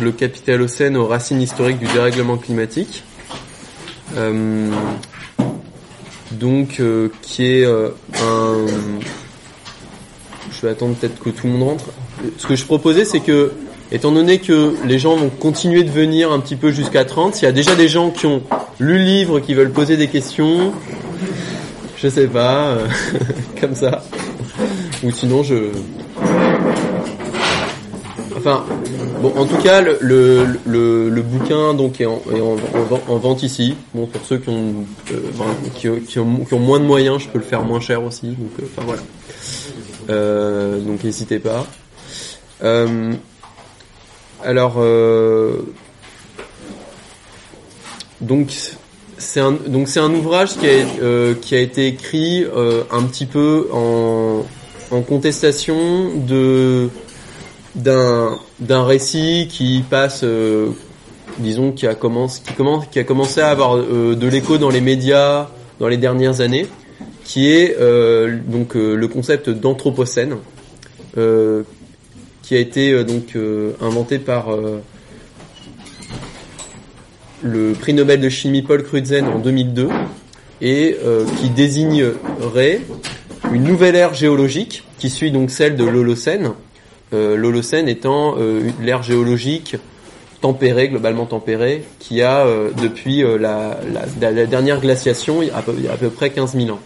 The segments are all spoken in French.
Le Capitalocène aux racines historiques du dérèglement climatique. Euh, donc, euh, qui est euh, un... Je vais attendre peut-être que tout le monde rentre. Ce que je proposais, c'est que, étant donné que les gens vont continuer de venir un petit peu jusqu'à 30, s'il y a déjà des gens qui ont lu le livre, qui veulent poser des questions, je sais pas, euh, comme ça. Ou sinon, je... Enfin, en tout cas, le, le, le, bouquin donc est, en, en, en, en, vente ici. Bon, pour ceux qui ont, euh, qui, ont, qui, ont, moins de moyens, je peux le faire moins cher aussi. Donc, euh, voilà. Euh, donc n'hésitez pas. Alors, donc c'est un donc c'est un ouvrage qui a qui a été écrit un petit peu en en contestation de d'un d'un récit qui passe euh, disons qui a commencé qui commence qui a commencé à avoir euh, de l'écho dans les médias dans les dernières années qui est euh, donc le concept d'anthropocène qui a été donc inventé par le prix Nobel de chimie Paul Crutzen en 2002 et qui désignerait une nouvelle ère géologique qui suit donc celle de l'Holocène L'Holocène étant euh, l'ère géologique tempérée, globalement tempérée, qui a euh, depuis euh, la, dernière glaciation il y, a à peu, près 15 000 ans.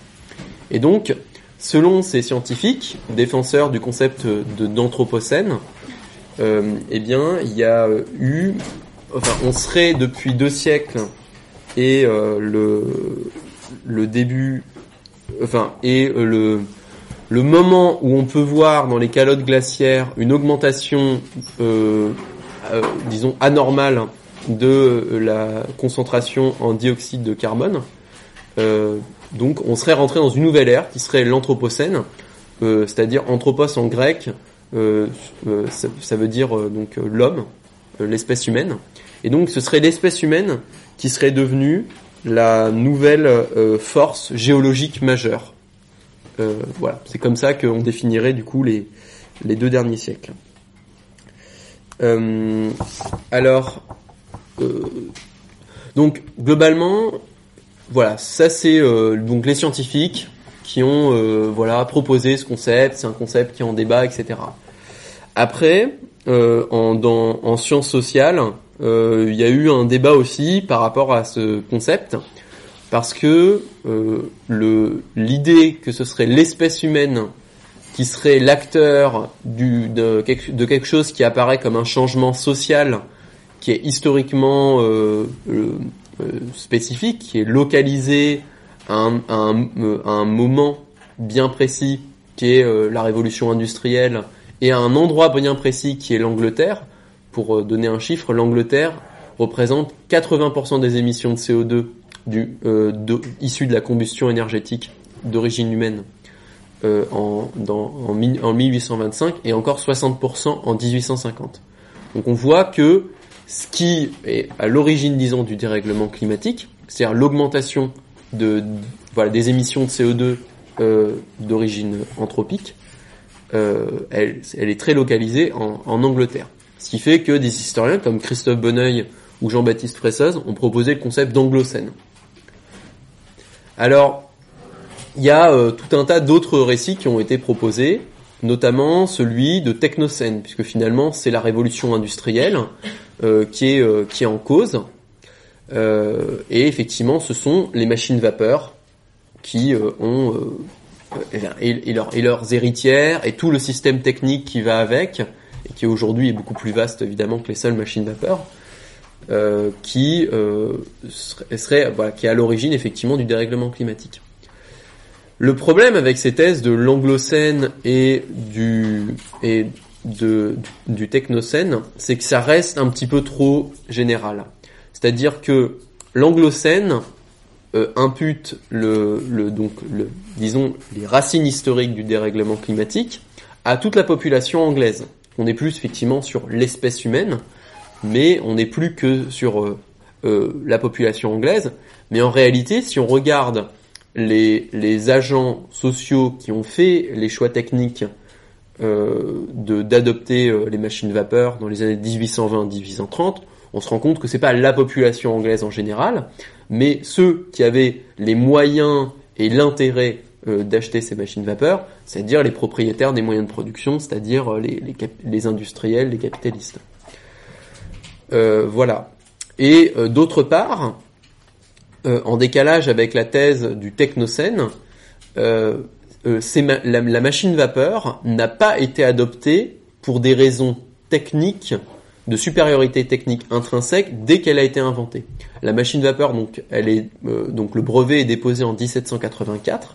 Et donc, selon ces scientifiques, défenseurs du concept d'anthropocène, euh, eh bien, il y a eu, enfin, on serait depuis deux siècles et le le début, enfin, et le le moment où on peut voir dans les calottes glaciaires une augmentation, euh, euh, disons, anormale de la concentration en dioxyde de carbone, euh, donc on serait rentré dans une nouvelle ère qui serait l'anthropocène, euh, c'est-à-dire anthropos en grec, euh, ça, ça, veut dire donc l'homme, l'espèce humaine, et donc ce serait l'espèce humaine qui serait devenue la nouvelle force géologique majeure. Euh, voilà, c'est comme ça qu'on définirait du coup les, deux derniers siècles. Euh, alors, euh, donc globalement, voilà, ça c'est donc les scientifiques qui ont proposé ce concept, c'est un concept qui est en débat, etc. Après, en sciences sociales, il y a eu un débat aussi par rapport à ce concept parce que euh, le l'idée que ce serait l'espèce humaine qui serait l'acteur du de quelque, chose qui apparaît comme un changement social qui est historiquement euh, euh, spécifique, qui est localisé à un, à un, à un moment bien précis qui est euh, la révolution industrielle et à un endroit bien précis qui est l'Angleterre. Pour euh, donner un chiffre, l'Angleterre représente 80% des émissions de CO2 du, euh, de, issu de la combustion énergétique d'origine humaine euh, en, en, en, 1825 et encore 60% en 1850. Donc on voit que ce qui est à l'origine, disons, du dérèglement climatique, c'est-à-dire l'augmentation de, de, voilà, des émissions de CO2 euh, d'origine anthropique, euh, elle, elle, est très localisée en, en, Angleterre. Ce qui fait que des historiens comme Christophe Bonneuil ou Jean-Baptiste Fressoz ont proposé le concept d'anglocène. Alors, il y a euh, tout un tas d'autres récits qui ont été proposés, notamment celui de Technocène, puisque finalement c'est la révolution industrielle euh, qui, est, euh, qui est en cause. Et effectivement, ce sont les machines vapeur qui ont leur, et, leurs héritières et tout le système technique qui va avec, et qui aujourd'hui est beaucoup plus vaste évidemment que les seules machines vapeur. Euh, qui euh, serait, voilà, qui est à l'origine effectivement du dérèglement climatique. Le problème avec ces thèses de l'anglocène et du et de, du technocène, c'est que ça reste un petit peu trop général. C'est-à-dire que l'anglocène euh, impute le, le, donc le, disons les racines historiques du dérèglement climatique à toute la population anglaise. On est plus effectivement sur l'espèce humaine, mais on n'est plus que sur euh, euh, la population anglaise. Mais en réalité, si on regarde les, agents sociaux qui ont fait les choix techniques d'adopter les machines vapeur dans les années 1820-1830, on se rend compte que c'est pas la population anglaise en général, mais ceux qui avaient les moyens et l'intérêt d'acheter ces machines vapeur, c'est-à-dire les propriétaires des moyens de production, c'est-à-dire les, les, les, industriels, les capitalistes. Voilà. Et d'autre part, euh, en décalage avec la thèse du technocène, euh, euh la, machine vapeur n'a pas été adoptée pour des raisons techniques, de supériorité technique intrinsèque, dès qu'elle a été inventée. La machine vapeur, euh, donc le brevet est déposé en 1784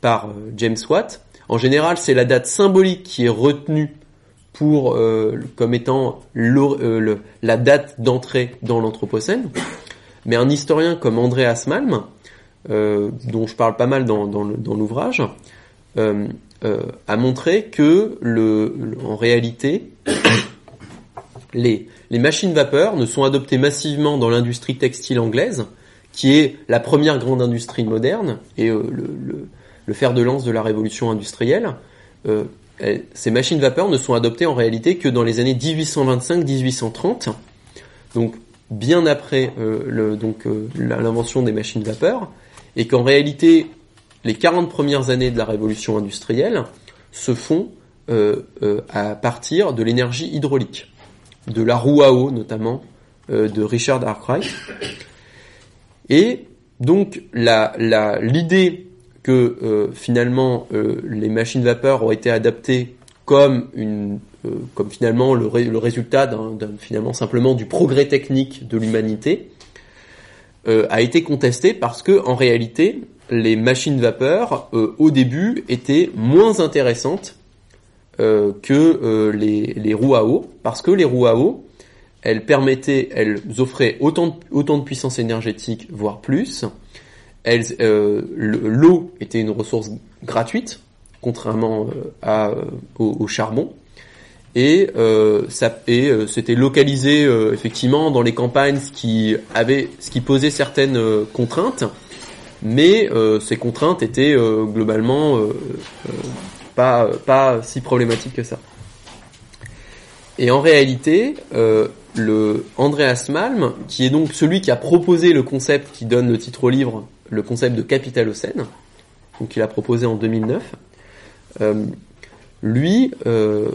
par James Watt. En général, c'est la date symbolique qui est retenue pour comme étant le, la date d'entrée dans l'Anthropocène. Mais un historien comme Andreas Malm, euh, dont je parle pas mal dans, l'ouvrage, euh, euh, a montré que le, en réalité, les, machines vapeur ne sont adoptées massivement dans l'industrie textile anglaise, qui est la première grande industrie moderne et le, fer de lance de la révolution industrielle. Ces machines vapeur ne sont adoptées en réalité que dans les années 1825-1830. Donc bien après euh, euh, l'invention des machines vapeur, et qu'en réalité, les 40 premières années de la révolution industrielle se font euh, à partir de l'énergie hydraulique, de la roue à eau notamment, de Richard Arkwright. Et donc l'idée que finalement les machines vapeur ont été adaptées comme une euh, comme finalement le, résultat d'un, finalement simplement du progrès technique de l'humanité, euh, a été contesté parce que en réalité les machines vapeur euh, au début étaient moins intéressantes que les, roues à eau parce que les roues à eau elles permettaient, elles offraient autant autant de puissance énergétique voire plus. Elles, l'eau était une ressource gratuite contrairement à, au charbon. Et euh, euh, c'était localisé euh, effectivement dans les campagnes ce qui avait ce qui posait certaines euh, contraintes. Mais ces contraintes étaient globalement pas pas si problématiques que ça. Et en réalité le Andreas Malm qui est donc celui qui a proposé le concept qui donne le titre au livre le concept de capitalocène donc il a proposé en 2009 lui euh,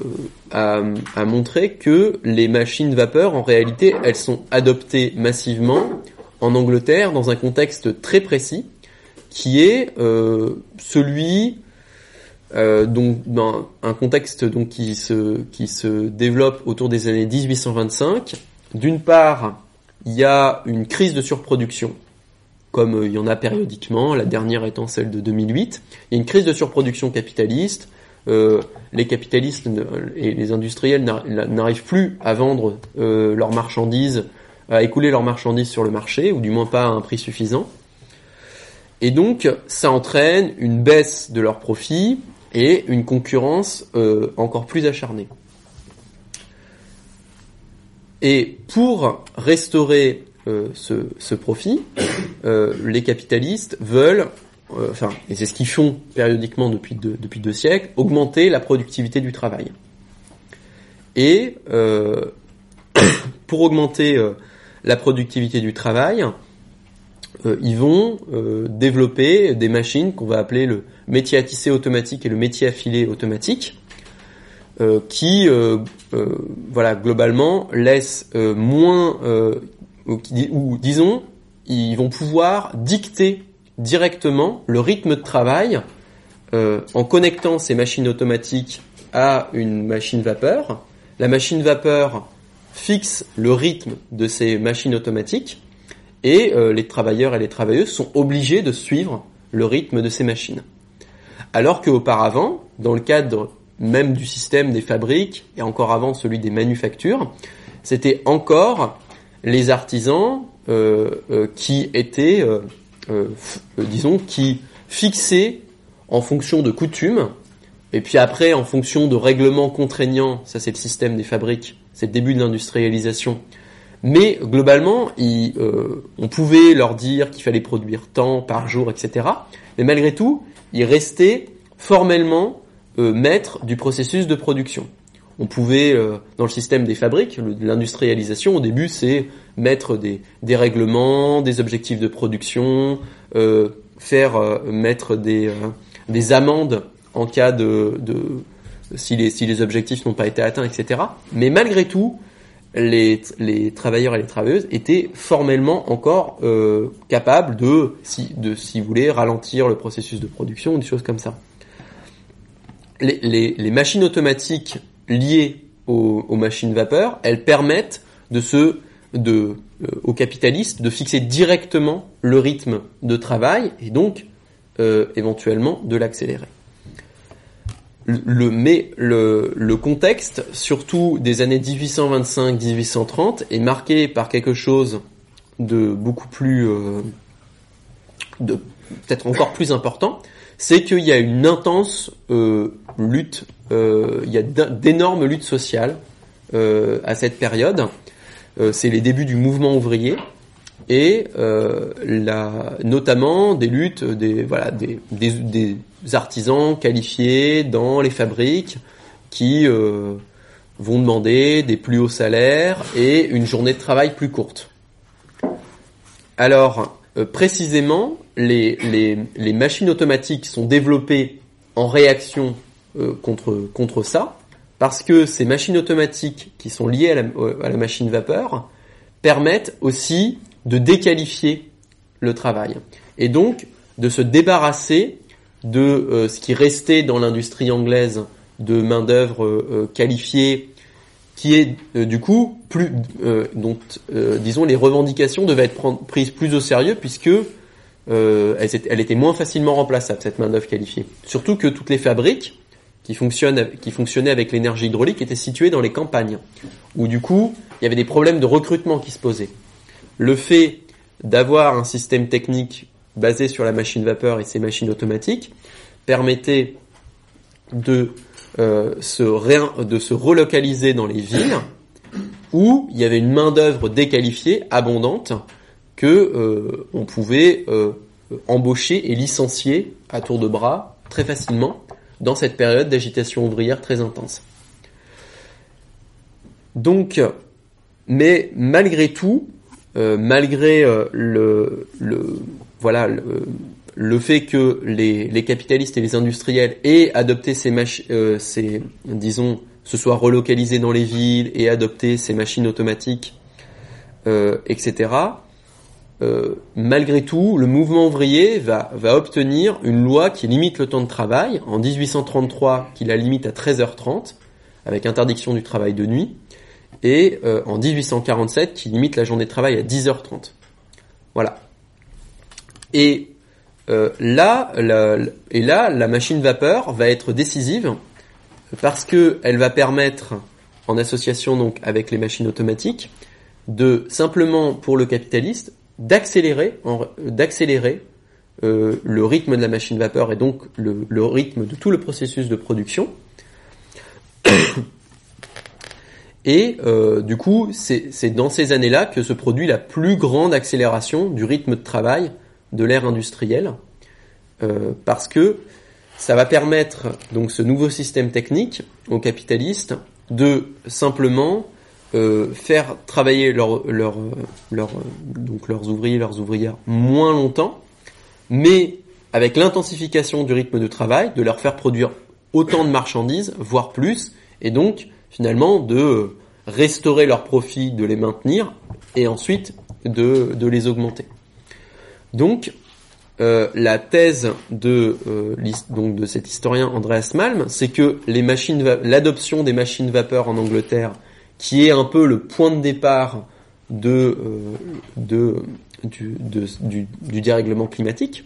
a, montré que les machines vapeur, en réalité, elles sont adoptées massivement en Angleterre dans un contexte très précis, qui est euh, celui euh, donc un contexte donc qui se qui se développe autour des années 1825. D'une part, il y a une crise de surproduction, comme il y en a périodiquement, la dernière étant celle de 2008. Il y a une crise de surproduction capitaliste euh, les capitalistes et les industriels n'arrivent plus à vendre euh, leurs marchandises, à écouler leurs marchandises sur le marché, ou du moins pas à un prix suffisant. Et donc, ça entraîne une baisse de leurs profits et une concurrence euh, encore plus acharnée. Et pour restaurer ce, ce, profit, les capitalistes veulent euh, enfin, et c'est ce qu'ils font périodiquement depuis deux, depuis deux siècles, augmenter la productivité du travail. Et euh, pour augmenter euh, la productivité du travail, ils vont développer des machines qu'on va appeler le métier à tisser automatique et le métier à filer automatique, qui, voilà, globalement, laissent moins, ou disons, ils vont pouvoir dicter directement le rythme de travail euh, en connectant ces machines automatiques à une machine vapeur. La machine vapeur fixe le rythme de ces machines automatiques et euh, les travailleurs et les travailleuses sont obligés de suivre le rythme de ces machines. Alors qu'auparavant, dans le cadre même du système des fabriques et encore avant celui des manufactures, c'était encore les artisans euh, qui étaient euh, euh, disons, qui fixait en fonction de coutumes, et puis après en fonction de règlements contraignants, ça c'est le système des fabriques, c'est le début de l'industrialisation. Mais globalement, euh, on pouvait leur dire qu'il fallait produire tant par jour, etc. Mais malgré tout, ils restaient formellement maître du processus de production. On pouvait, dans le système des fabriques, l'industrialisation, au début, c'est mettre des, des règlements, des objectifs de production, faire mettre des, des amendes en cas de, si, les, objectifs n'ont pas été atteints, etc. Mais malgré tout, les, travailleurs et les travailleuses étaient formellement encore euh, capables de, si, vous voulez, ralentir le processus de production ou des choses comme ça. Les machines automatiques liées aux, machines vapeur, elles permettent de se, de, euh, aux capitalistes de fixer directement le rythme de travail et donc euh, éventuellement de l'accélérer. Le, mais le, le, contexte, surtout des années 1825-1830, est marqué par quelque chose de beaucoup plus, euh, de peut-être encore plus important, c'est qu'il y a une intense lutte, il y a d'énormes luttes sociales euh, à cette période. Euh, c'est les débuts du mouvement ouvrier et euh, notamment des luttes des voilà des, des, artisans qualifiés dans les fabriques qui euh, vont demander des plus hauts salaires et une journée de travail plus courte. Alors euh, précisément les, les, les, machines automatiques sont développées en réaction euh, contre contre ça parce que ces machines automatiques qui sont liées à la, à la machine vapeur permettent aussi de déqualifier le travail et donc de se débarrasser de euh, ce qui restait dans l'industrie anglaise de main d'œuvre euh, euh, qualifiée, qui est du coup plus, donc disons les revendications devaient être prises plus au sérieux puisque elle, était moins facilement remplaçable cette main d'œuvre qualifiée. Surtout que toutes les fabriques qui fonctionnaient avec l'énergie hydraulique étaient situées dans les campagnes, où du coup il y avait des problèmes de recrutement qui se posaient. Le fait d'avoir un système technique basé sur la machine vapeur et ses machines automatiques permettait de, euh, se, de se relocaliser dans les villes où il y avait une main d'œuvre déqualifiée, abondante, que euh, on pouvait euh, embaucher et licencier à tour de bras très facilement dans cette période d'agitation ouvrière très intense. Donc, mais malgré tout, euh, malgré euh, le, le, voilà le, fait que les, les, capitalistes et les industriels aient adopté ces machines, euh, ces, disons, se soient relocalisés dans les villes et adopté ces machines automatiques, etc. malgré tout, le mouvement ouvrier va, obtenir une loi qui limite le temps de travail, en 1833 qui la limite à 13h30, avec interdiction du travail de nuit, et euh, en 1847 qui limite la journée de travail à 10h30. Voilà. Et euh, là, la, et là, la machine vapeur va être décisive parce que elle va permettre, en association donc avec les machines automatiques, de simplement pour le capitaliste d'accélérer, d'accélérer euh, le rythme de la machine vapeur et donc le, rythme de tout le processus de production. Et euh, du coup, c'est dans ces années-là que se produit la plus grande accélération du rythme de travail de l'ère industrielle, euh, parce que ça va permettre donc ce nouveau système technique aux capitalistes de simplement euh, faire travailler leur, leur, leur, donc leurs ouvriers, leurs ouvrières moins longtemps, mais avec l'intensification du rythme de travail, de leur faire produire autant de marchandises, voire plus, et donc finalement de restaurer leurs profits, de les maintenir et ensuite de, de les augmenter. Donc euh, la thèse de euh, donc de cet historien Andreas Malm, c'est que l'adoption des machines vapeur en Angleterre, qui est un peu le point de départ de, euh, de, du, du, du, dérèglement climatique,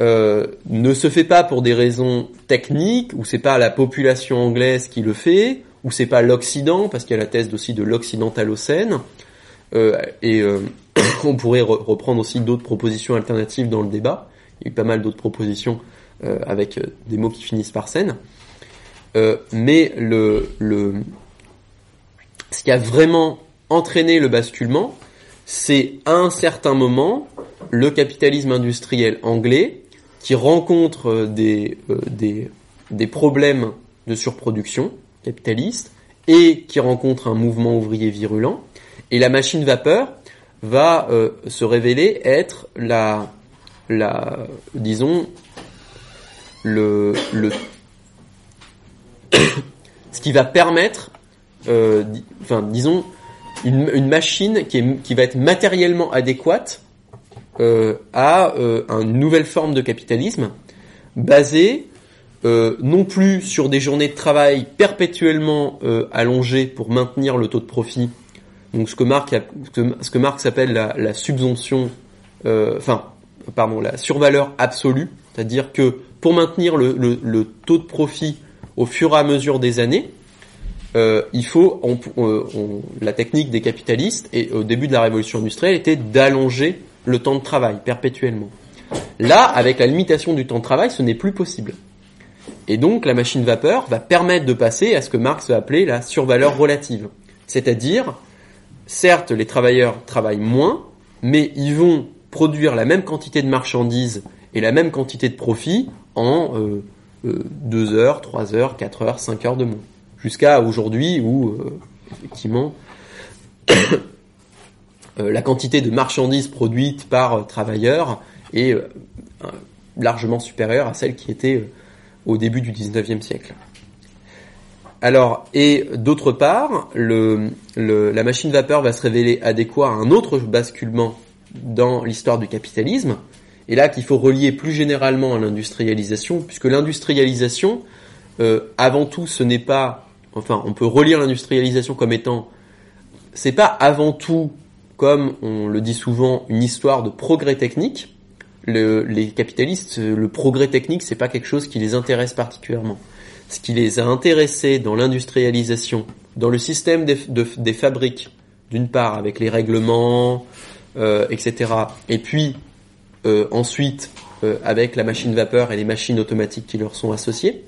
euh, ne se fait pas pour des raisons techniques, ou c'est pas la population anglaise qui le fait, ou c'est pas l'Occident, parce qu'il y a la thèse aussi de l'Occidentalocène, euh, et euh, on pourrait reprendre aussi d'autres propositions alternatives dans le débat, il y a eu pas mal d'autres propositions euh, avec des mots qui finissent par scène, mais le, le, ce qui a vraiment entraîné le basculement, c'est à un certain moment le capitalisme industriel anglais qui rencontre des, des des problèmes de surproduction capitaliste et qui rencontre un mouvement ouvrier virulent. Et la machine vapeur va euh, se révéler être la, la, disons, le, le ce qui va permettre, euh, disons, une, machine qui, est, qui va être matériellement adéquate euh, à euh, une nouvelle forme de capitalisme basée euh, non plus sur des journées de travail perpétuellement allongées pour maintenir le taux de profit, donc ce que Marx, ce que Marx appelle la, la subvention, enfin, pardon, la survaleur absolue, c'est-à-dire que pour maintenir le, le, taux de profit au fur et à mesure des années, euh, il faut, on, la technique des capitalistes et au début de la révolution industrielle était d'allonger le temps de travail perpétuellement. Là, avec la limitation du temps de travail, ce n'est plus possible. Et donc, la machine vapeur va permettre de passer à ce que Marx va appeler la survaleur relative. C'est-à-dire, certes, les travailleurs travaillent moins, mais ils vont produire la même quantité de marchandises et la même quantité de profit en euh, euh, 2 heures, 3 heures, 4 heures, 5 heures de moins. Jusqu'à aujourd'hui où, euh, effectivement, euh, la quantité de marchandises produites par euh, travailleurs est largement supérieure à celle qui était au début du 19e siècle. Alors, et d'autre part, la machine vapeur va se révéler adéquat à un autre basculement dans l'histoire du capitalisme, et là qu'il faut relier plus généralement à l'industrialisation, puisque l'industrialisation, avant tout, ce n'est pas, enfin, on peut relire l'industrialisation comme étant, c'est pas avant tout, comme on le dit souvent, une histoire de progrès technique. Le, les capitalistes, le progrès technique, c'est pas quelque chose qui les intéresse particulièrement ce qui les a intéressés dans l'industrialisation, dans le système des, de, des fabriques, d'une part avec les règlements, euh, etc. Et puis euh, ensuite euh, avec la machine vapeur et les machines automatiques qui leur sont associées,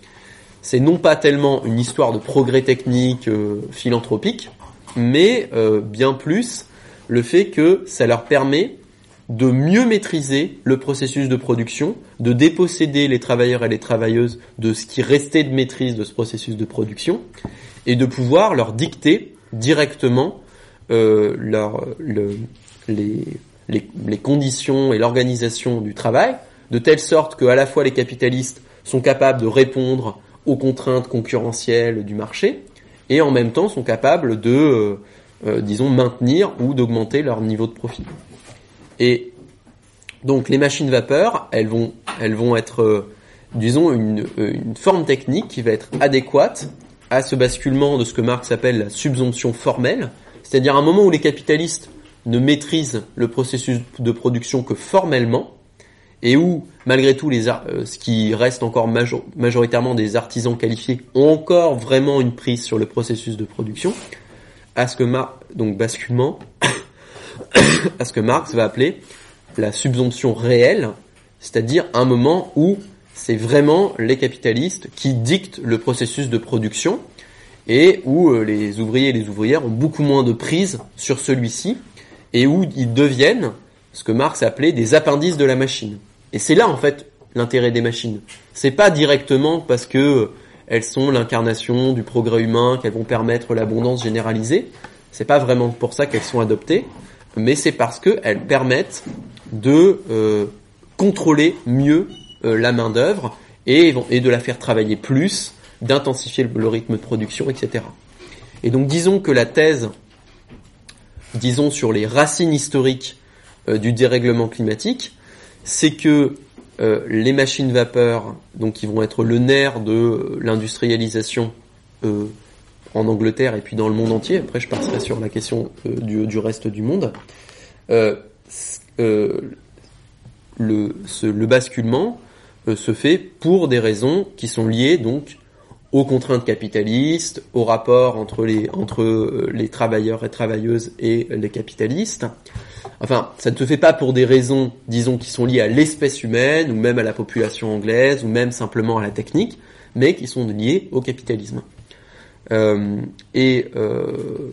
c'est non pas tellement une histoire de progrès technique euh, philanthropique, mais euh, bien plus le fait que ça leur permet de mieux maîtriser le processus de production, de déposséder les travailleurs et les travailleuses de ce qui restait de maîtrise de ce processus de production, et de pouvoir leur dicter directement euh, les, les, les, conditions et l'organisation du travail, de telle sorte qu'à la fois les capitalistes sont capables de répondre aux contraintes concurrentielles du marché, et en même temps sont capables de, euh, euh, disons, maintenir ou d'augmenter leur niveau de profit. Et donc les machines vapeur, elles vont, elles vont être, euh, disons, une, une, forme technique qui va être adéquate à ce basculement de ce que Marx appelle la subsomption formelle, c'est-à-dire un moment où les capitalistes ne maîtrisent le processus de production que formellement, et où, malgré tout, euh, ce qui reste encore major majoritairement des artisans qualifiés ont encore vraiment une prise sur le processus de production, à ce que Marx, donc basculement, à ce que Marx va appeler la subsomption réelle, c'est-à-dire un moment où c'est vraiment les capitalistes qui dictent le processus de production et où euh, les ouvriers et les ouvrières ont beaucoup moins de prise sur celui-ci et où ils deviennent ce que Marx appelait des appendices de la machine. Et c'est là en fait l'intérêt des machines. C'est pas directement parce que euh, elles sont l'incarnation du progrès humain, qu'elles vont permettre l'abondance généralisée. C'est pas vraiment pour ça qu'elles sont adoptées mais c'est parce qu'elles permettent de euh, contrôler mieux euh, la main d'œuvre et, de la faire travailler plus, d'intensifier le, rythme de production, etc. Et donc disons que la thèse, disons sur les racines historiques du dérèglement climatique, c'est que euh, les machines vapeur, donc qui vont être le nerf de l'industrialisation euh, en Angleterre et puis dans le monde entier. Après, je passerai sur la question euh, du, reste du monde. Euh, euh, le, le, basculement se fait pour des raisons qui sont liées donc aux contraintes capitalistes, au rapport entre les entre les travailleurs et travailleuses et les capitalistes. Enfin, ça ne se fait pas pour des raisons, disons, qui sont liées à l'espèce humaine ou même à la population anglaise ou même simplement à la technique, mais qui sont liées au capitalisme. Euh, et, euh,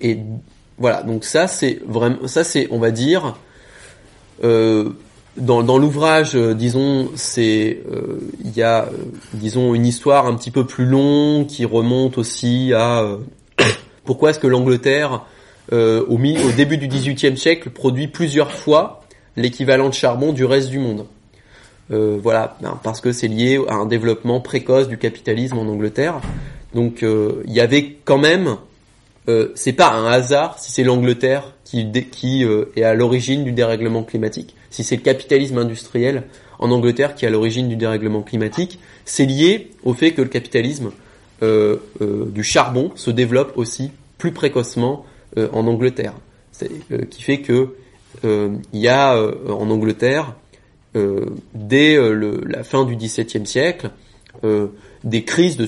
et voilà, donc ça c'est vraiment, ça c'est, on va dire, euh, dans, dans l'ouvrage, disons, c'est il y a disons une histoire un petit peu plus longue qui remonte aussi à pourquoi est-ce que l'Angleterre au, mi au début du XVIIIe siècle produit plusieurs fois l'équivalent de charbon du reste du monde. voilà, ben, parce que c'est lié à un développement précoce du capitalisme en Angleterre. Donc il y avait quand même euh, c'est pas un hasard si c'est l'Angleterre qui, qui euh, est à l'origine du dérèglement climatique. Si c'est le capitalisme industriel en Angleterre qui est à l'origine du dérèglement climatique, c'est lié au fait que le capitalisme euh, du charbon se développe aussi plus précocement en Angleterre. qui fait que il y a en Angleterre dès la fin du XVIIe siècle des crises de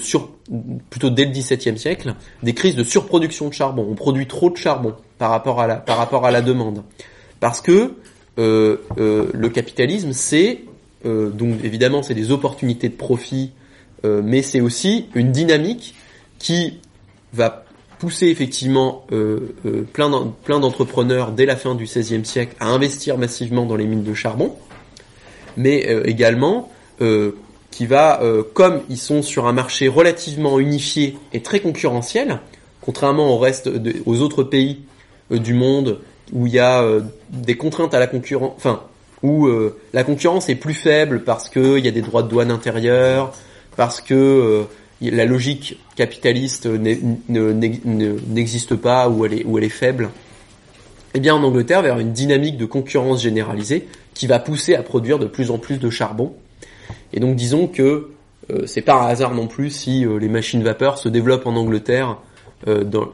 plutôt dès le XVIIe siècle, des crises de surproduction de charbon. On produit trop de charbon par rapport à la par rapport à la demande, parce que euh, euh, le capitalisme, c'est euh, donc évidemment c'est des opportunités de profit, mais c'est aussi une dynamique qui va pousser effectivement plein plein d'entrepreneurs dès la fin du XVIe siècle à investir massivement dans les mines de charbon, mais également qui va, euh, comme ils sont sur un marché relativement unifié et très concurrentiel, contrairement au reste aux autres pays euh, du monde où il y a euh, des contraintes à la concurrence, enfin où la concurrence est plus faible parce qu'il y a des droits de douane intérieurs, parce que la logique capitaliste n'existe pas ou elle est, faible. Eh bien en Angleterre, vers une dynamique de concurrence généralisée qui va pousser à produire de plus en plus de charbon et donc disons que euh, c'est pas un hasard non plus si euh, les machines vapeur se développent en Angleterre, euh, dans,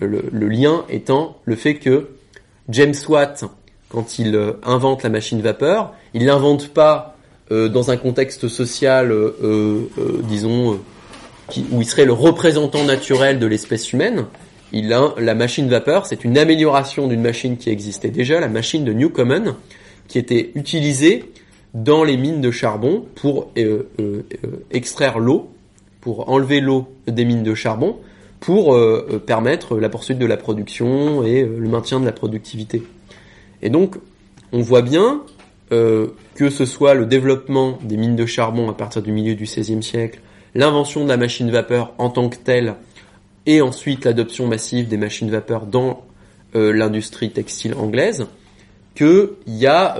le, lien étant le fait que James Watt, quand il invente la machine vapeur, il l'invente pas dans un contexte social, disons, où il serait le représentant naturel de l'espèce humaine. Il a, la machine vapeur, c'est une amélioration d'une machine qui existait déjà, la machine de Newcomen, qui était utilisée dans les mines de charbon pour euh, euh, euh, extraire l'eau, pour enlever l'eau des mines de charbon, pour permettre la poursuite de la production et le maintien de la productivité. Et donc, on voit bien que ce soit le développement des mines de charbon à partir du milieu du XVIe siècle, l'invention de la machine vapeur en tant que telle, et ensuite l'adoption massive des machines vapeur dans l'industrie textile anglaise, que a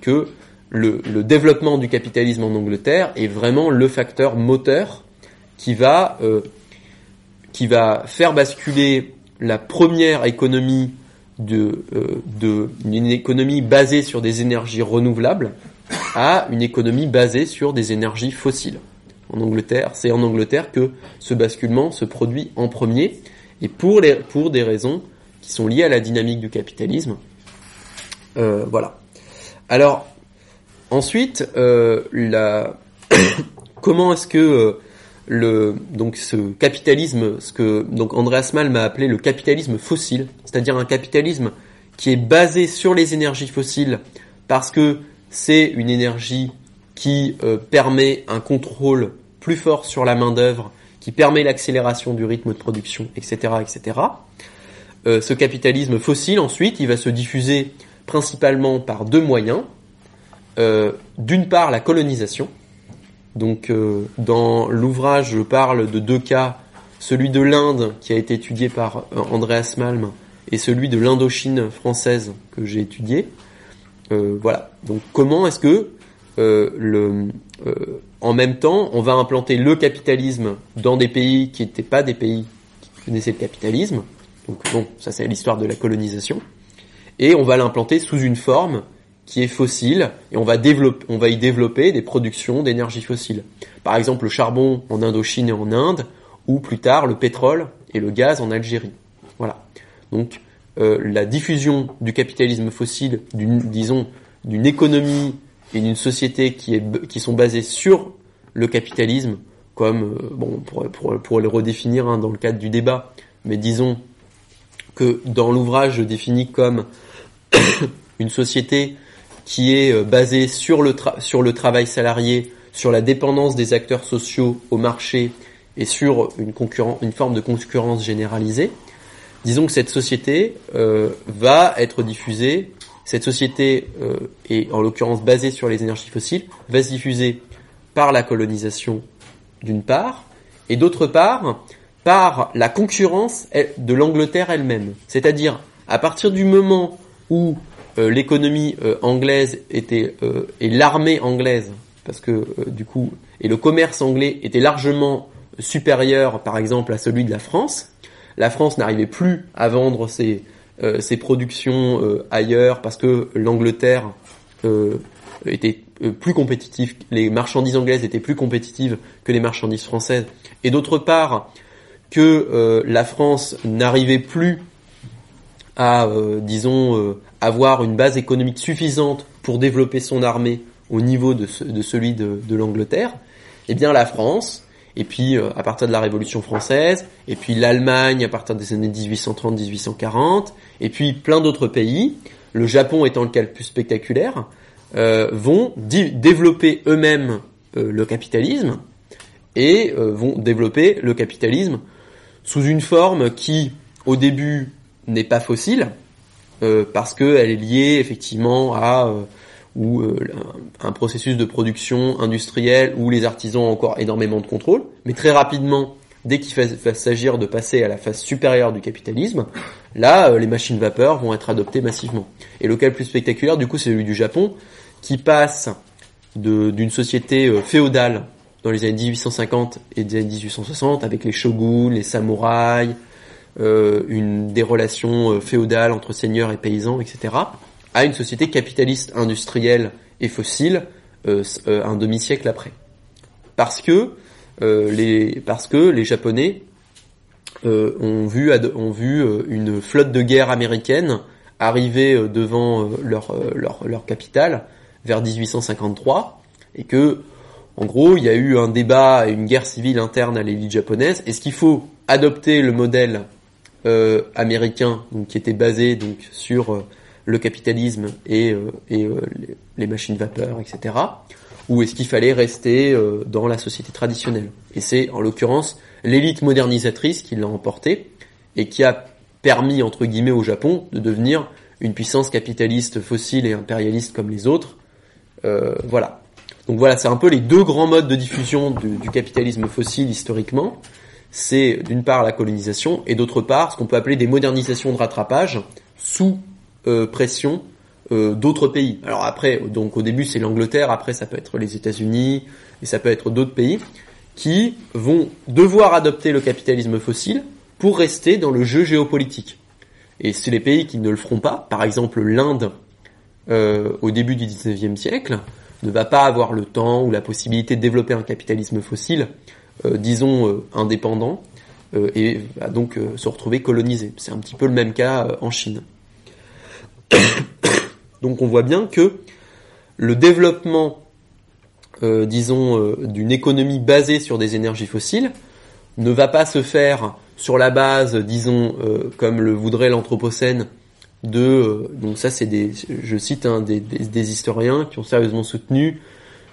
que le, développement du capitalisme en Angleterre est vraiment le facteur moteur qui va, euh, faire basculer la première économie de, euh, économie basée sur des énergies renouvelables à une économie basée sur des énergies fossiles. En Angleterre, c'est en Angleterre que ce basculement se produit en premier et pour les pour des raisons qui sont liées à la dynamique du capitalisme. Euh, voilà. Alors Ensuite, euh, comment est-ce que euh, donc ce capitalisme, ce que donc Andreas Malm m'a appelé le capitalisme fossile, c'est-à-dire un capitalisme qui est basé sur les énergies fossiles parce que c'est une énergie qui euh, permet un contrôle plus fort sur la main d'œuvre, qui permet l'accélération du rythme de production, etc., etc. ce capitalisme fossile, ensuite, il va se diffuser principalement par deux moyens. Euh, d'une part la colonisation. Donc euh, dans l'ouvrage, je parle de deux cas, celui de l'Inde qui a été étudié par euh, Andreas Malm et celui de l'Indochine française que j'ai étudié. voilà. Donc comment est-ce que le, en même temps, on va implanter le capitalisme dans des pays qui n'étaient pas des pays qui connaissaient le capitalisme. Donc bon, ça c'est l'histoire de la colonisation. Et on va l'implanter sous une forme qui est fossile et on va développer, on va y développer des productions d'énergie fossile. Par exemple, le charbon en Indochine et en Inde, ou plus tard le pétrole et le gaz en Algérie. Voilà. Donc euh, la diffusion du capitalisme fossile, disons, d'une économie et d'une société qui, est, qui sont basées sur le capitalisme, comme euh, bon pour, pour, pour, le redéfinir hein, dans le cadre du débat, mais disons que dans l'ouvrage je définis comme une société qui est euh, basé sur le, sur le travail salarié, sur la dépendance des acteurs sociaux au marché et sur une, une forme de concurrence généralisée, disons que cette société euh, va être diffusée cette société euh, est en l'occurrence basée sur les énergies fossiles, va se diffuser par la colonisation d'une part, et d'autre part par la concurrence de l'Angleterre elle-même. C'est-à-dire à partir du moment où euh, l'économie euh, anglaise était et l'armée anglaise, parce que du coup et le commerce anglais était largement supérieur, par exemple, à celui de la France, la France n'arrivait plus à vendre ses, euh, ses productions euh, ailleurs parce que l'Angleterre euh, était plus compétitive, les marchandises anglaises étaient plus compétitives que les marchandises françaises, et d'autre part que la France n'arrivait plus à, disons, avoir une base économique suffisante pour développer son armée au niveau de, celui de l'Angleterre, eh bien la France et puis euh, à partir de la Révolution française, et puis l'Allemagne à partir des années 1830-1840, et puis plein d'autres pays, le Japon étant le cas le plus spectaculaire, euh, vont développer eux-mêmes euh, le capitalisme et vont développer le capitalisme sous une forme qui, au début, n'est pas fossile, parce qu'elle est liée effectivement à ou euh, un processus de production industrielle où les artisans ont encore énormément de contrôle, mais très rapidement, dès qu'il va s'agir de passer à la phase supérieure du capitalisme, là, euh, les machines vapeur vont être adoptées massivement. Et le cas le plus spectaculaire, du coup, c'est celui du Japon, qui passe d'une société euh, féodale dans les années 1850 et des années 1860, avec les shoguns, les samouraïs, une, des relations féodales entre seigneurs et paysans, etc., à une société capitaliste industrielle et fossile euh, euh, un demi-siècle après. Parce que euh, les parce que les Japonais ont vu ont vu une flotte de guerre américaine arriver devant leur, leur leur capitale vers 1853 et que en gros, il y a eu un débat et une guerre civile interne à l'élite japonaise. Est-ce qu'il faut adopter le modèle américain, qui était basé donc sur le capitalisme et, euh, euh, les machines vapeur, etc. Ou est-ce qu'il fallait rester euh, dans la société traditionnelle? Et c'est en l'occurrence l'élite modernisatrice qui l'a emporté et qui a permis entre guillemets au Japon de devenir une puissance capitaliste fossile et impérialiste comme les autres. Euh, voilà. Donc voilà, c'est un peu les deux grands modes de diffusion du capitalisme fossile historiquement. C'est d'une part la colonisation et d'autre part ce qu'on peut appeler des modernisations de rattrapage sous euh, pression euh, d'autres pays. Alors après, donc au début c'est l'Angleterre, après ça peut être les États-Unis et ça peut être d'autres pays qui vont devoir adopter le capitalisme fossile pour rester dans le jeu géopolitique. Et c'est les pays qui ne le feront pas, par exemple l'Inde euh, au début du 19e siècle, ne va pas avoir le temps ou la possibilité de développer un capitalisme fossile, disons indépendant, et va donc se retrouver colonisé. C'est un petit peu le même cas en Chine. Donc on voit bien que le développement, euh, disons, euh, d'une économie basée sur des énergies fossiles ne va pas se faire sur la base, disons, euh, comme le voudrait l'Anthropocène, de donc ça c'est des, je cite hein, des, des, historiens qui ont sérieusement soutenu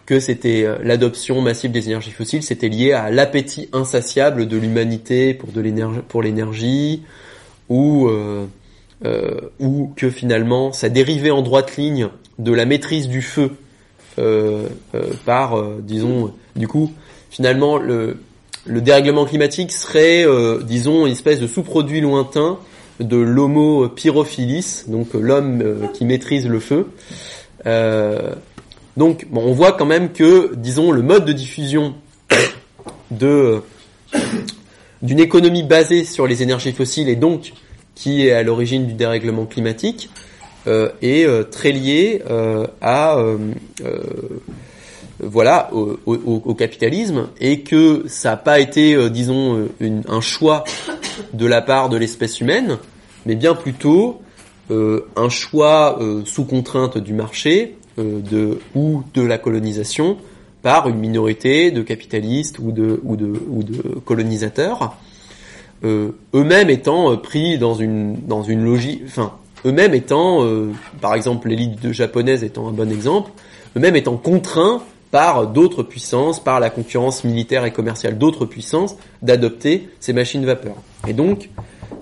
que c'était l'adoption massive des énergies fossiles, c'était lié à l'appétit insatiable de l'humanité pour de l'énergie, pour l'énergie, ou euh, ou que finalement ça dérivait en droite ligne de la maîtrise du feu euh, euh, par, disons, du coup, finalement le, le dérèglement climatique serait, disons, une espèce de sous-produit lointain de l'homo pyrophilis, donc l'homme qui maîtrise le feu. donc, bon, on voit quand même que, disons, le mode de diffusion de d'une économie basée sur les énergies fossiles et donc qui est à l'origine du dérèglement climatique, euh, est euh, très lié euh, à voilà au, capitalisme et que ça n'a pas été, disons, un choix de la part de l'espèce humaine, mais bien plutôt un choix sous contrainte du marché de, ou de la colonisation par une minorité de capitalistes ou de, ou de, ou de colonisateurs. euh, eux-mêmes étant euh, pris dans une dans une logique, enfin eux-mêmes étant, euh, par exemple l'élite japonaise étant un bon exemple, eux-mêmes étant contraints par d'autres puissances, par la concurrence militaire et commerciale d'autres puissances, d'adopter ces machines vapeur. Et donc,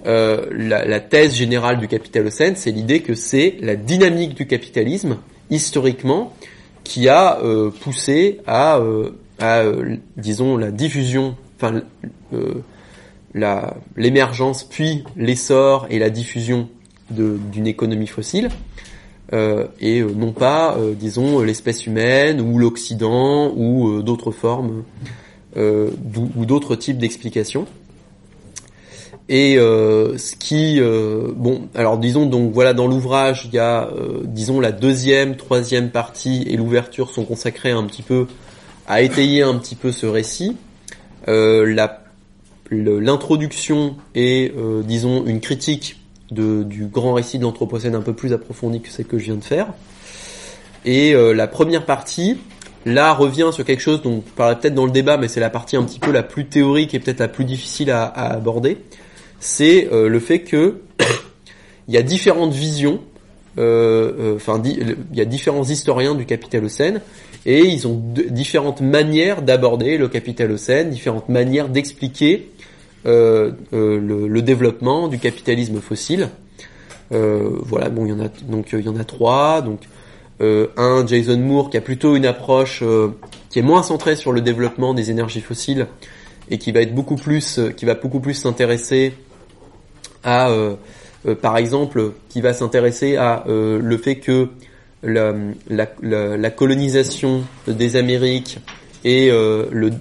la, la, thèse générale du capitalocène, c'est l'idée que c'est la dynamique du capitalisme historiquement qui a poussé à, à disons la diffusion, enfin l'émergence puis l'essor et la diffusion d'une économie fossile euh, et euh, non pas, euh, disons, l'espèce humaine ou l'Occident ou d'autres formes ou d'autres types d'explications. Et ce qui, bon, alors disons donc voilà dans l'ouvrage il y a, disons la deuxième, troisième partie et l'ouverture sont consacrées un petit peu à étayer un petit peu ce récit. L'introduction et disons une critique du grand récit de l'Anthropocène un peu plus approfondi que celle que je viens de faire. Et euh, la première partie, là, revient sur quelque chose dont je parlerai peut-être dans le débat, mais c'est la partie un petit peu la plus théorique et peut-être la plus difficile à, aborder. C'est euh, le fait que il y a différentes visions, euh, enfin, il y a différents historiens du capitalocène, et ils ont différentes manières d'aborder le capitalocène, différentes manières d'expliquer euh, euh, le, le, développement du capitalisme fossile. Euh, voilà, bon, il y en a donc il y en a trois. Donc un Jason Moore qui a plutôt une approche qui est moins centrée sur le développement des énergies fossiles et qui va être beaucoup plus, qui va beaucoup plus s'intéresser à, par exemple, qui va s'intéresser à le fait que la, la, la, colonisation des Amériques et le,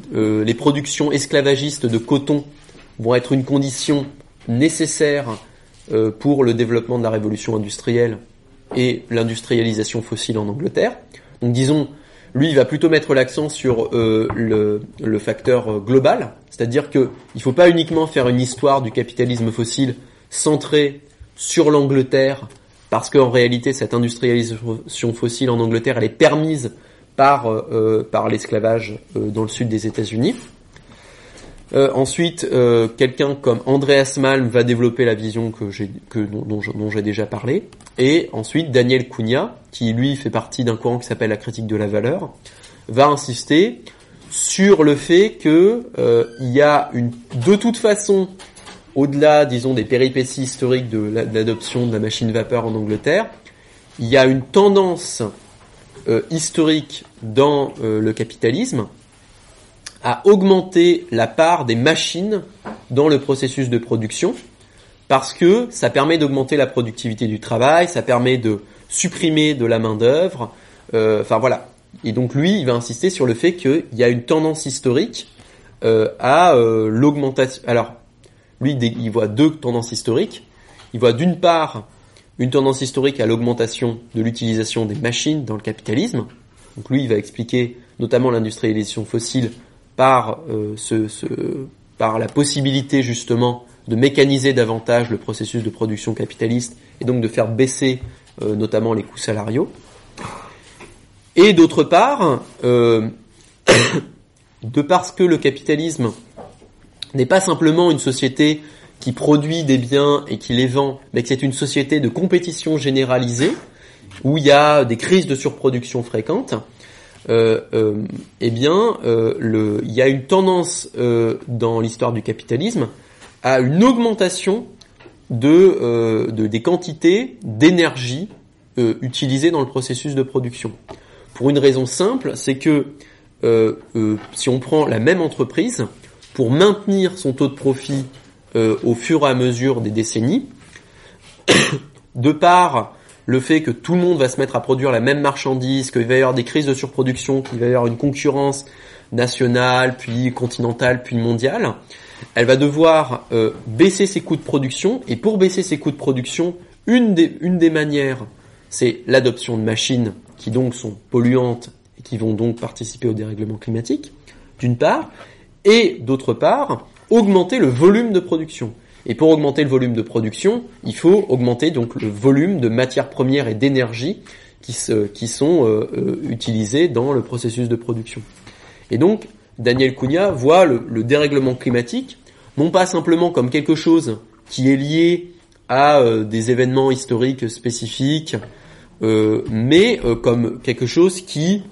les productions esclavagistes de coton vont être une condition nécessaire euh, pour le développement de la révolution industrielle et l'industrialisation fossile en Angleterre. Donc disons, lui, il va plutôt mettre l'accent sur euh, le, facteur euh, global, c'est-à-dire que il faut pas uniquement faire une histoire du capitalisme fossile centrée sur l'Angleterre, parce qu'en réalité, cette industrialisation fossile en Angleterre, elle est permise par, par l'esclavage dans le sud des États-Unis. Euh, ensuite, euh, quelqu'un comme Andreas Malm va développer la vision que j'ai, que dont, j'ai déjà parlé. Et ensuite, Daniel Cunha, qui lui fait partie d'un courant qui s'appelle la critique de la valeur, va insister sur le fait que euh, il y a une, de toute façon, au-delà, disons, des péripéties historiques de, l'adoption de la machine vapeur en Angleterre, il y a une tendance historique dans le capitalisme à augmenter la part des machines dans le processus de production parce que ça permet d'augmenter la productivité du travail, ça permet de supprimer de la main d'œuvre. Euh, enfin voilà. Et donc lui, il va insister sur le fait qu'il y a une tendance historique euh, à euh, l'augmentation. Alors lui, il voit deux tendances historiques. Il voit d'une part une tendance historique à l'augmentation de l'utilisation des machines dans le capitalisme. Donc lui, il va expliquer notamment l'industrialisation fossile par, euh, par la possibilité justement de mécaniser davantage le processus de production capitaliste et donc de faire baisser euh, notamment les coûts salariaux. Et d'autre part, euh, de parce que le capitalisme n'est pas simplement une société qui produit des biens et qui les vend, mais que c'est une société de compétition généralisée, où il y a des crises de surproduction fréquentes, eh bien, euh, il y a une tendance dans l'histoire du capitalisme à une augmentation de, de des quantités d'énergie utilisées dans le processus de production. Pour une raison simple, c'est que si on prend la même entreprise, pour maintenir son taux de profit au fur et à mesure des décennies, de par le fait que tout le monde va se mettre à produire la même marchandise, qu'il va y avoir des crises de surproduction, qu'il va y avoir une concurrence nationale, puis continentale, puis mondiale, elle va devoir euh, baisser ses coûts de production, et pour baisser ses coûts de production, une des, une des manières, c'est l'adoption de machines qui donc sont polluantes et qui vont donc participer au dérèglement climatique, d'une part, et d'autre part, augmenter le volume de production. Et pour augmenter le volume de production, il faut augmenter donc le volume de matières premières et d'énergie qui, qui sont euh, euh, utilisées dans le processus de production. Et donc, Daniel Cunha voit le, dérèglement climatique non pas simplement comme quelque chose qui est lié à euh, des événements historiques spécifiques, mais comme quelque chose qui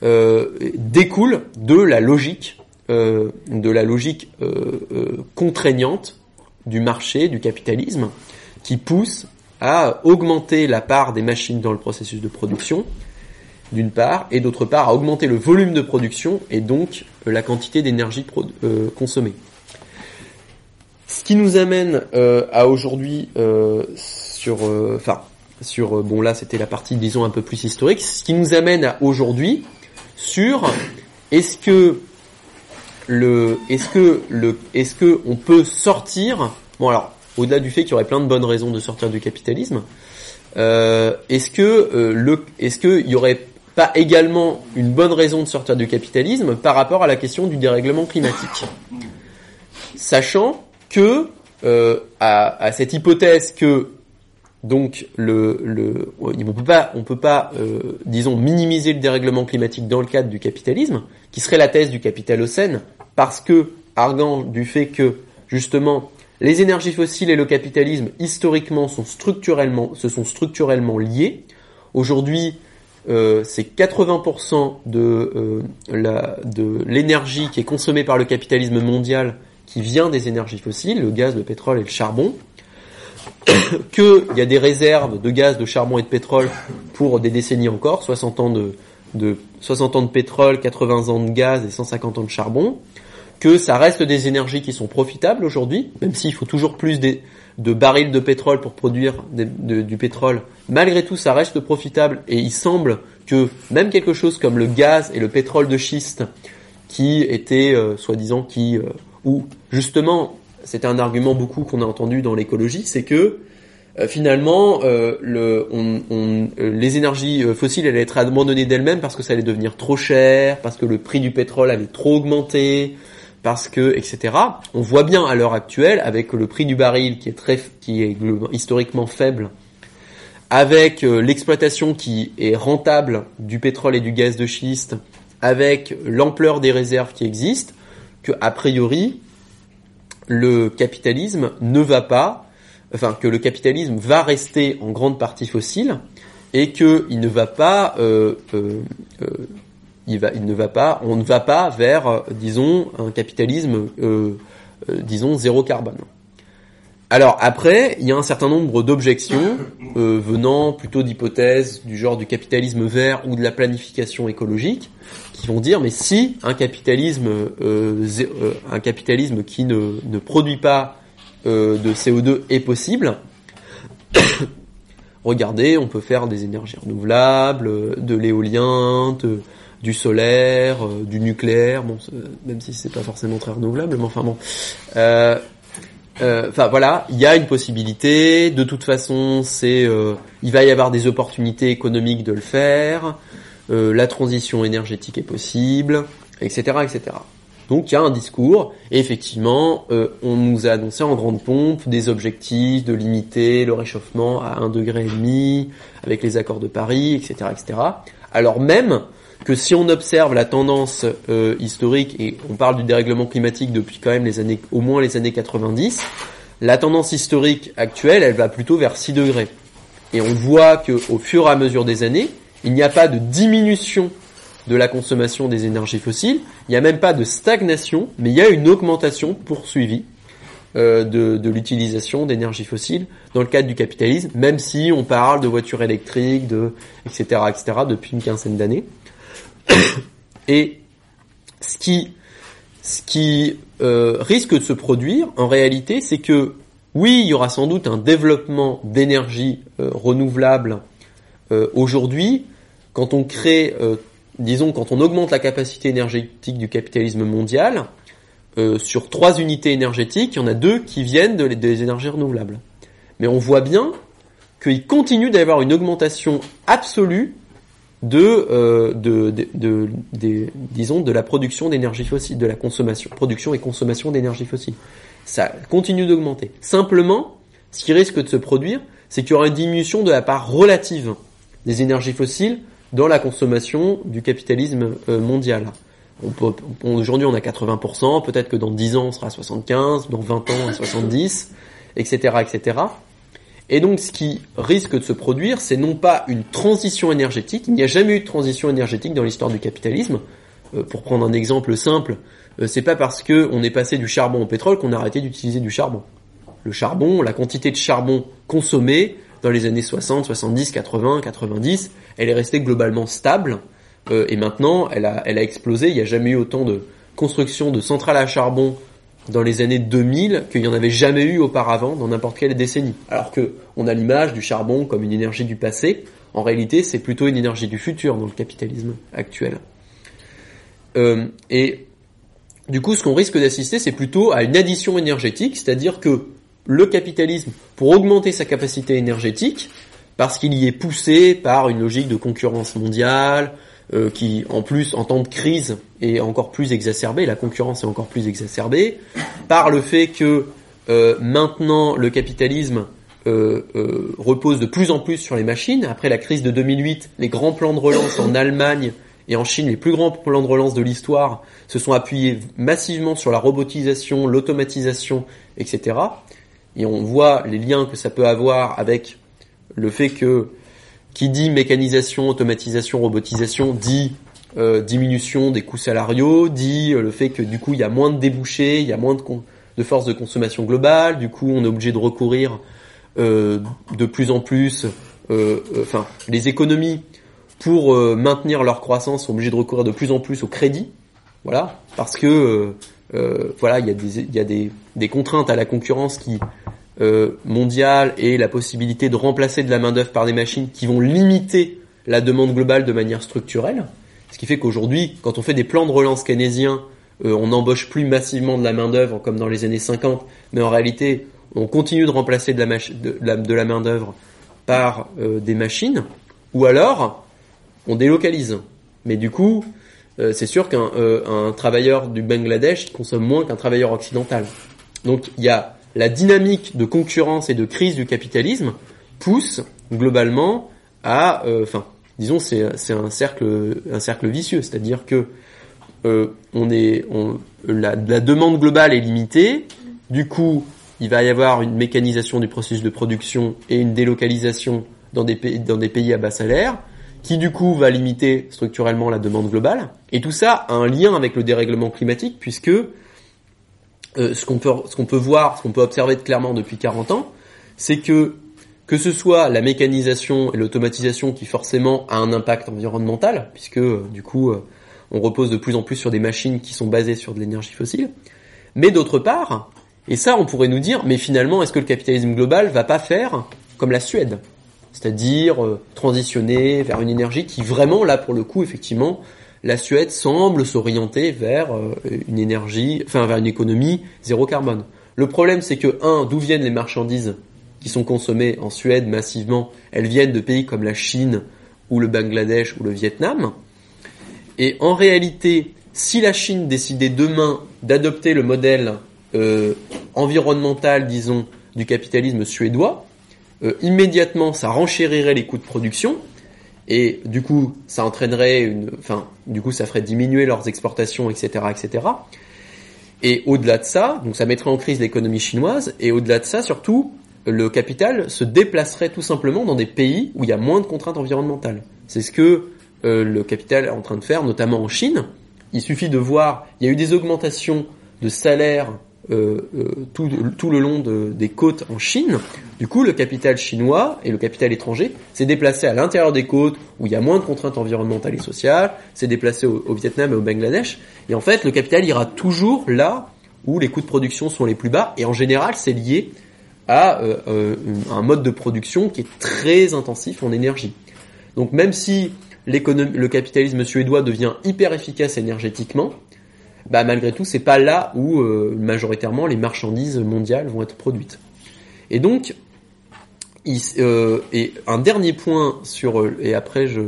découle de la logique, de la logique contraignante du marché, du capitalisme, qui poussent à augmenter la part des machines dans le processus de production, d'une part, et d'autre part à augmenter le volume de production et donc euh, la quantité d'énergie euh, consommée. Ce qui nous amène euh, à aujourd'hui sur, enfin, sur, bon là c'était la partie disons un peu plus historique, ce qui nous amène à aujourd'hui sur est-ce que est-ce que on peut sortir, bon alors au-delà du fait qu'il y aurait plein de bonnes raisons de sortir du capitalisme, le, est-ce que y aurait pas également une bonne raison de sortir du capitalisme par rapport à la question du dérèglement climatique? Sachant que euh, à, cette hypothèse que donc on on peut pas euh, disons minimiser le dérèglement climatique dans le cadre du capitalisme, qui serait la thèse du capitalocène, parce que arguant du fait que justement les énergies fossiles et le capitalisme historiquement se sont structurellement liés. Aujourd'hui, euh, c'est 80% de, euh, de l'énergie qui est consommée par le capitalisme mondial qui vient des énergies fossiles, le gaz, le pétrole et le charbon, qu'il y a des réserves de gaz, de charbon et de pétrole pour des décennies encore, 60 ans de, de 60 ans de pétrole, 80 ans de gaz et 150 ans de charbon, que ça reste des énergies qui sont profitables aujourd'hui, même s'il faut toujours plus de barils de pétrole pour produire du pétrole, malgré tout ça reste profitable et il semble que même quelque chose comme le gaz et le pétrole de schiste qui était euh, soi-disant qui euh, ou justement c'était un argument beaucoup qu'on a entendu dans l'écologie, c'est que finalement le, les énergies fossiles allaient être abandonnées d'elles-mêmes parce que ça allait devenir trop cher, parce que le prix du pétrole allait trop augmenter, parce que etc. On voit bien à l'heure actuelle avec le prix du baril qui est très qui est historiquement faible, avec euh, l'exploitation qui est rentable du pétrole et du gaz de schiste, avec l'ampleur des réserves qui existent, que a priori le capitalisme ne va pas, enfin que le capitalisme va rester en grande partie fossile et qu'il ne va pas euh, euh, euh il, va, il ne va pas, on ne va pas vers, euh, disons, un capitalisme, euh, euh, disons, zéro carbone. Alors après, il y a un certain nombre d'objections venant plutôt d'hypothèses du genre du capitalisme vert ou de la planification écologique, qui vont dire mais si un capitalisme, un capitalisme qui ne, ne produit pas de CO2 est possible, regardez, on peut faire des énergies renouvelables, de l'éolien, de, du solaire, euh, du nucléaire, bon, même si c'est pas forcément très renouvelable, mais enfin bon. Euh, euh, enfin voilà, il y a une possibilité. De toute façon, c'est, il va y avoir des opportunités économiques de le faire. la transition énergétique est possible, etc., etc. Donc il y a un discours, et effectivement, on nous a annoncé en grande pompe des objectifs de limiter le réchauffement à un degré et demi, avec les accords de Paris, etc., etc. Alors même que si on observe la tendance euh, historique, et on parle du dérèglement climatique depuis quand même les années, au moins les années 90, la tendance historique actuelle, elle va plutôt vers 6 degrés. Et on voit que au fur et à mesure des années, il n'y a pas de diminution de la consommation des énergies fossiles, il n'y a même pas de stagnation, mais il y a une augmentation poursuivie euh, de, l'utilisation d'énergie fossiles dans le cadre du capitalisme, même si on parle de voitures électriques, de etc. etc. depuis une quinzaine d'années. Et ce qui, euh, risque de se produire, en réalité, c'est que oui, il y aura sans doute un développement d'énergie euh, renouvelable aujourd'hui. Quand on crée, disons, quand on augmente la capacité énergétique du capitalisme mondial, sur trois unités énergétiques, il y en a deux qui viennent de, des énergies renouvelables. Mais on voit bien qu'il continue d'avoir une augmentation absolue euh, de la production d'énergie fossile, de la consommation, production et consommation d'énergie fossile. Ça continue d'augmenter. Simplement, ce qui risque de se produire, c'est qu'il y aura une diminution de la part relative des énergies fossiles dans la consommation du capitalisme euh, mondial. Aujourd'hui, on a 80%, peut-être que dans 10 ans, on sera à 75, dans 20 ans, à 70, etc., etc. Et donc ce qui risque de se produire, c'est non pas une transition énergétique, il n'y a jamais eu de transition énergétique dans l'histoire du capitalisme. Euh, pour prendre un exemple simple, euh, c'est pas parce que on est passé du charbon au pétrole qu'on a arrêté d'utiliser du charbon. le charbon, la quantité de charbon consommée dans les années 60, 70, 80, 90, elle est restée globalement stable. Euh, et maintenant, elle a, explosé. Il n'y a jamais eu autant de construction de centrales à charbon dans les années 2000 qu'il n'y en avait jamais eu auparavant dans n'importe quelle décennie. Alors que on a l'image du charbon comme une énergie du passé. En réalité, c'est plutôt une énergie du futur dans le capitalisme actuel. Euh, et du coup, ce qu'on risque d'assister, c'est plutôt à une addition énergétique, c'est-à-dire que le capitalisme, pour augmenter sa capacité énergétique, parce qu'il y est poussé par une logique de concurrence mondiale, euh, qui en plus en temps de crise est encore plus exacerbée, la concurrence est encore plus exacerbée, par le fait que euh, maintenant le capitalisme euh, repose de plus en plus sur les machines. Après la crise de 2008, les grands plans de relance en Allemagne et en Chine, les plus grands plans de relance de l'histoire, se sont appuyés massivement sur la robotisation, l'automatisation, etc. Et on voit les liens que ça peut avoir avec le fait que qui dit mécanisation, automatisation, robotisation, dit euh, diminution des coûts salariaux, dit euh, le fait que du coup il y a moins de débouchés, il y a moins de, de force de consommation globale, du coup on est obligé de recourir euh, de plus en plus, enfin les économies pour maintenir leur croissance sont obligées de recourir de plus en plus au crédit, voilà, parce que voilà il y a des y a des contraintes à la concurrence qui euh, mondiale et la possibilité de remplacer de la main d'œuvre par des machines qui vont limiter la demande globale de manière structurelle. Ce qui fait qu'aujourd'hui, quand on fait des plans de relance keynésiens, euh, on n'embauche plus massivement de la main d'œuvre comme dans les années 50, mais en réalité, on continue de remplacer de la, main d'œuvre par euh, des machines, ou alors on délocalise. Mais du coup, c'est sûr qu'un un travailleur du Bangladesh consomme moins qu'un travailleur occidental. Donc il y a la dynamique de concurrence et de crise du capitalisme pousse globalement à, euh, enfin, disons, c'est c'est un cercle un cercle vicieux, c'est-à-dire que euh, on est, on, la, la demande globale est limitée, du coup, il va y avoir une mécanisation du processus de production et une délocalisation dans des pays, dans des pays à bas salaire, qui du coup va limiter structurellement la demande globale. Et tout ça a un lien avec le dérèglement climatique, puisque euh, ce qu'on peut, ce qu'on peut voir, ce qu'on peut observer clairement depuis 40 ans, c'est que que ce soit la mécanisation et l'automatisation qui forcément a un impact environnemental, puisque euh, du coup euh, on repose de plus en plus sur des machines qui sont basées sur de l'énergie fossile, mais d'autre part, et ça on pourrait nous dire, mais finalement est-ce que le capitalisme global va pas faire comme la Suède, c'est-à-dire transitionner vers une énergie qui vraiment là pour le coup effectivement la Suède semble s'orienter vers euh, une énergie, enfin vers une économie zéro carbone. Le problème, c'est que un, d'où viennent les marchandises qui sont consommées en Suède massivement? Elles viennent de pays comme la Chine ou le Bangladesh ou le Vietnam. Et en réalité, si la Chine décidait demain d'adopter le modèle euh, environnemental, disons, du capitalisme suédois, euh, immédiatement ça renchérirait les coûts de production et du coup ça entraînerait une, enfin du coup ça ferait diminuer leurs exportations, etc., etc. Et au-delà de ça, donc ça mettrait en crise l'économie chinoise, et au-delà de ça surtout, le capital se déplacerait tout simplement dans des pays où il y a moins de contraintes environnementales. C'est ce que euh, le capital est en train de faire, notamment en Chine. Il suffit de voir, il y a eu des augmentations de salaires euh, euh, tout, le long de, des côtes en Chine. Du coup, le capital chinois et le capital étranger s'est déplacé à l'intérieur des côtes où il y a moins de contraintes environnementales et sociales, s'est déplacé au, Vietnam et au Bangladesh. Et en fait, le capital ira toujours là où les coûts de production sont les plus bas. Et en général, c'est lié à euh un mode de production qui est très intensif en énergie. Donc même si le capitalisme suédois devient hyper efficace énergétiquement, bah malgré tout, c'est pas là où euh, majoritairement les marchandises mondiales vont être produites. Et donc, euh, et un dernier point sur euh, et après je,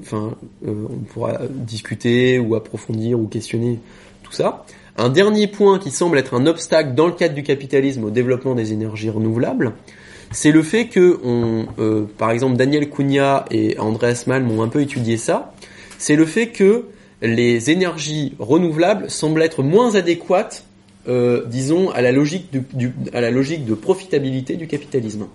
enfin, on pourra discuter ou approfondir ou questionner tout ça. Un dernier point qui semble être un obstacle dans le cadre du capitalisme au développement des énergies renouvelables, c'est le fait que, on, par exemple, Daniel Cunha et Andreas Malm ont un peu étudié ça. C'est le fait que les énergies renouvelables semblent être moins adéquates, euh, disons, à la, logique de profitabilité du capitalisme.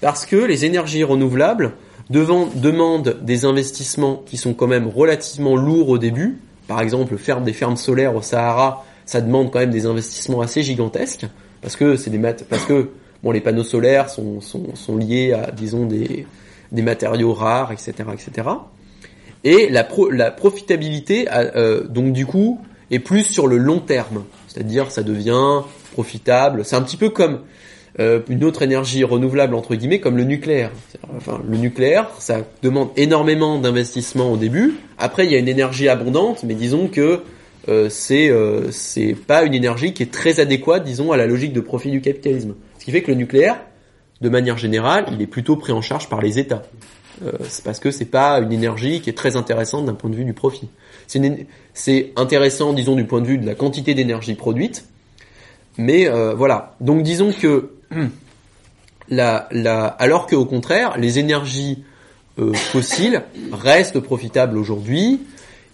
Parce que les énergies renouvelables demandent des investissements qui sont quand même relativement lourds au début. Par exemple, faire des fermes solaires au Sahara, ça demande quand même des investissements assez gigantesques. parce que c'est des mat parce que les panneaux solaires sont, liés à disons des, matériaux rares, etc. Et la, pro, la profitabilité, euh, donc du coup, est plus sur le long terme, c'est-à-dire ça devient profitable. C'est un petit peu comme euh, une autre énergie renouvelable entre guillemets, comme le nucléaire. Enfin, le nucléaire, ça demande énormément d'investissement au début. Après, il y a une énergie abondante, mais disons que euh, c'est euh, c'est pas une énergie qui est très adéquate, disons, à la logique de profit du capitalisme. Ce qui fait que le nucléaire, de manière générale, il est plutôt pris en charge par les États. Euh, c'est parce que c'est pas une énergie qui est très intéressante d'un point de vue du profit. C'est intéressant, disons, du point de vue de la quantité d'énergie produite, mais euh, voilà. Donc disons que la, la, alors qu'au contraire, les énergies euh, fossiles restent profitables aujourd'hui.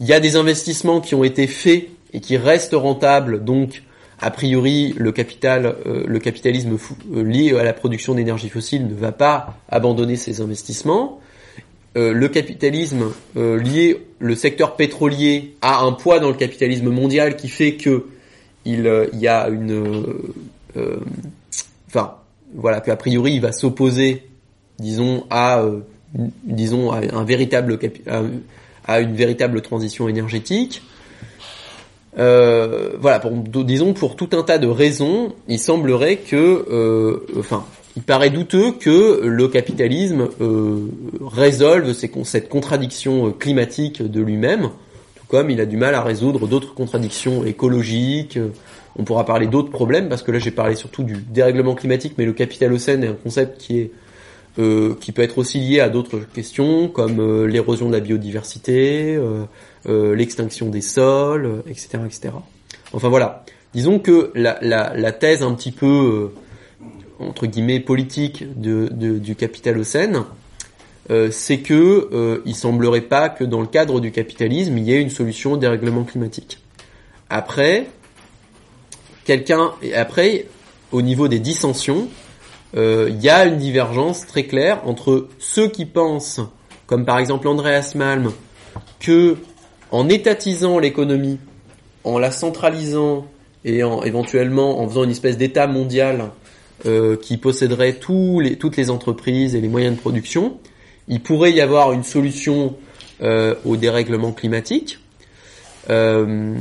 Il y a des investissements qui ont été faits et qui restent rentables, donc a priori le capital, euh, le capitalisme euh, lié à la production d'énergie fossile ne va pas abandonner ses investissements. Euh, le capitalisme lié, le secteur pétrolier a un poids dans le capitalisme mondial qui fait que il, il y a une, enfin voilà qu'a priori il va s'opposer, disons à, disons à un véritable à une véritable transition énergétique. Euh, voilà, pour, disons pour tout un tas de raisons, il semblerait que, euh, enfin, il paraît douteux que le capitalisme euh, résolve cette contradiction climatique de lui-même, tout comme il a du mal à résoudre d'autres contradictions écologiques. On pourra parler d'autres problèmes parce que là j'ai parlé surtout du dérèglement climatique, mais le capitalocène est un concept qui est euh, qui peut être aussi lié à d'autres questions comme euh, l'érosion de la biodiversité, euh, l'extinction des sols, etc., etc. Enfin voilà, disons que la thèse un petit peu entre guillemets politique de, de, du capitalocène, euh, c'est que euh, il semblerait pas que dans le cadre du capitalisme il y ait une solution au dérèglement climatique. Après, quelqu'un, après, au niveau des dissensions, il euh, y a une divergence très claire entre ceux qui pensent, comme par exemple Andreas Malm, que en étatisant l'économie, en la centralisant et en, éventuellement en faisant une espèce d'État mondial euh, qui posséderait tous les, toutes les entreprises et les moyens de production, il pourrait y avoir une solution euh, au dérèglement climatique. Euh,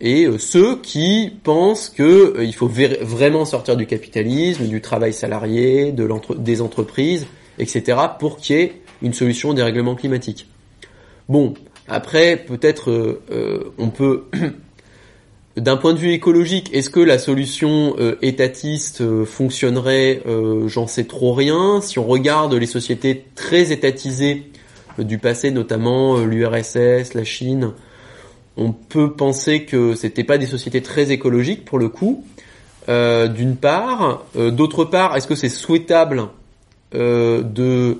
et euh, ceux qui pensent que euh, il faut vraiment sortir du capitalisme, du travail salarié, de des entreprises, etc., pour qu'il y ait une solution au dérèglement climatique. Bon, après, peut-être euh, on peut, d'un point de vue écologique, est-ce que la solution étatiste fonctionnerait J'en sais trop rien. Si on regarde les sociétés très étatisées du passé, notamment l'URSS, la Chine, on peut penser que c'était pas des sociétés très écologiques pour le coup. Euh, d'une part, euh, d'autre part, est-ce que c'est souhaitable euh, de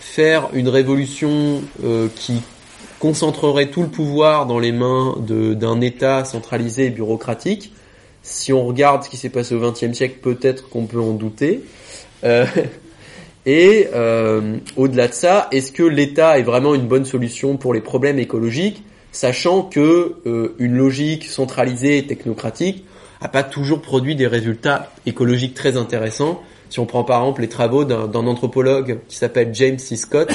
faire une révolution qui concentrerait tout le pouvoir dans les mains d'un État centralisé et bureaucratique Si on regarde ce qui s'est passé au XXe siècle, peut-être qu'on peut en douter. et au-delà de ça, est-ce que l'État est vraiment une bonne solution pour les problèmes écologiques sachant que euh, une logique centralisée et technocratique a pas toujours produit des résultats écologiques très intéressants? Si on prend par exemple les travaux d'un anthropologue qui s'appelle James C. Scott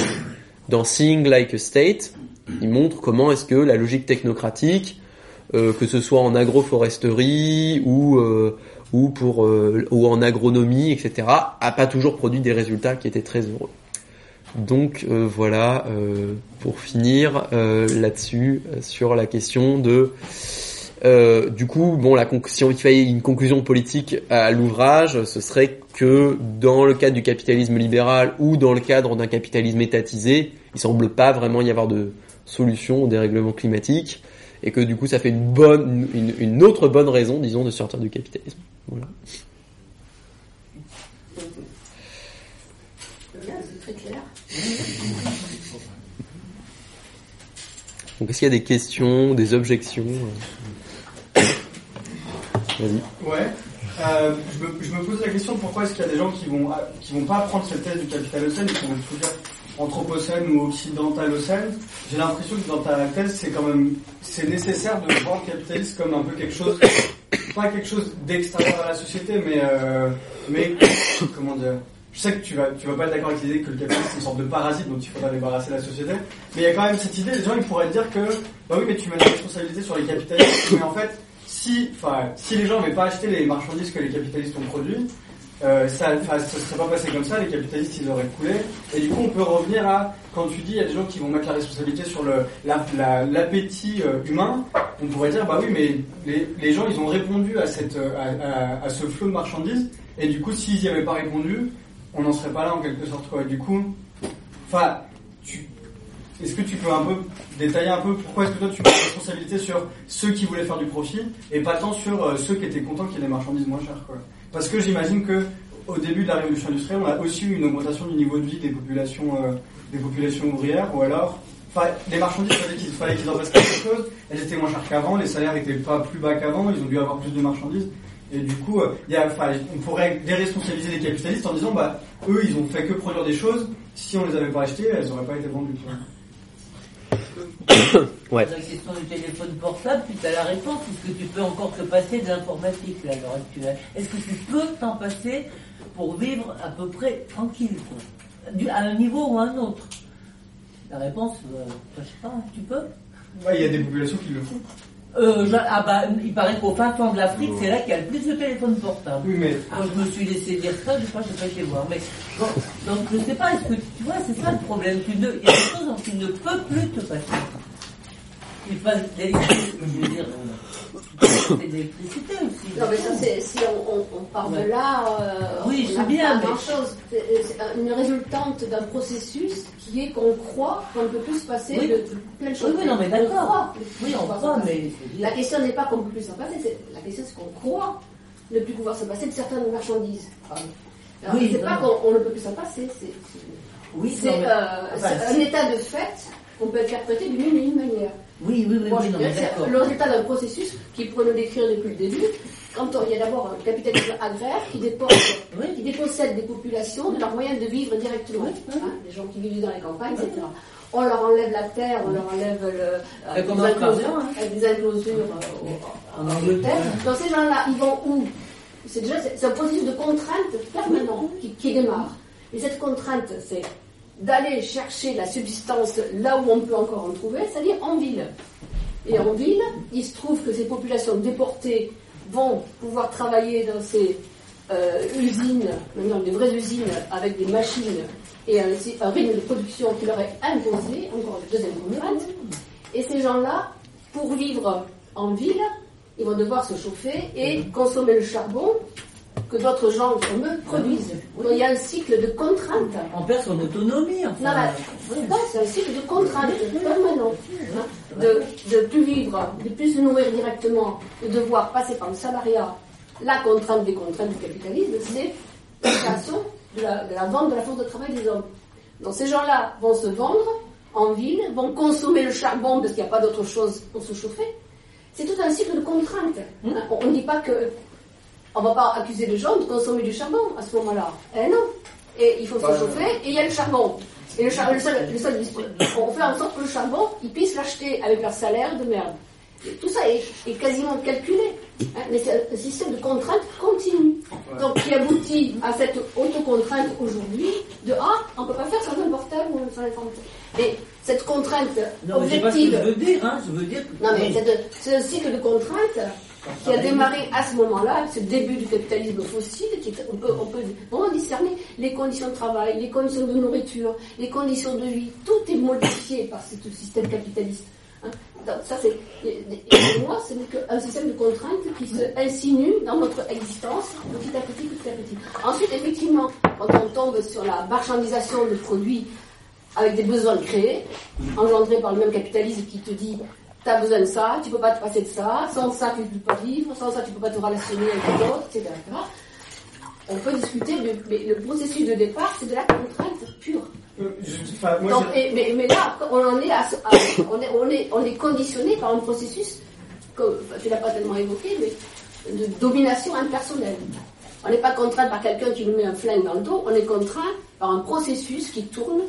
dans Seeing Like a State, il montre comment est-ce que la logique technocratique, euh, que ce soit en agroforesterie ou euh, ou pour ou en agronomie, etc., a pas toujours produit des résultats qui étaient très heureux. Donc euh, voilà, euh, pour finir euh, là-dessus, sur la question de... du coup, bon, la si on fallait une conclusion politique à l'ouvrage, ce serait que dans le cadre du capitalisme libéral ou dans le cadre d'un capitalisme étatisé, il semble pas vraiment y avoir de solution au dérèglement climatique et que du coup ça fait une bonne, une, autre bonne raison, disons, de sortir du capitalisme. Voilà. Donc est-ce qu'il y a des questions, des objections euh? Vas-y. Ouais. Euh, je, me, pose la question pourquoi est-ce qu'il y a des gens qui vont qui vont pas prendre cette thèse du capitalocène et qui vont tout dire anthropocène ou occidentalocène. J'ai l'impression que dans ta thèse c'est quand même c'est nécessaire de voir le capitalisme comme un peu quelque chose pas quelque chose d'extérieur à la société, mais, euh, mais comment dire je sais que tu vas, tu vas pas être d'accord avec l'idée que le capitalisme est une sorte de parasite dont il faudra débarrasser la société, mais il y a quand même cette idée, les gens ils pourraient dire que, bah oui, mais tu mets la responsabilité sur les capitalistes, mais en fait, si, enfin, si les gens n'avaient pas acheté les marchandises que les capitalistes ont produites, euh, ça ne serait pas passé comme ça, les capitalistes ils auraient coulé. Et du coup, on peut revenir à, quand tu dis, il y a des gens qui vont mettre la responsabilité sur l'appétit la, euh, humain, on pourrait dire, bah oui, mais les, gens ils ont répondu à, cette, à, à, ce flot de marchandises, et du coup, s'ils n'y avaient pas répondu, on n'en serait pas là en quelque sorte. Quoi. Du coup, enfin, est-ce que tu peux un peu détailler un peu pourquoi est-ce que toi tu la responsabilité sur ceux qui voulaient faire du profit et pas tant sur euh, ceux qui étaient contents qu'il y ait des marchandises moins chères quoi? Parce que j'imagine que au début de la révolution industrielle, on a aussi eu une augmentation du niveau de vie des populations, euh, des populations ouvrières, ou alors, les marchandises, il fallait qu'ils, en fassent quelque chose, elles étaient moins chères qu'avant, les salaires étaient pas plus bas qu'avant, ils ont dû avoir plus de marchandises, et du coup, euh, y a, on pourrait déresponsabiliser les capitalistes en disant, bah, eux, ils ont fait que produire des choses, si on les avait pas achetées, elles n'auraient pas été vendues. ouais. La question du téléphone portable, tu as la réponse. Est-ce que tu peux encore te passer de l'informatique à l'heure actuelle Est-ce que tu peux t'en passer pour vivre à peu près tranquille, à un niveau ou à un autre? La réponse, euh, je sais pas, tu peux? Il y a des populations qui le font. Euh, ah bah, il paraît qu'au fin fond de l'Afrique, c'est là qu'il y a le plus de téléphones portables. Oui, mais... Quand je me suis laissé dire ça, je crois que je pas chez voir. Mais bon, donc je sais pas, est-ce que tu vois, c'est ça le problème. Tu ne, il y a des choses dont tu ne peux plus te passer. Il passe l'électricité, je veux dire, euh, c'est l'électricité aussi. Non, mais ça, c'est, si on, on, part de là, euh, oui, c'est bien, mais... chose. C'est une résultante d'un processus qui est qu'on croit qu'on ne peut plus se passer de, plein de choses. Oui, non, mais d'accord. Oui, on croit, mais... La question n'est pas qu'on ne peut plus s'en passer, c'est, la question c'est qu'on croit ne plus pouvoir se passer de certaines marchandises. Alors, oui, c'est pas qu'on ne peut plus s'en passer, c'est... Oui, c'est, euh, un état de fait qu'on peut interpréter d'une une manière. Oui, oui, oui, oui le résultat d'un processus qui pourrait nous décrire depuis le début. Quand il y a d'abord un capitalisme agraire qui, qui dépossède des populations de leurs moyens de vivre directement. Hein, les gens qui vivent dans les campagnes, etc. On leur enlève la terre, on leur enlève le, euh, des, enclosures, hein. des enclosures euh, en Angleterre. Donc ces gens-là, ils vont où? C'est déjà c'est un processus de contrainte permanent qui, qui démarre. Et cette contrainte, c'est d'aller chercher la subsistance là où on peut encore en trouver, c'est-à-dire en ville. Et en ville, il se trouve que ces populations déportées vont pouvoir travailler dans ces euh, usines, maintenant des vraies usines avec des machines et un, rythme de production qui leur est imposé, encore une deuxième contrainte. Et ces gens-là, pour vivre en ville, ils vont devoir se chauffer et consommer le charbon que d'autres gens comme eux produisent. il y a un cycle de contraintes. On perd son autonomie. Enfin. Non, c'est un cycle de contraintes permanent. Hein, de, de plus vivre, de plus se nourrir directement, de devoir passer par le salariat. La contrainte des contraintes du capitalisme, c'est la création de la, de la vente de la force de travail des hommes. Donc ces gens-là vont se vendre en ville, vont consommer le charbon parce qu'il n'y a pas d'autre chose pour se chauffer. C'est tout un cycle de contraintes. Hein, on ne dit pas que on ne va pas accuser les gens de consommer du charbon à ce moment-là. Eh non. Et il faut se chauffer et il y a le charbon. Et le, charbon, le, seul, le seul, on fait en sorte que le charbon, ils puissent l'acheter avec leur salaire de merde. tout ça est, quasiment calculé. Hein, mais c'est un système de contrainte continue. Donc, qui aboutit à cette autocontrainte aujourd'hui de Ah, on ne peut pas faire sans un portable ou sans l'informatique. Et cette contrainte non, objective. Pas ce que je veux dire, hein, je veux dire. Non, mais c'est un cycle de contraintes qui a démarré à ce moment-là, ce début du capitalisme fossile, qui on, peut, on peut vraiment discerner les conditions de travail, les conditions de nourriture, les conditions de vie, tout est modifié par ce système capitaliste. Hein. ça, c'est, pour moi, ce n'est qu'un système de contraintes qui se insinue dans notre existence petit à petit, petit à petit. Ensuite, effectivement, quand on tombe sur la marchandisation de produits avec des besoins créés, engendrés par le même capitalisme qui te dit tu as besoin de ça, tu peux pas te passer de ça, sans ça tu ne peux pas vivre, sans ça tu peux pas te relationner avec d'autres, etc., On peut discuter, mais le processus de départ, c'est de la contrainte pure. Euh, mais, là, on en est, à, on, est, on, est, on est conditionné par un processus, que tu l'as pas tellement évoqué, mais de domination impersonnelle. On n'est pas contraint par quelqu'un qui nous met un flingue dans le dos, on est contraint par un processus qui tourne,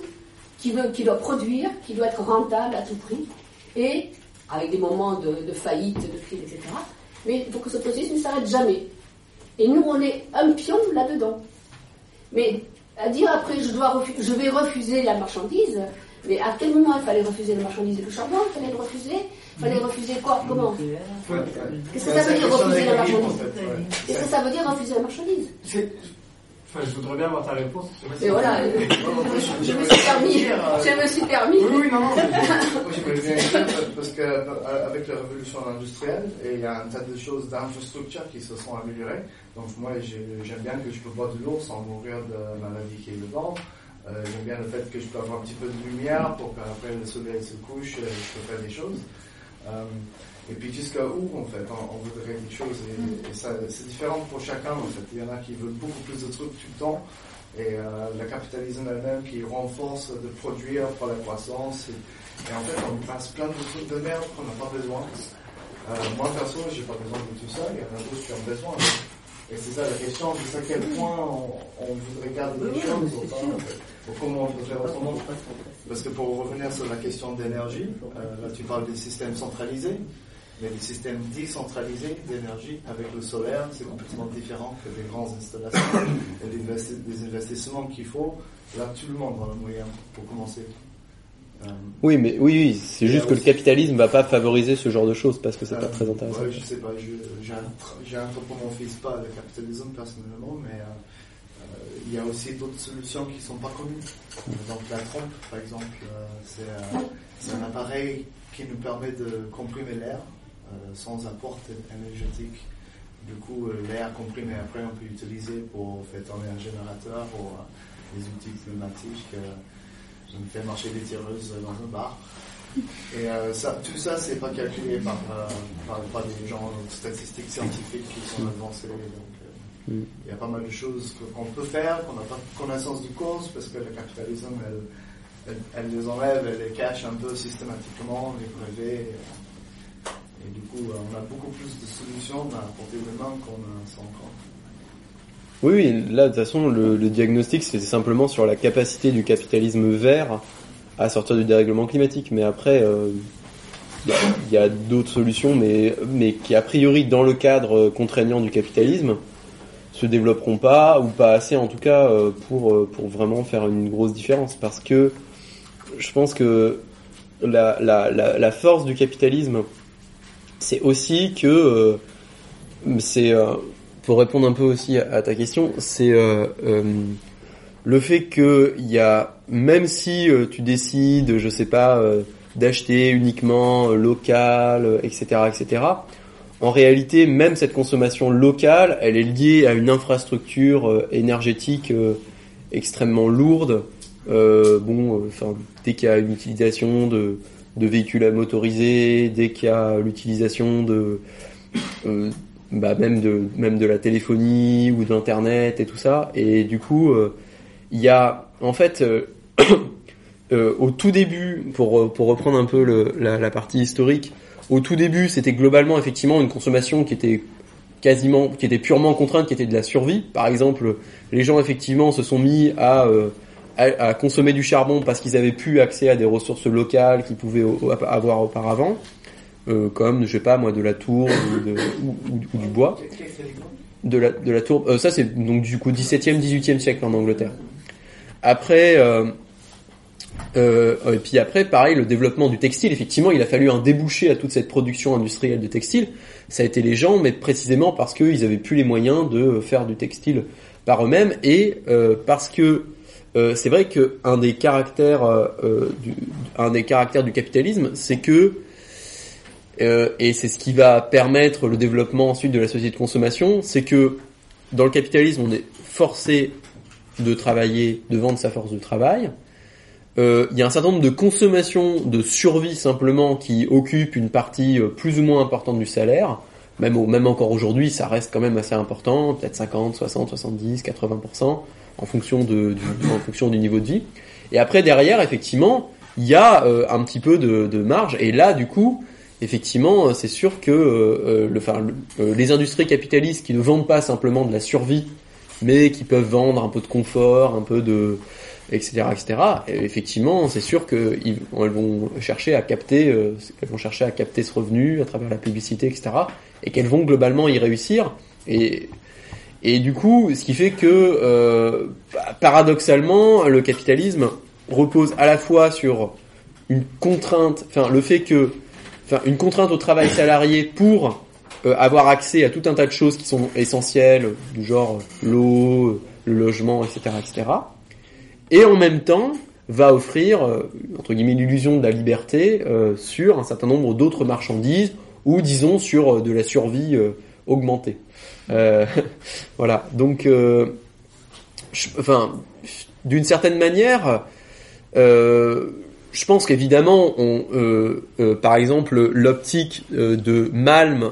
qui, veut, qui doit produire, qui doit être rentable à tout prix, et avec des moments de, faillite, de crise, etc. Mais il faut que ce processus ne s'arrête jamais. Et nous, on est un pion là-dedans. Mais à dire après, je, dois je vais refuser la marchandise, mais à quel moment il fallait refuser la marchandise Le charbon, il fallait le refuser? Il fallait refuser quoi? Comment? Qu'est-ce que ça veut dire refuser la marchandise? Qu'est-ce que ça veut dire refuser la marchandise? Enfin, je voudrais bien avoir ta réponse. Et voilà, je, me suis permis. Je me suis permis. Oui, oui, non, non. je bien parce qu'avec la révolution industrielle, il y a un tas de choses d'infrastructure qui se sont améliorées. Donc moi, j'aime bien que je peux boire de l'eau sans mourir de maladie qui est vent. Euh, j'aime bien le fait que je peux avoir un petit peu de lumière pour qu'après le soleil se couche, euh, je peux faire des choses. Euh, et puis jusqu'à où, en fait, on, voudrait des choses. Et, ça, c'est différent pour chacun, en fait. Il y en a qui veulent beaucoup plus de trucs tout le temps. Et euh, la capitalisme elle-même qui renforce de produire pour la croissance. Et, en fait, on passe plein de trucs de merde qu'on n'a pas besoin. Euh, moi, perso, j'ai pas besoin de tout ça. Il y en a d'autres qui ont besoin. Et c'est ça la question, à quel point on, voudrait garder des choses ou pas, ou comment on faire autrement. Parce que pour revenir sur la question d'énergie, euh, là tu parles des systèmes centralisés. Mais des systèmes décentralisés d'énergie avec le solaire, c'est complètement différent que des grandes installations et des, investissements qu'il faut. Là, tout le monde a le moyen pour commencer. Euh, oui, mais oui, oui c'est juste que le capitalisme ne va pas favoriser ce genre de choses parce que c'est pas euh, très intéressant. Ouais, je sais pas, j'ai un pour mon fils pas le capitalisme personnellement, mais euh, il y a aussi d'autres solutions qui sont pas connues. Donc la trompe, par exemple, c'est un appareil qui nous permet de comprimer l'air euh, sans apport énergétique. Du coup, euh, l'air comprimé après, on peut utiliser pour faire tourner un générateur ou des outils pneumatiques. je me fais marcher des tireuses dans un bar. Et euh, ça, tout ça, c'est pas calculé par, par, des gens statistiques scientifiques qui sont avancés. Donc, mm. il y a pas mal de choses qu'on peut faire, qu'on n'a pas connaissance du cause, parce que le capitalisme, elle, elle, les enlève, elle les cache un peu systématiquement, les brevets. Et du coup, euh, on a beaucoup plus de solutions à portée de main qu'on s'en compte. Oui, oui, là, de toute façon, le, diagnostic, c'est simplement sur la capacité du capitalisme vert à sortir du dérèglement climatique. Mais après, euh, il y a, d'autres solutions, mais, mais qui, a priori, dans le cadre contraignant du capitalisme, se développeront pas, ou pas assez en tout cas, euh, pour, pour vraiment faire une grosse différence. Parce que je pense que la, la, la force du capitalisme, c'est aussi que euh, c'est euh, pour répondre un peu aussi à, ta question, c'est euh, le fait que il y a même si tu décides, je sais pas, d'acheter uniquement local, etc., etc. En réalité, même cette consommation locale, elle est liée à une infrastructure énergétique extrêmement lourde. bon, enfin, dès qu'il y a une utilisation de de véhicules à motoriser, dès qu'il y a l'utilisation de euh, bah même de même de la téléphonie ou d'internet et tout ça. Et du coup, euh, il y a en fait euh, au tout début, pour pour reprendre un peu la partie historique, au tout début, c'était globalement effectivement une consommation qui était quasiment, qui était purement contrainte, qui était de la survie. Par exemple, les gens effectivement se sont mis à à, consommer du charbon parce qu'ils avaient plus accès à des ressources locales qu'ils pouvaient avoir auparavant, euh, comme je sais pas moi de la tourbe ou, du bois. De la, de la tourbe. Euh, ça c'est donc du coup 17e, 18e siècle en Angleterre. Après, euh, euh, et puis après, pareil, le développement du textile. Effectivement, il a fallu un débouché à toute cette production industrielle de textile. Ça a été les gens, mais précisément parce qu'ils avaient plus les moyens de faire du textile par eux-mêmes et euh, parce que euh, c'est vrai que un des caractères, euh, euh, du, un des caractères du capitalisme, c'est que et c'est ce qui va permettre le développement ensuite de la société de consommation, c'est que dans le capitalisme, on est forcé de travailler, de vendre sa force de travail. Il y a un certain nombre de consommations de survie simplement qui occupent une partie plus ou moins importante du salaire. Même encore aujourd'hui, ça reste quand même assez important, peut-être 50, 60, 70, 80% en fonction de du, en fonction du niveau de vie. Et après derrière, effectivement, il y a euh, un petit peu de, de, marge. Et là, du coup, effectivement, c'est sûr que euh, le, enfin, les industries capitalistes qui ne vendent pas simplement de la survie, mais qui peuvent vendre un peu de confort, un peu de etc., etc. Et effectivement, c'est sûr qu'elles vont chercher à capter, euh, elles vont chercher à capter ce revenu à travers la publicité, etc. Et qu'elles vont globalement y réussir. Et et du coup, ce qui fait que euh, paradoxalement, le capitalisme repose à la fois sur une contrainte, enfin le fait que, enfin une contrainte au travail salarié pour euh, avoir accès à tout un tas de choses qui sont essentielles, du genre l'eau, le logement, etc., etc. Et en même temps, va offrir euh, entre guillemets l'illusion de la liberté euh, sur un certain nombre d'autres marchandises ou disons sur de la survie augmentée. voilà. Donc, je, enfin, d'une certaine manière, je pense qu'évidemment, par exemple, l'optique de Malm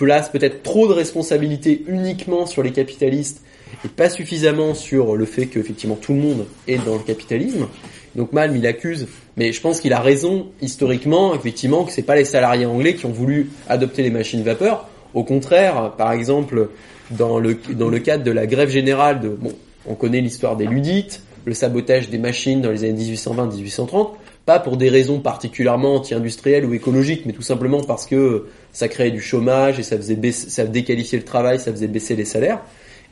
place peut-être trop de responsabilité uniquement sur les capitalistes et pas suffisamment sur le fait qu'effectivement tout le monde est dans le capitalisme. Donc Malm il accuse, mais je pense qu'il a raison historiquement, effectivement, que c'est pas les salariés anglais qui ont voulu adopter les machines vapeur. Au contraire, par exemple, dans le cadre de la grève générale de bon, on connaît l'histoire des ludites, le sabotage des machines dans les années 1820-1830 pas pour des raisons particulièrement anti-industrielles ou écologiques, mais tout simplement parce que ça créait du chômage et ça faisait baisser, ça déqualifiait le travail, ça faisait baisser les salaires.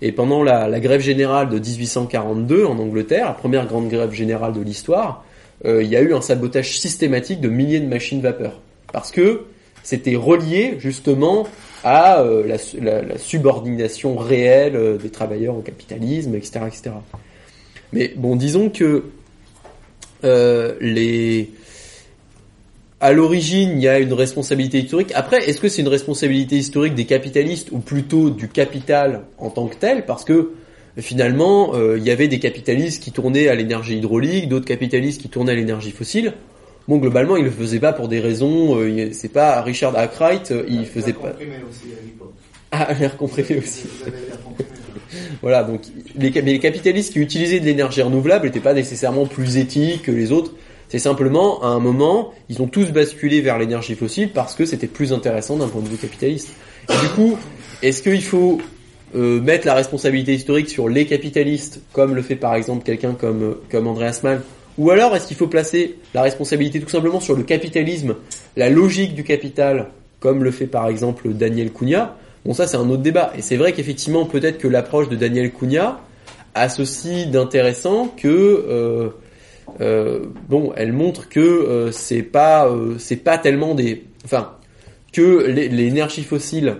Et pendant la, grève générale de 1842 en Angleterre, la première grande grève générale de l'histoire, euh, il y a eu un sabotage systématique de milliers de machines vapeur. Parce que c'était relié justement à euh, la, subordination réelle euh, des travailleurs au capitalisme, etc., etc. Mais bon, disons que euh, les à l'origine, il y a une responsabilité historique. Après, est-ce que c'est une responsabilité historique des capitalistes ou plutôt du capital en tant que tel? Parce que finalement, il y avait des capitalistes qui tournaient à l'énergie hydraulique, d'autres capitalistes qui tournaient à l'énergie fossile. Bon, globalement, ils le faisaient pas pour des raisons. Euh, c'est pas Richard Arkwright, il faisait pas. Aussi, à ah, l'air comprimé aussi. Voilà, donc les, les capitalistes qui utilisaient de l'énergie renouvelable n'étaient pas nécessairement plus éthiques que les autres. C'est simplement, à un moment, ils ont tous basculé vers l'énergie fossile parce que c'était plus intéressant d'un point de vue capitaliste. Et du coup, est-ce qu'il faut euh, mettre la responsabilité historique sur les capitalistes, comme le fait par exemple quelqu'un comme, comme Andreas ou alors est-ce qu'il faut placer la responsabilité tout simplement sur le capitalisme, la logique du capital, comme le fait par exemple Daniel Cunha? Bon, ça, c'est un autre débat. Et c'est vrai qu'effectivement, peut-être que l'approche de Daniel Cunha a ceci d'intéressant que, euh, euh, bon, elle montre que euh, c'est pas, c'est pas tellement des, enfin, que l'énergie fossile,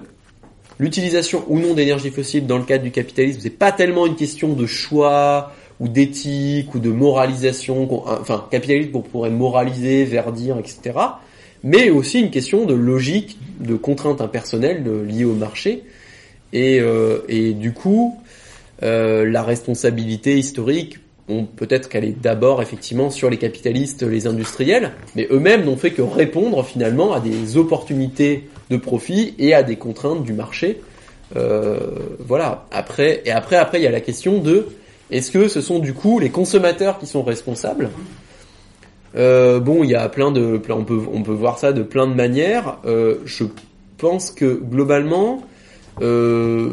l'utilisation ou non d'énergie fossile dans le cadre du capitalisme, c'est pas tellement une question de choix ou d'éthique ou de moralisation. Enfin, capitalisme, on pourrait moraliser, verdir, etc mais aussi une question de logique, de contraintes impersonnelles liées au marché. Et, euh, et du coup, euh, la responsabilité historique, peut-être qu'elle est d'abord effectivement sur les capitalistes, les industriels, mais eux-mêmes n'ont fait que répondre finalement à des opportunités de profit et à des contraintes du marché. Euh, voilà. Après et après après il y a la question de est-ce que ce sont du coup les consommateurs qui sont responsables? Euh, bon, il y a plein de, on peut, on peut voir ça de plein de manières. Euh, je pense que globalement, euh,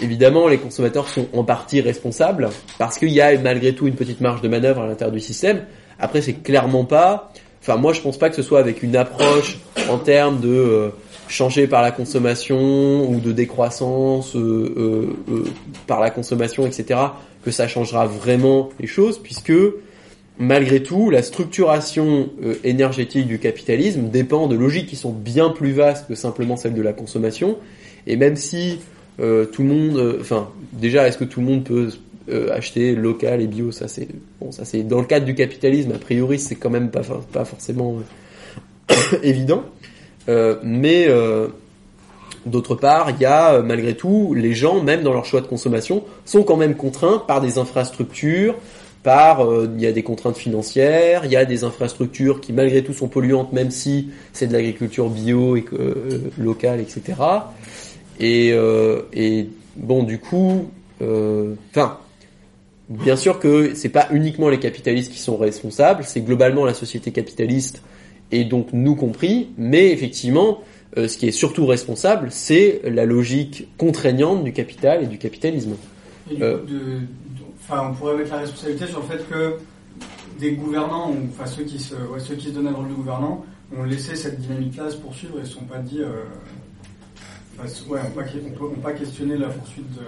évidemment, les consommateurs sont en partie responsables parce qu'il y a malgré tout une petite marge de manœuvre à l'intérieur du système. Après, c'est clairement pas. Enfin, moi, je pense pas que ce soit avec une approche en termes de changer par la consommation ou de décroissance par la consommation, etc., que ça changera vraiment les choses, puisque malgré tout, la structuration euh, énergétique du capitalisme dépend de logiques qui sont bien plus vastes que simplement celles de la consommation. Et même si euh, tout le monde, euh, enfin, déjà, est-ce que tout le monde peut acheter local et bio? Ça c'est bon, ça c'est dans le cadre du capitalisme. A priori, c'est quand même pas pas forcément évident. Mais D'autre part, il y a malgré tout les gens, même dans leur choix de consommation, sont quand même contraints par des infrastructures, par euh, il y a des contraintes financières, il y a des infrastructures qui malgré tout sont polluantes même si c'est de l'agriculture bio euh, locale, etc. Et, euh, et bon du coup, enfin bien sûr que c'est pas uniquement les capitalistes qui sont responsables, c'est globalement la société capitaliste et donc nous compris, mais effectivement ce qui est surtout responsable, c'est la logique contraignante du capital et du capitalisme. Et du coup, de, enfin, on pourrait mettre la responsabilité sur le fait que des gouvernants, ou, enfin ceux qui se, ouais, ceux qui se donnent un rôle de gouvernant, ont laissé cette dynamique-là se poursuivre et ne se sont pas dit, euh, enfin, ouais, on pas, on peut, on pas questionner la poursuite de.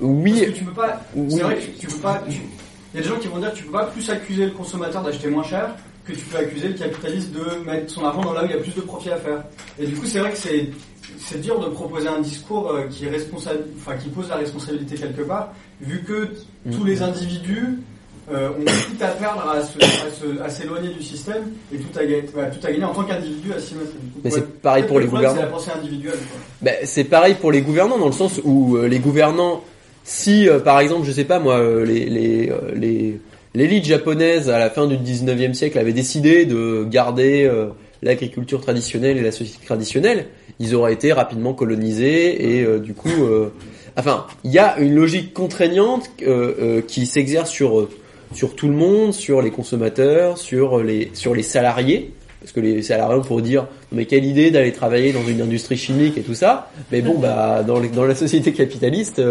Oui, Parce que tu peux pas. Oui. C'est vrai que tu, tu peux pas. Il y a des gens qui vont dire que tu peux pas plus accuser le consommateur d'acheter moins cher que tu peux accuser le capitaliste de mettre son argent dans là où il y a plus de profit à faire. Et du coup, c'est vrai que c'est c'est dur de proposer un discours euh, qui est responsable, enfin qui pose la responsabilité quelque part, vu que Mm. tous les individus euh, ont tout à perdre à s'éloigner du système et tout à, gagner, tout à gagner en tant qu'individu à s'y mettre. Mais ouais. c'est pareil pour les gouvernants. C'est la pensée. Ben, c'est pareil pour les gouvernants dans le sens où euh, les gouvernants, si euh, par exemple, je sais pas moi, les les les l'élite japonaise à la fin du 19e siècle avait décidé de garder euh, l'agriculture traditionnelle et la société traditionnelle, ils auraient été rapidement colonisés et euh, du coup, euh, enfin, il y a une logique contraignante euh, euh, qui s'exerce sur sur tout le monde, sur les consommateurs, sur les sur les salariés. Parce que les salariés pour dire mais quelle idée d'aller travailler dans une industrie chimique et tout ça? Mais bon bah dans, les- dans la société capitaliste,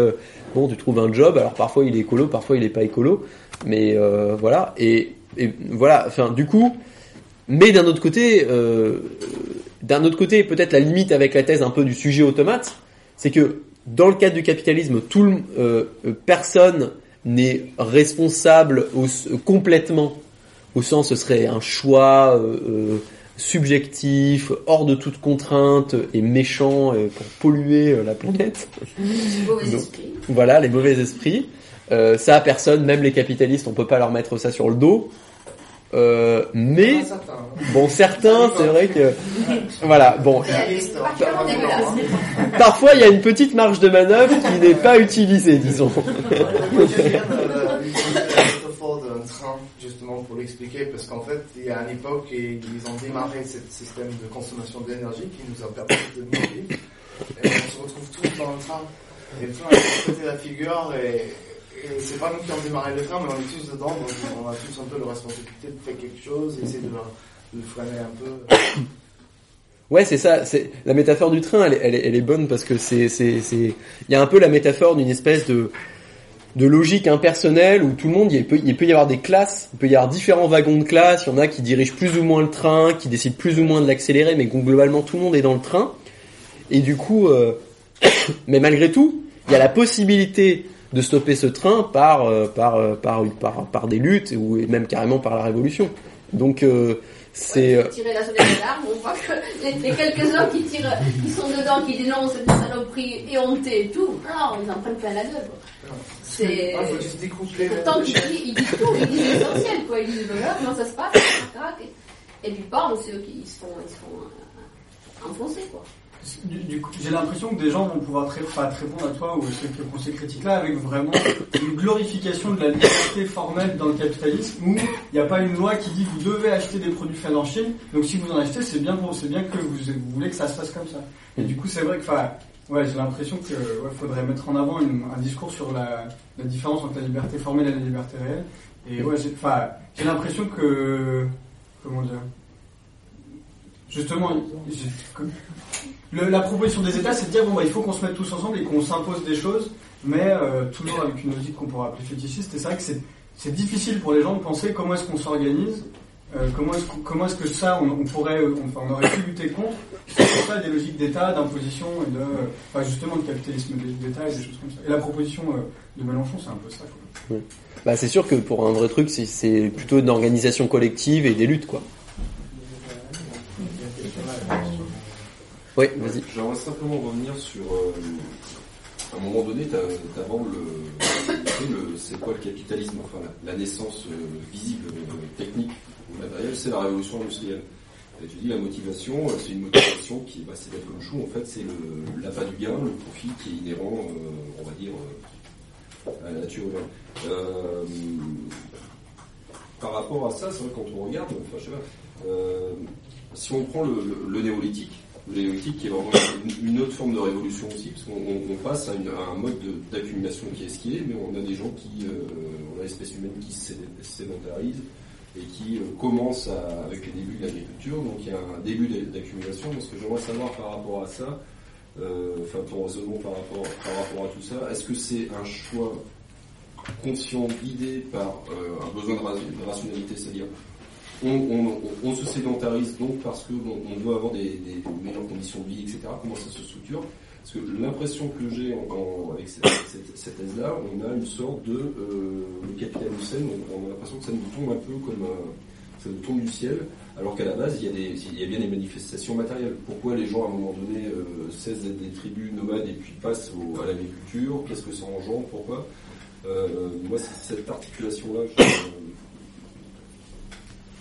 bon tu trouves un job. Alors parfois il est écolo, parfois il est pas écolo. Mais euh, voilà et, et voilà. Enfin du coup, mais d'un autre côté, euh, d'un autre côté peut-être la limite avec la thèse un peu du sujet automate, c'est que dans le cadre du capitalisme, tout le, euh, personne n'est responsable au, complètement au sens ce serait un choix euh, subjectif, hors de toute contrainte et méchant pour polluer la planète. Mauvais Donc, esprit. Voilà, les mauvais esprits. Euh, ça, personne, même les capitalistes, on peut pas leur mettre ça sur le dos. Euh, mais Ah, hein. bon, certains, c'est vrai que voilà. Bon, hein. Parfois il y a une petite marge de manœuvre qui n'est pas utilisée, disons. Moi, euh, d'un train, justement, pour l'expliquer, parce qu'en fait, il y a une époque, et ils ont démarré ce système de consommation d'énergie qui nous a permis de vivre, et on se retrouve tous dans le train. Et le train a la figure, et, et c'est pas nous qui avons démarré le train, mais on est tous dedans, donc on a tous un peu la responsabilité de faire quelque chose, essayer de le, freiner un peu. Ouais, c'est ça. C'est la métaphore du train. Elle, elle, elle est bonne parce que c'est, c'est, c'est. Il y a un peu la métaphore d'une espèce de de logique impersonnelle où tout le monde, il peut, il peut y avoir des classes, il peut y avoir différents wagons de classe. Il y en a qui dirigent plus ou moins le train, qui décident plus ou moins de l'accélérer, mais globalement tout le monde est dans le train. Et du coup, euh, mais malgré tout, il y a la possibilité de stopper ce train par euh, par, euh, par par par des luttes ou et même carrément par la révolution. Donc euh, c'est euh, Tirer la sonnette d'alarme, on voit que les, les quelques-uns qui tirent, qui sont dedans, qui dénoncent cette saloperie éhontée et tout, non, ils en prennent plein la gueule. C'est. Le- Pourtant, ils disent, ils disent tout, ils disent l'essentiel, quoi. Ils disent voilà, comment ça se passe, tac, et, et puis bam, c'est eux qui se font, ils se font euh, enfoncer, quoi. J'ai l'impression que des gens vont pouvoir très, enfin, te répondre à toi ou ceux qui font ces critiques-là avec vraiment une glorification de la liberté formelle dans le capitalisme où il n'y a pas une loi qui dit vous devez acheter des produits faits en Chine, donc si vous en achetez, c'est bien bien que vous, voulez que ça se passe comme ça. Et du coup, c'est vrai que, ouais, j'ai l'impression que, ouais, faudrait mettre en avant un discours sur la, différence entre la liberté formelle et la liberté réelle. Et ouais, j'ai l'impression que, comment dire, justement, la proposition des États, c'est de dire bon bah il faut qu'on se mette tous ensemble et qu'on s'impose des choses, mais euh, toujours avec une logique qu'on pourrait appeler fétichiste. Et c'est vrai que c'est difficile pour les gens de penser comment est-ce qu'on s'organise, euh, comment est-ce que ça on, pourrait, euh, on, on aurait pu lutter contre. C'est ça des logiques d'État, d'imposition et de, enfin justement de capitalisme d'État et des choses comme ça. Et la proposition de Mélenchon, c'est un peu ça. Bah, c'est sûr que pour un vrai truc, c'est- c'est plutôt une organisation collective et des luttes, quoi. Oui, vas-y. J'aimerais simplement revenir sur. euh, à un moment donné, tu abordes le, le- c'est quoi le capitalisme, enfin la, la naissance euh, visible, euh, technique ou matérielle, c'est la révolution industrielle. Et tu dis la motivation, euh, c'est une motivation qui, bah, c'est d'être comme chou, en fait, c'est l'appât du gain, le profit qui est inhérent, euh, on va dire, euh, à la nature humaine. Euh, par rapport à ça, c'est vrai quand on regarde, enfin je sais pas, euh, si on prend le, le- le néolithique, le néolithique qui est vraiment une, autre forme de révolution aussi, parce qu'on on- on passe à, un mode de- d'accumulation qui est ce qui est, mais on a des gens qui, euh, on a l'espèce humaine qui se sédentarise et qui euh, commence avec les débuts de l'agriculture, donc il y a un début d'a- d'accumulation. Ce que j'aimerais savoir par rapport à ça, euh, enfin ton raisonnement par rapport, par rapport à tout ça, est-ce que c'est un choix conscient, guidé par euh, un besoin de, de rationalité, c'est-à-dire on, on, on- se sédentarise donc parce que bon, on doit avoir des, des meilleures conditions de vie, etc. Comment ça se structure? Parce que l'impression que j'ai avec cette, cette- thèse-là, on a une sorte de euh, le capital Hussein, on, a l'impression que ça nous tombe un peu comme euh, ça nous tombe du ciel, alors qu'à la base il y, a des, il y a bien des manifestations matérielles. Pourquoi les gens à un moment donné euh, cessent d'être des tribus nomades et puis passent au- à l'agriculture? Qu'est-ce que ça engendre? Pourquoi? Euh, Moi, cette articulation-là,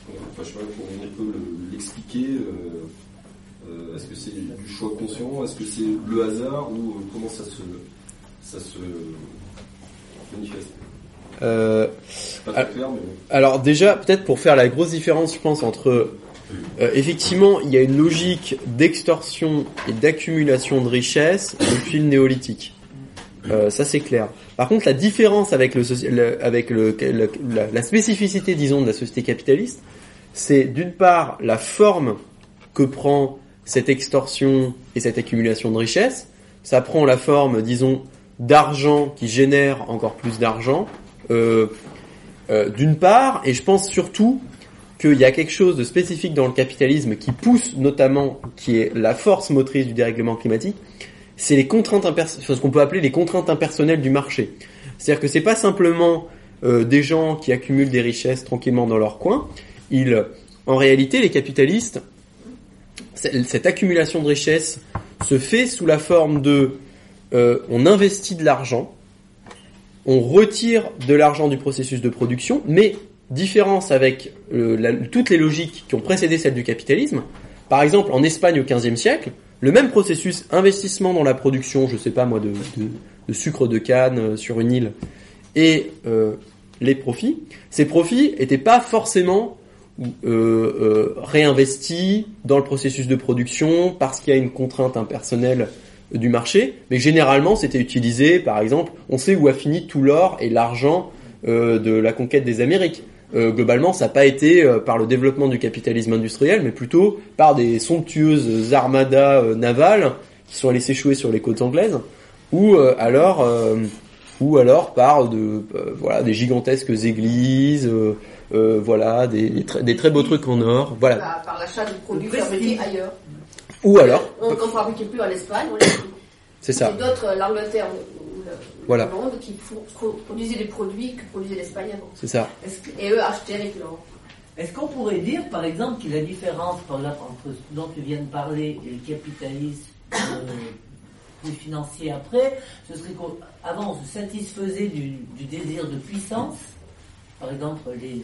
enfin, je sais pas comment on peut le- l'expliquer. euh, euh, Est-ce que c'est du choix conscient Est-ce que c'est le hasard Ou euh, comment ça se, ça se manifeste? Euh, très clair, mais. Alors déjà, peut-être pour faire la grosse différence, je pense, entre... euh, effectivement, il y a une logique d'extorsion et d'accumulation de richesses depuis le néolithique. Euh, ça c'est clair. Par contre, la différence avec, le, avec le, le- la, la spécificité, disons, de la société capitaliste, c'est d'une part la forme que prend cette extorsion et cette accumulation de richesses. Ça prend la forme, disons, d'argent qui génère encore plus d'argent. Euh, euh, d'une part, et je pense surtout qu'il y a quelque chose de spécifique dans le capitalisme qui pousse notamment, qui est la force motrice du dérèglement climatique, c'est les contraintes ce qu'on peut appeler les contraintes impersonnelles du marché. C'est-à-dire que c'est pas simplement euh, des gens qui accumulent des richesses tranquillement dans leur coin. Ils, en réalité, les capitalistes, cette accumulation de richesses se fait sous la forme de, euh, on investit de l'argent, on retire de l'argent du processus de production, mais différence avec euh, toutes les logiques qui ont précédé celle du capitalisme. Par exemple, en Espagne au XVe siècle, le même processus investissement dans la production, je sais pas moi, de, sucre de canne euh, sur une île, et les profits, ces profits étaient pas forcément euh, euh, réinvestis dans le processus de production parce qu'il y a une contrainte impersonnelle du marché, mais généralement c'était utilisé, par exemple, on sait où a fini tout l'or et l'argent euh, de la conquête des Amériques. Globalement, ça n'a pas été par le développement du capitalisme industriel, mais plutôt par des somptueuses armadas navales qui sont allées s'échouer sur les côtes anglaises, ou alors, ou alors par de, voilà, des gigantesques églises, euh, voilà, des, des très- des très beaux trucs en or, voilà. Par, par l'achat de produits fabriqués ailleurs. Ou alors, On ne fabriquait plus en Espagne, on c'est ça, Et d'autres, euh, l'Angleterre ou ou le, Voilà. le Londres, qui produisaient des produits que produisait l'Espagne avant. c'est ça. Et eux achetaient avec l'or. Est-ce qu'on pourrait dire, par exemple, que la différence par exemple, entre ce dont tu viens de parler et le capitalisme euh, plus financier après, ce serait qu'avant on se satisfaisait du, du désir de puissance. Par exemple, les,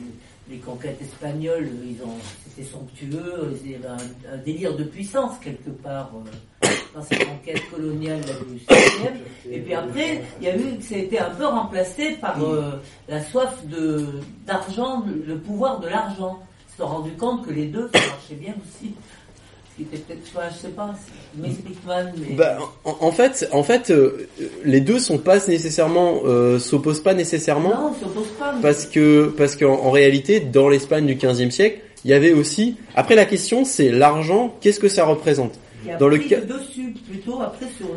les conquêtes espagnoles, ils ont, c'était somptueux, il y avait un, un délire de puissance quelque part euh, dans ces conquêtes coloniales du 16e. Et puis après, il y a eu que ça a été un peu remplacé par euh, la soif de d'argent, le, le pouvoir de l'argent. Ils se sont rendus compte que les deux, ça marchait bien aussi. Peut-être je sais pas, mais... Bah, en, en fait, en fait, euh, les deux sont pas nécessairement, euh, s'opposent pas nécessairement. non, on s'oppose pas. mais- Parce que parce qu'en en réalité, dans l'Espagne du XVe siècle, il y avait aussi. Après, la question, c'est l'argent. Qu'est-ce que ça représente? Dans le cas- dessus, plutôt après sur.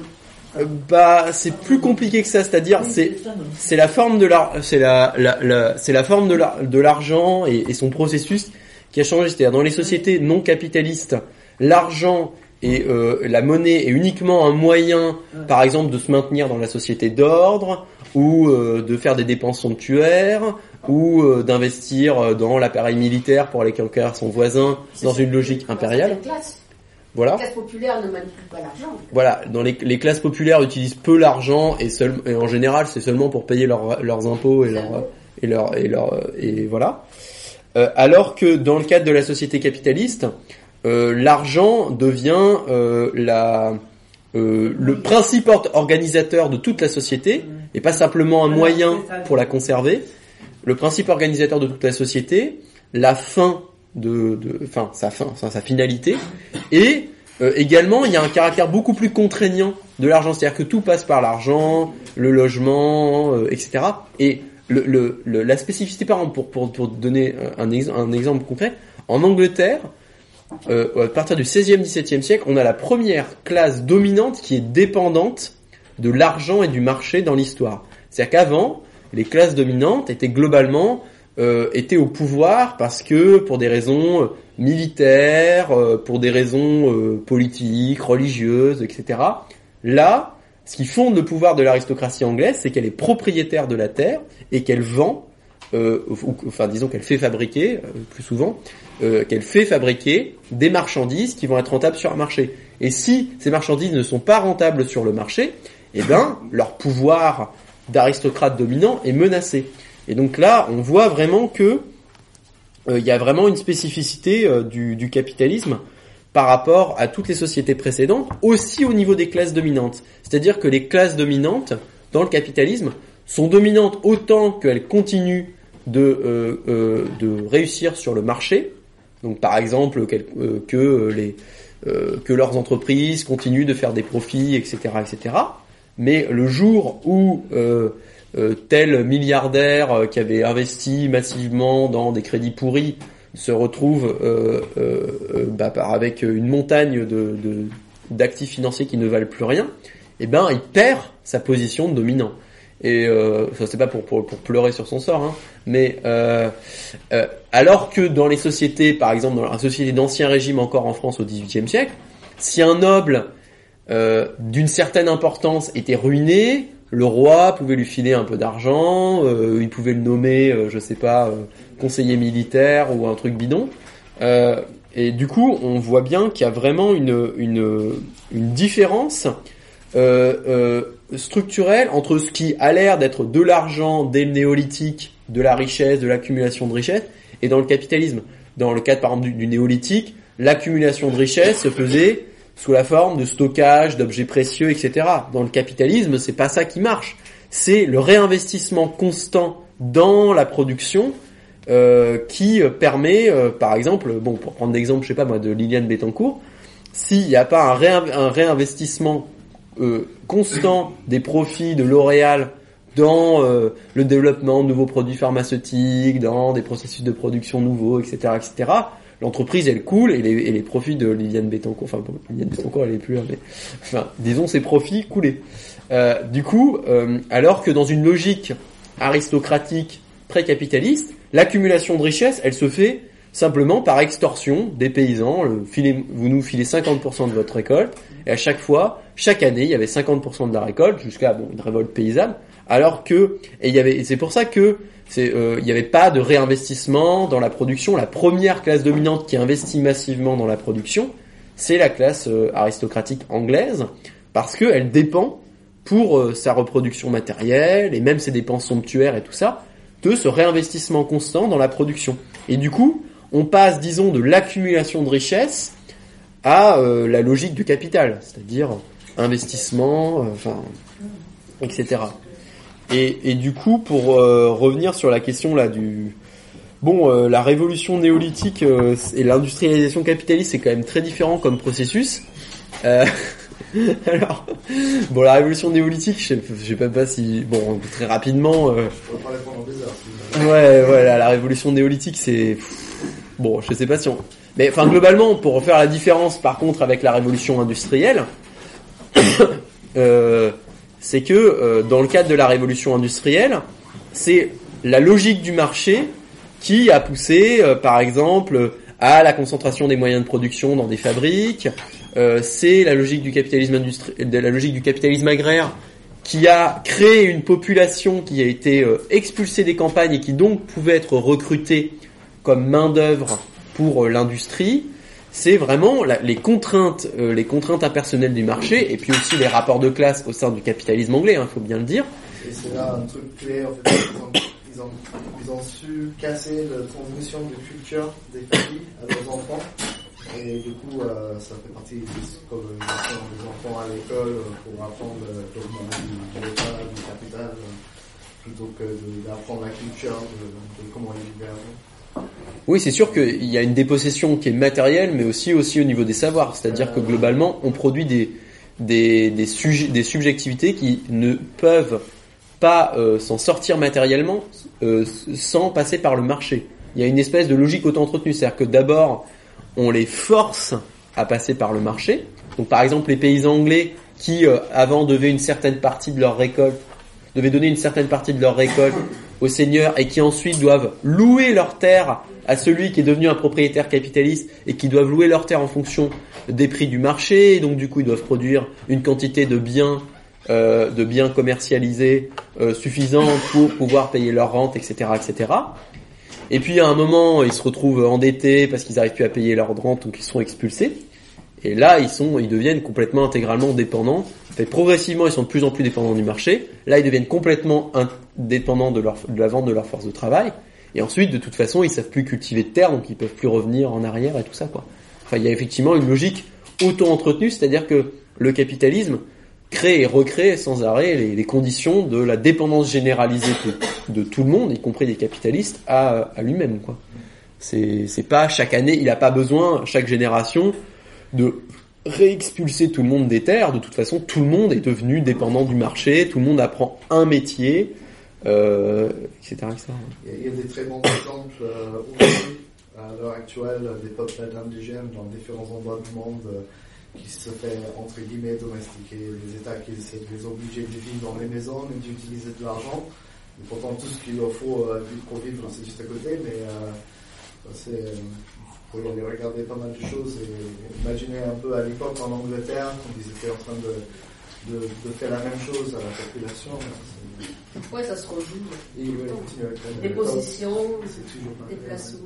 Euh, Bah, c'est plus compliqué que ça. C'est-à-dire, Oui, c'est la forme de l'ar- c'est la, la, la- c'est la forme de l'ar- de l'argent et, et son processus qui a changé. C'est-à-dire dans les sociétés non capitalistes, l'argent et euh, la monnaie est uniquement un moyen, Ouais. par exemple, de se maintenir dans la société d'ordre ou euh, de faire des dépenses somptuaires ou euh, d'investir euh, dans l'appareil militaire pour aller conquérir son voisin dans une logique impériale. Voilà. Les classes populaires ne manipulent pas l'argent. Voilà, dans les, les classes populaires utilisent peu l'argent et, seul, et en général c'est seulement pour payer leurs- leurs impôts et leurs et leur et leur et voilà. Euh, alors que dans le cadre de la société capitaliste, l'argent devient euh, la euh, le principe or- organisateur de toute la société et pas simplement un moyen pour la conserver. Le principe organisateur de toute la société, la fin de, de enfin sa fin, sa, sa finalité et euh, également, il y a un caractère beaucoup plus contraignant de l'argent, c'est-à-dire que tout passe par l'argent, le logement, euh, etc. Et le, le, le- la spécificité, par exemple, pour, pour, pour donner un, ex- un exemple concret, en Angleterre, euh, à partir du 16e, 17e siècle, on a la première classe dominante qui est dépendante de l'argent et du marché dans l'histoire. C'est-à-dire qu'avant, les classes dominantes étaient globalement euh, étaient au pouvoir parce que pour des raisons euh, militaires, euh, pour des raisons euh, politiques, religieuses, etc. Là, ce qui fonde le pouvoir de l'aristocratie anglaise, c'est qu'elle est propriétaire de la terre et qu'elle vend, euh, ou- enfin disons qu'elle fait fabriquer, euh, plus souvent, euh, qu'elle fait fabriquer des marchandises qui vont être rentables sur un marché. Et si ces marchandises ne sont pas rentables sur le marché, eh ben leur pouvoir d'aristocrate dominant est menacé. Et donc là, on voit vraiment que euh, il y a vraiment une spécificité euh, du, du capitalisme par rapport à toutes les sociétés précédentes, aussi au niveau des classes dominantes. C'est-à-dire que les classes dominantes dans le capitalisme sont dominantes autant qu'elles continuent de, euh, de réussir sur le marché. Donc par exemple euh, que euh, euh, que leurs entreprises continuent de faire des profits, etc., etc. Mais le jour où euh, tel milliardaire qui avait investi massivement dans des crédits pourris se retrouve bah, avec une montagne d'actifs financiers qui ne valent plus rien, eh ben il perd sa position de dominant. Et ça c'est pas pour pleurer sur son sort, hein, mais euh, euh, alors que dans les sociétés, par exemple dans la société d'ancien régime encore en France au XVIIIe siècle, si un noble euh, d'une certaine importance était ruiné, le roi pouvait lui filer un peu d'argent, euh, il pouvait le nommer, euh, je sais pas, euh, conseiller militaire ou un truc bidon. Et du coup, on voit bien qu'il y a vraiment une, une, une différence structurelle entre ce qui a l'air d'être de l'argent dès le néolithique, de la richesse, de l'accumulation de richesse, et dans le capitalisme. Dans le cadre par exemple du, néolithique, l'accumulation de richesse se faisait sous la forme de stockage d'objets précieux, etc. Dans le capitalisme, c'est pas ça qui marche. C'est le réinvestissement constant dans la production euh, qui euh, permet, euh, par exemple, bon, pour prendre l'exemple, je sais pas moi, de Liliane Bettencourt, s'il n'y a pas un, un réinvestissement euh, constant des profits de L'Oréal dans euh, le développement de nouveaux produits pharmaceutiques, dans des processus de production nouveaux, etc., etc., l'entreprise elle coule et les, et les profits de Liliane Bettencourt, enfin Liliane Bettencourt elle est plus là, mais enfin disons ses profits coulaient. Euh, du coup, euh, alors que dans une logique aristocratique pré-capitaliste, l'accumulation de richesse elle se fait simplement par extorsion des paysans. Le filez- vous nous filez 50% de votre récolte et à chaque fois, chaque année, il y avait 50% de la récolte jusqu'à bon, une révolte paysanne. Alors que et c'est pour ça que c'est euh, n'y avait pas de réinvestissement dans la production. La première classe dominante qui investit massivement dans la production, c'est la classe euh, aristocratique anglaise parce qu'elle dépend pour euh, sa reproduction matérielle et même ses dépenses somptuaires et tout ça de ce réinvestissement constant dans la production. Et du coup, on passe, disons, de l'accumulation de richesses à la logique du capital, c'est-à-dire investissement, enfin, etc. Et, du coup, pour euh, revenir sur la question là du bon, euh, la révolution néolithique euh, et l'industrialisation capitaliste, c'est quand même très différent comme processus. Alors, bon, la révolution néolithique, je sais, sais même pas si, bon, très rapidement. des. Ouais, voilà, la révolution néolithique, c'est bon, je sais pas si on, mais enfin globalement, pour faire la différence, par contre, avec la révolution industrielle, c'est que euh, dans le cadre de la révolution industrielle, c'est la logique du marché qui a poussé, euh, par exemple, à la concentration des moyens de production dans des fabriques. Euh, c'est la logique du capitalisme la logique du capitalisme agraire qui a créé une population qui a été expulsée des campagnes et qui donc pouvait être recrutée comme main d'œuvre pour l'industrie. C'est vraiment les contraintes, euh, les contraintes impersonnelles du marché et puis aussi les rapports de classe au sein du capitalisme anglais, il faut bien le dire. Et c'est là un truc clé, en fait, ils ont, su casser la transmission de culture des familles à leurs enfants. Et du coup, euh, ça fait partie de scolarisation des enfants à l'école euh, pour apprendre dogme du, du capital, euh, plutôt que d'apprendre la culture de, comment ils. Oui, c'est sûr qu'il y a une dépossession qui est matérielle, mais aussi aussi au niveau des savoirs. C'est-à-dire que globalement, on produit des des des, subjectivités qui ne peuvent pas euh, s'en sortir matériellement euh, sans passer par le marché. Il y a une espèce de logique auto-entretenue, c'est-à-dire que d'abord on les force à passer par le marché. Donc par exemple les paysans anglais qui euh, avant devaient une certaine partie de leur récolte devaient donner une certaine partie de leur récolte aux seigneurs et qui ensuite doivent louer leurs terres à celui qui est devenu un propriétaire capitaliste et qui doivent louer leurs terres en fonction des prix du marché. Et donc du coup, ils doivent produire une quantité de biens, euh, de biens commercialisés euh, suffisante pour pouvoir payer leur rente, etc., etc. Et puis à un moment, ils se retrouvent endettés parce qu'ils n'arrivent plus à payer leur rente, donc ils sont expulsés. Et là, ils sont, ils deviennent complètement intégralement dépendants. Fait progressivement, ils sont de plus en plus dépendants du marché. Là, ils deviennent complètement indépendants de, la vente de leur force de travail. Et ensuite, de toute façon, ils savent plus cultiver de terre, donc ils peuvent plus revenir en arrière et tout ça, quoi. Enfin, il y a effectivement une logique auto-entretenue, c'est-à-dire que le capitalisme crée et recrée sans arrêt les, conditions de la dépendance généralisée de, tout le monde, y compris des capitalistes, à, lui-même. C'est, pas chaque année, il a pas besoin, chaque génération, de réexpulser tout le monde des terres. De toute façon, tout le monde est devenu dépendant du marché, tout le monde apprend un métier, euh, etc., etc. Il y a des très bons exemples euh, à l'heure actuelle, des peuples indigènes dans différents endroits du monde euh, qui se fait, entre guillemets, domestiquer. Les États qui essaient de les obliger de vivre dans les maisons et d'utiliser de l'argent. Et pourtant, tout ce qu'il leur faut euh, pour vivre, c'est juste à côté, mais euh, c'est faut y aller regarder pas mal de choses et imaginer un peu à l'époque en Angleterre quand ils étaient en train de, de, de faire la même chose à la population. Ouais, ça se rejoue. Et la- Des toujours des placements.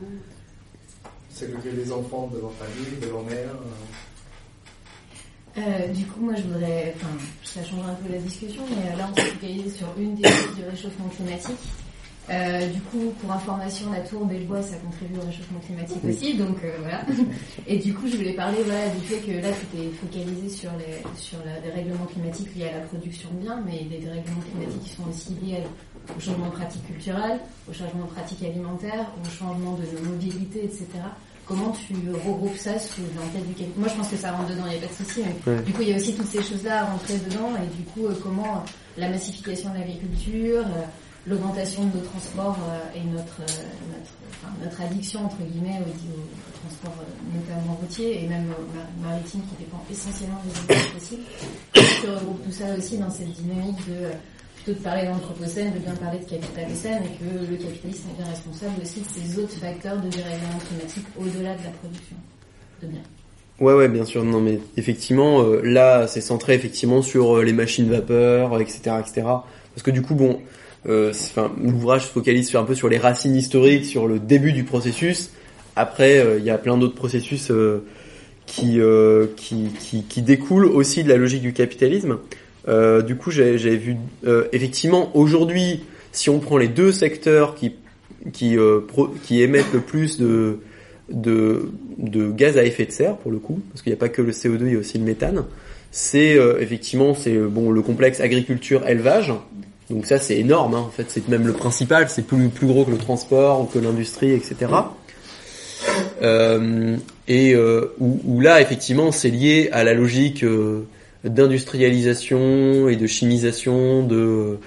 Ségréguer les enfants de leur famille, de leur mère. Euh, du coup, moi, je voudrais, enfin, ça change un peu la discussion, mais là, on s'est focalisé sur une des causes du réchauffement climatique. Euh, du coup, pour information, la tourbe et le bois, ça contribue au réchauffement climatique aussi, donc euh, voilà. Et du coup, je voulais parler voilà, du fait que là, tu étais focalisé sur les sur la- les règlements climatiques liés à la production de biens, mais des dérèglements climatiques qui sont aussi liés au changement de pratiques culturelles, au changement de pratiques alimentaires, au changement de nos mobilités, etc. Comment tu regroupes ça sous l'entête du Moi, je pense que ça rentre dedans, il n'y a pas de souci, mais Ouais. du coup, il y a aussi toutes ces choses-là à rentrer dedans, et du coup, euh, comment la massification de l'agriculture, euh, l'augmentation de nos transports euh, et notre, euh, notre, notre addiction, entre guillemets, au, au transport euh, notamment routier et même ma- maritime qui dépend essentiellement des énergies fossiles. Tu regroupes tout ça aussi dans cette dynamique de plutôt de parler d'anthropocène, de bien parler de capitalocène et que le capitalisme est bien responsable aussi de ces autres facteurs de dérèglement climatique au-delà de la production de biens. Ouais, ouais, bien sûr. Non, mais effectivement, là, c'est centré effectivement sur les machines vapeur, etc., etc. Parce que du coup, bon, enfin, l'ouvrage se focalise sur un peu sur les racines historiques, sur le début du processus. Après, euh, il y a plein d'autres processus euh, qui, euh, qui, qui, qui découlent aussi de la logique du capitalisme. Euh, du coup, j'ai- vu, euh, effectivement, aujourd'hui, si on prend les deux secteurs qui, qui, euh, pro- qui émettent le plus de, de, de gaz à effet de serre pour le coup, parce qu'il n'y a pas que le CO2, il y a aussi le méthane. C'est euh, effectivement c'est euh, bon le complexe agriculture élevage. Donc ça c'est énorme. hein. En fait c'est même le principal. C'est plus plus gros que le transport ou que l'industrie, etc. Euh, et euh, où, où là effectivement c'est lié à la logique euh, d'industrialisation et de chimisation de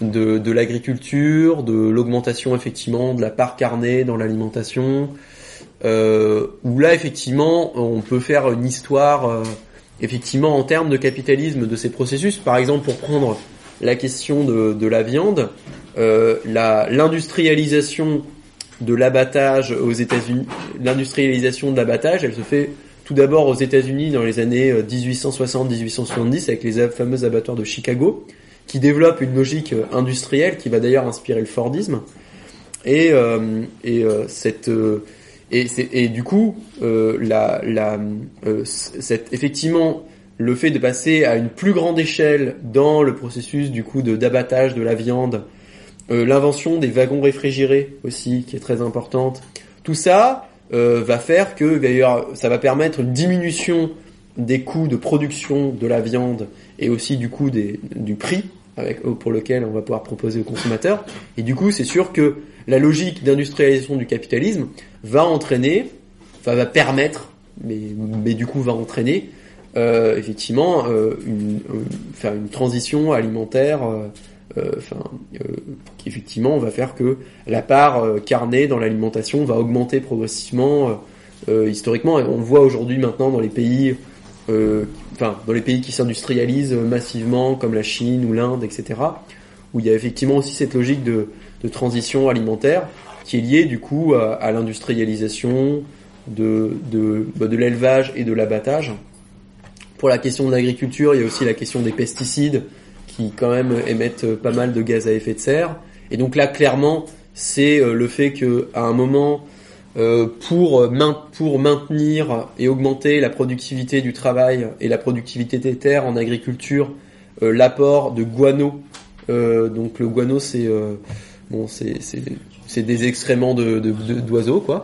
de, de l'agriculture, de l'augmentation effectivement de la part carnée dans l'alimentation, euh, où là effectivement on peut faire une histoire euh, effectivement en termes de capitalisme de ces processus. Par exemple pour prendre la question de, la viande, euh, l'industrialisation de l'abattage aux États-Unis, l'industrialisation de l'abattage, elle se fait tout d'abord aux États-Unis dans les années euh, 1860-1870 avec les fameux abattoirs de Chicago, qui développent une logique euh, industrielle qui va d'ailleurs inspirer le Fordisme. Et, euh, et euh, cette euh, et, et du coup, euh, la, la, euh, cette, effectivement, le fait de passer à une plus grande échelle dans le processus du coup de d'abattage de la viande, euh, l'invention des wagons réfrigérés aussi, qui est très importante. Tout ça euh, va faire que d'ailleurs, ça va permettre une diminution des coûts de production de la viande et aussi du coût des, du prix pour lequel on va pouvoir proposer aux consommateurs. Et du coup, c'est sûr que la logique d'industrialisation du capitalisme va entraîner, enfin va permettre, mais, mais du coup va entraîner euh, effectivement euh, une, une- faire une transition alimentaire, euh, euh, enfin euh, qui va faire que la part euh, carnée dans l'alimentation va augmenter progressivement. euh, euh, historiquement, et on voit aujourd'hui maintenant dans les pays, euh, enfin dans les pays qui s'industrialisent massivement, comme la Chine ou l'Inde, etc où il y a effectivement aussi cette logique de, de transition alimentaire qui est liée du coup à, à l'industrialisation de, de, bah, de l'élevage et de l'abattage. Pour la question de l'agriculture, il y a aussi la question des pesticides qui quand même émettent pas mal de gaz à effet de serre. Et donc là, clairement, c'est euh, le fait que à un moment, euh, pour, pour maintenir et augmenter la productivité du travail et la productivité des terres en agriculture, euh, l'apport de guano. euh, donc le guano, c'est euh, bon, c'est c'est des excréments d'oiseaux quoi.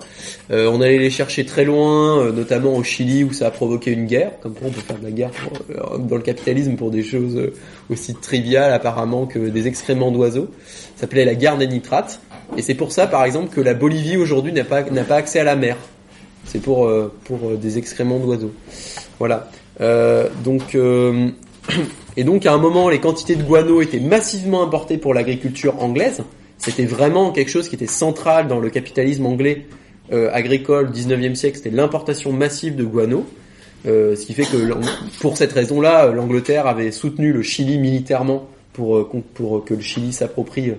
Euh, on allait les chercher très loin, euh, notamment au Chili où ça a provoqué une guerre. Comme quoi on peut faire de la guerre euh, dans le capitalisme pour des choses aussi triviales apparemment que des excréments d'oiseaux. Ça s'appelait la guerre des nitrates. Et c'est pour ça, par exemple, que la Bolivie aujourd'hui n'a pas n'a pas accès à la mer. C'est pour pour des excréments d'oiseaux. Voilà. Donc et donc à un moment, les quantités de guano étaient massivement importées pour l'agriculture anglaise. C'était vraiment quelque chose qui était central dans le capitalisme anglais euh, agricole du 19e siècle. C'était l'importation massive de guano. Euh, ce qui fait que pour cette raison-là, euh, l'Angleterre avait soutenu le Chili militairement pour, euh, pour que le Chili s'approprie euh,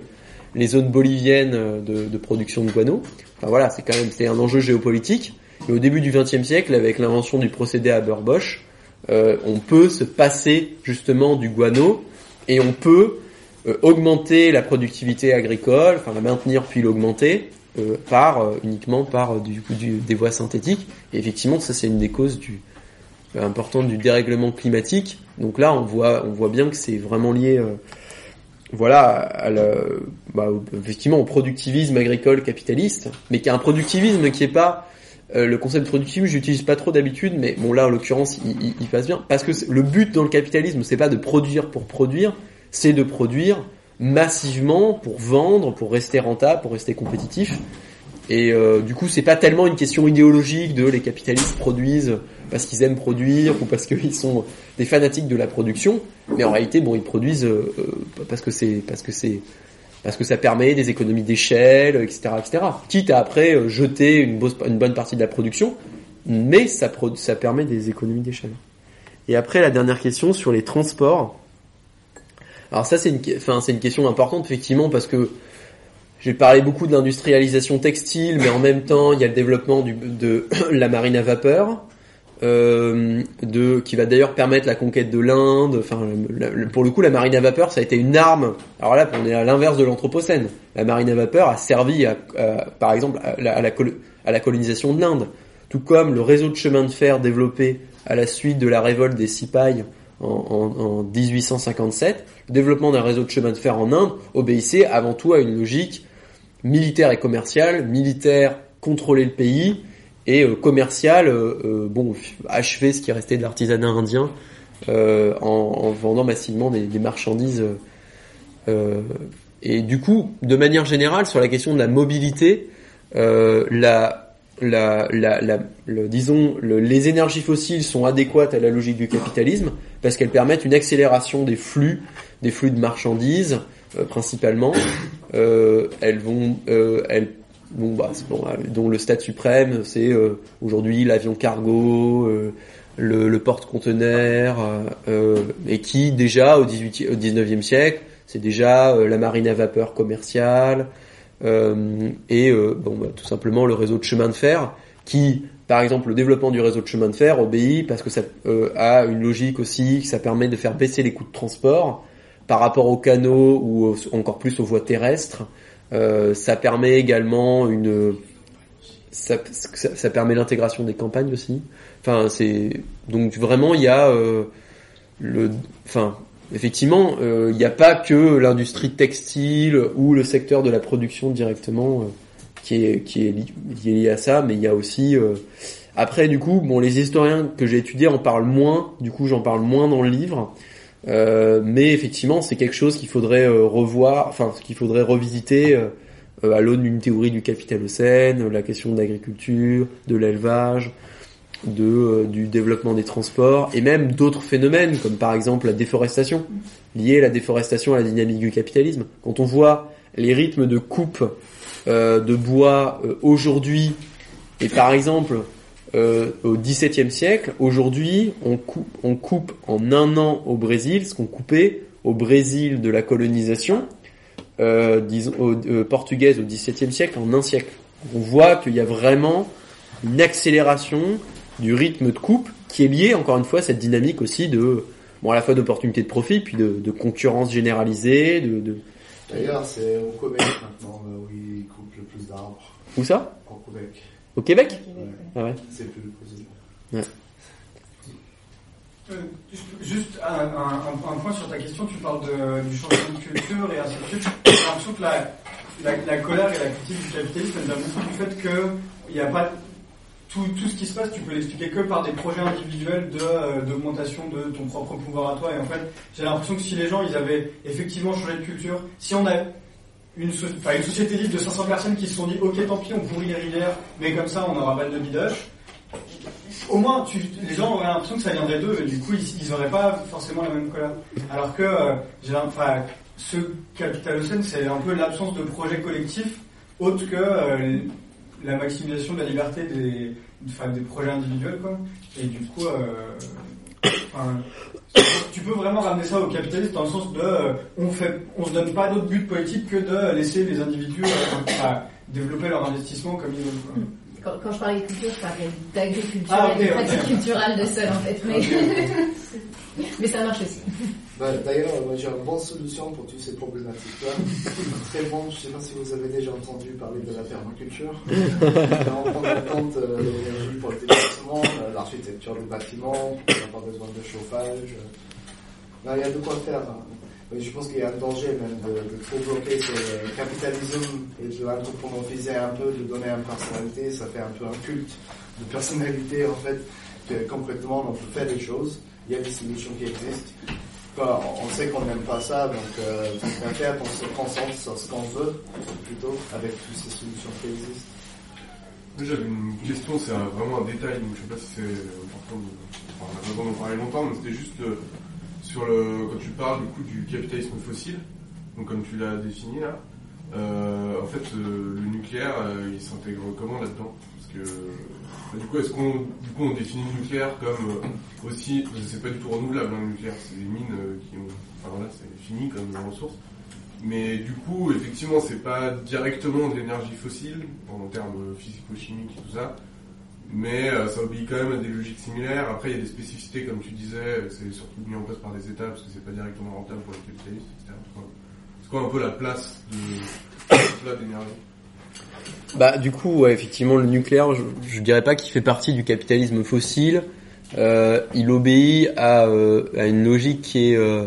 les zones boliviennes de, de production de guano. Enfin voilà, c'est quand même un enjeu géopolitique. Et au début du XXe siècle, avec l'invention du procédé Haber-Bosch, euh, on peut se passer justement du guano et on peut augmenter la productivité agricole, enfin la maintenir puis l'augmenter euh, par euh, uniquement par euh, du, du- des voies synthétiques. Et effectivement, ça c'est une des causes du euh, importantes du dérèglement climatique. Donc là, on voit on voit bien que c'est vraiment lié euh, voilà, à la- bah, effectivement au productivisme agricole capitaliste, mais qui a un productivisme qui est pas euh, le concept de productivisme, j'utilise pas trop d'habitude, mais bon là en l'occurrence il, il- il passe bien parce que le but dans le capitalisme c'est pas de produire pour produire, c'est de produire massivement pour vendre, pour rester rentable, pour rester compétitif. Et euh, du coup, c'est pas tellement une question idéologique de les capitalistes produisent parce qu'ils aiment produire ou parce qu'ils sont des fanatiques de la production, mais en réalité, bon, ils produisent euh, parce que c'est parce que c'est parce que ça permet des économies d'échelle, etc., etc. Quitte à après euh, jeter une, bonne partie de la production, mais ça permet des économies d'échelle. Et après, la dernière question sur les transports. Alors ça, c'est une, question importante effectivement parce que j'ai parlé beaucoup de l'industrialisation textile, mais en même temps, il y a le développement de la marine à vapeur, euh, qui va d'ailleurs permettre la conquête de l'Inde. Pour le coup, la marine à vapeur, ça a été une arme. Alors là, on est à l'inverse de l'anthropocène. La marine à vapeur a servi, à, par exemple, à la, colonisation de l'Inde, tout comme le réseau de chemin de fer développé à la suite de la révolte des Sipais en, en- en 1857. Le développement d'un réseau de chemin de fer en Inde obéissait avant tout à une logique militaire et commerciale. Militaire, contrôler le pays, et euh, commercial, euh, euh, bon, achever ce qui restait de l'artisanat indien euh, en, en vendant massivement des, des marchandises. et du coup, de manière générale, sur la question de la mobilité, la, la, la, la- le- disons, le- les énergies fossiles sont adéquates à la logique du capitalisme parce qu'elles permettent une accélération des flux, des flux de marchandises euh, principalement. Euh, elles vont, euh, elles bon, bah, bon, euh, dont le stade suprême, c'est euh, aujourd'hui l'avion cargo, euh, le, le porte-conteneur, et qui déjà au, 18, au 19e siècle, c'est déjà la marine à vapeur commerciale, et euh, bon, bah, tout simplement le réseau de chemin de fer, qui, par exemple, le développement du réseau de chemin de fer obéit parce que ça euh, a une logique aussi, ça permet de faire baisser les coûts de transport par rapport aux canaux ou encore plus aux voies terrestres. Euh, ça permet également une ça, permet l'intégration des campagnes aussi. Enfin, c'est donc vraiment il y a euh, le, enfin effectivement euh, il n'y a pas que l'industrie textile ou le secteur de la production directement euh, qui est lié à ça, mais il y a aussi euh, après du coup bon les historiens que j'ai étudiés en parlent moins, du coup j'en parle moins dans le livre. Euh, mais effectivement, c'est quelque chose qu'il faudrait euh, revoir, enfin qu'il faudrait revisiter euh, euh, à l'aune d'une théorie du capitalocène, la question de l'agriculture, de l'élevage, de euh, du développement des transports et même d'autres phénomènes comme par exemple la déforestation liée à la déforestation à la dynamique du capitalisme. Quand on voit les rythmes de coupe euh, de bois euh, aujourd'hui et par exemple euh, au XVIIe siècle, aujourd'hui, on coupe, on coupe en un an au Brésil ce qu'on coupait au Brésil de la colonisation euh, disons, euh, portugaise au XVIIe siècle en un siècle. On voit qu'il y a vraiment une accélération du rythme de coupe qui est lié encore une fois à cette dynamique aussi de bon à la fois d'opportunité de profit puis de, de concurrence généralisée de, de D'ailleurs, c'est au Québec maintenant euh, où ils coupent le plus d'arbres. où ça? Au Québec. au Québec? Québec, ouais. ah ouais C'est plus possible. Euh, Juste un, un- un- un point sur ta question, tu parles de- du changement de culture et ainsi de suite. J'ai l'impression que la, la, la colère et la critique du capitalisme, elle vient beaucoup du fait que il n'y a pas tout, tout ce qui se passe, tu peux l'expliquer que par des projets individuels de, euh, d'augmentation de ton propre pouvoir à toi. Et en fait, j'ai l'impression que si les gens ils avaient effectivement changé de culture, si on a une, so- une société libre de 500 personnes qui se sont dit ok tant pis on pourrit les rivières, mais comme ça on aura pas de bidoche, au moins, les gens auraient l'impression que ça viendrait d'eux, et du coup, ils, ils auraient pas forcément la même colère. Alors que, euh, j'ai l'im- enfin, ce capitalocène, c'est un peu l'absence de projet collectif, autre que euh, la maximisation de la liberté des, enfin, des projets individuels, quoi. Et du coup, euh, enfin, tu peux vraiment ramener ça au capitalisme dans le sens de, euh, on fait, on se donne pas d'autre but politique que de laisser les individus euh, développer leur investissement comme ils veulent. quoi. Quand, quand je parlais de culture, je parlais d'agriculture Ah, et de pratique culturelle de sol en fait. Mais, mais ça marche aussi. Bah, D'ailleurs, moi, j'ai une bonne solution pour toutes ces problématiques-là. Très bon, je ne sais pas si vous avez déjà entendu parler de la permaculture. on prend en compte euh, l'énergie pour le déplacement, euh, l'architecture du bâtiment, on n'a pas besoin de chauffage. Là, il y a de quoi faire. hein. Je pense qu'il y a un danger même de, de trop bloquer ce capitalisme et de l'anthropomorphiser un peu, de donner une personnalité. Ça fait un peu un culte de personnalité en fait, que concrètement on peut faire des choses. Il y a des solutions qui existent. On sait qu'on n'aime pas ça, donc euh, tant on se concentre sur ce qu'on veut, plutôt, avec toutes ces solutions qui existent. J'avais une question, c'est vraiment un détail, donc je sais pas si c'est important, enfin, on a besoin d'en parler longtemps, mais c'était juste euh, sur le, quand tu parles du coup du capitalisme fossile, donc comme tu l'as défini là, euh, en fait euh, le nucléaire euh, il s'intègre comment là-dedans? Parce que du coup est-ce qu'on on définit le nucléaire comme euh, aussi c'est pas du tout renouvelable hein, le nucléaire, c'est des mines euh, qui ont, enfin voilà c'est fini comme ressource. Mais du coup, effectivement, c'est pas directement de l'énergie fossile, en termes physico-chimiques et tout ça, mais euh, ça obéit quand même à des logiques similaires. Après, il y a des spécificités, comme tu disais, c'est surtout mis en place par des États, parce que c'est pas directement rentable pour les capitalistes, etc. C'est quoi un peu la place de ce plat d'énergie Bah du coup, effectivement, le nucléaire, je, dirais pas qu'il fait partie du capitalisme fossile. Euh, il obéit à, euh, à une logique qui est euh,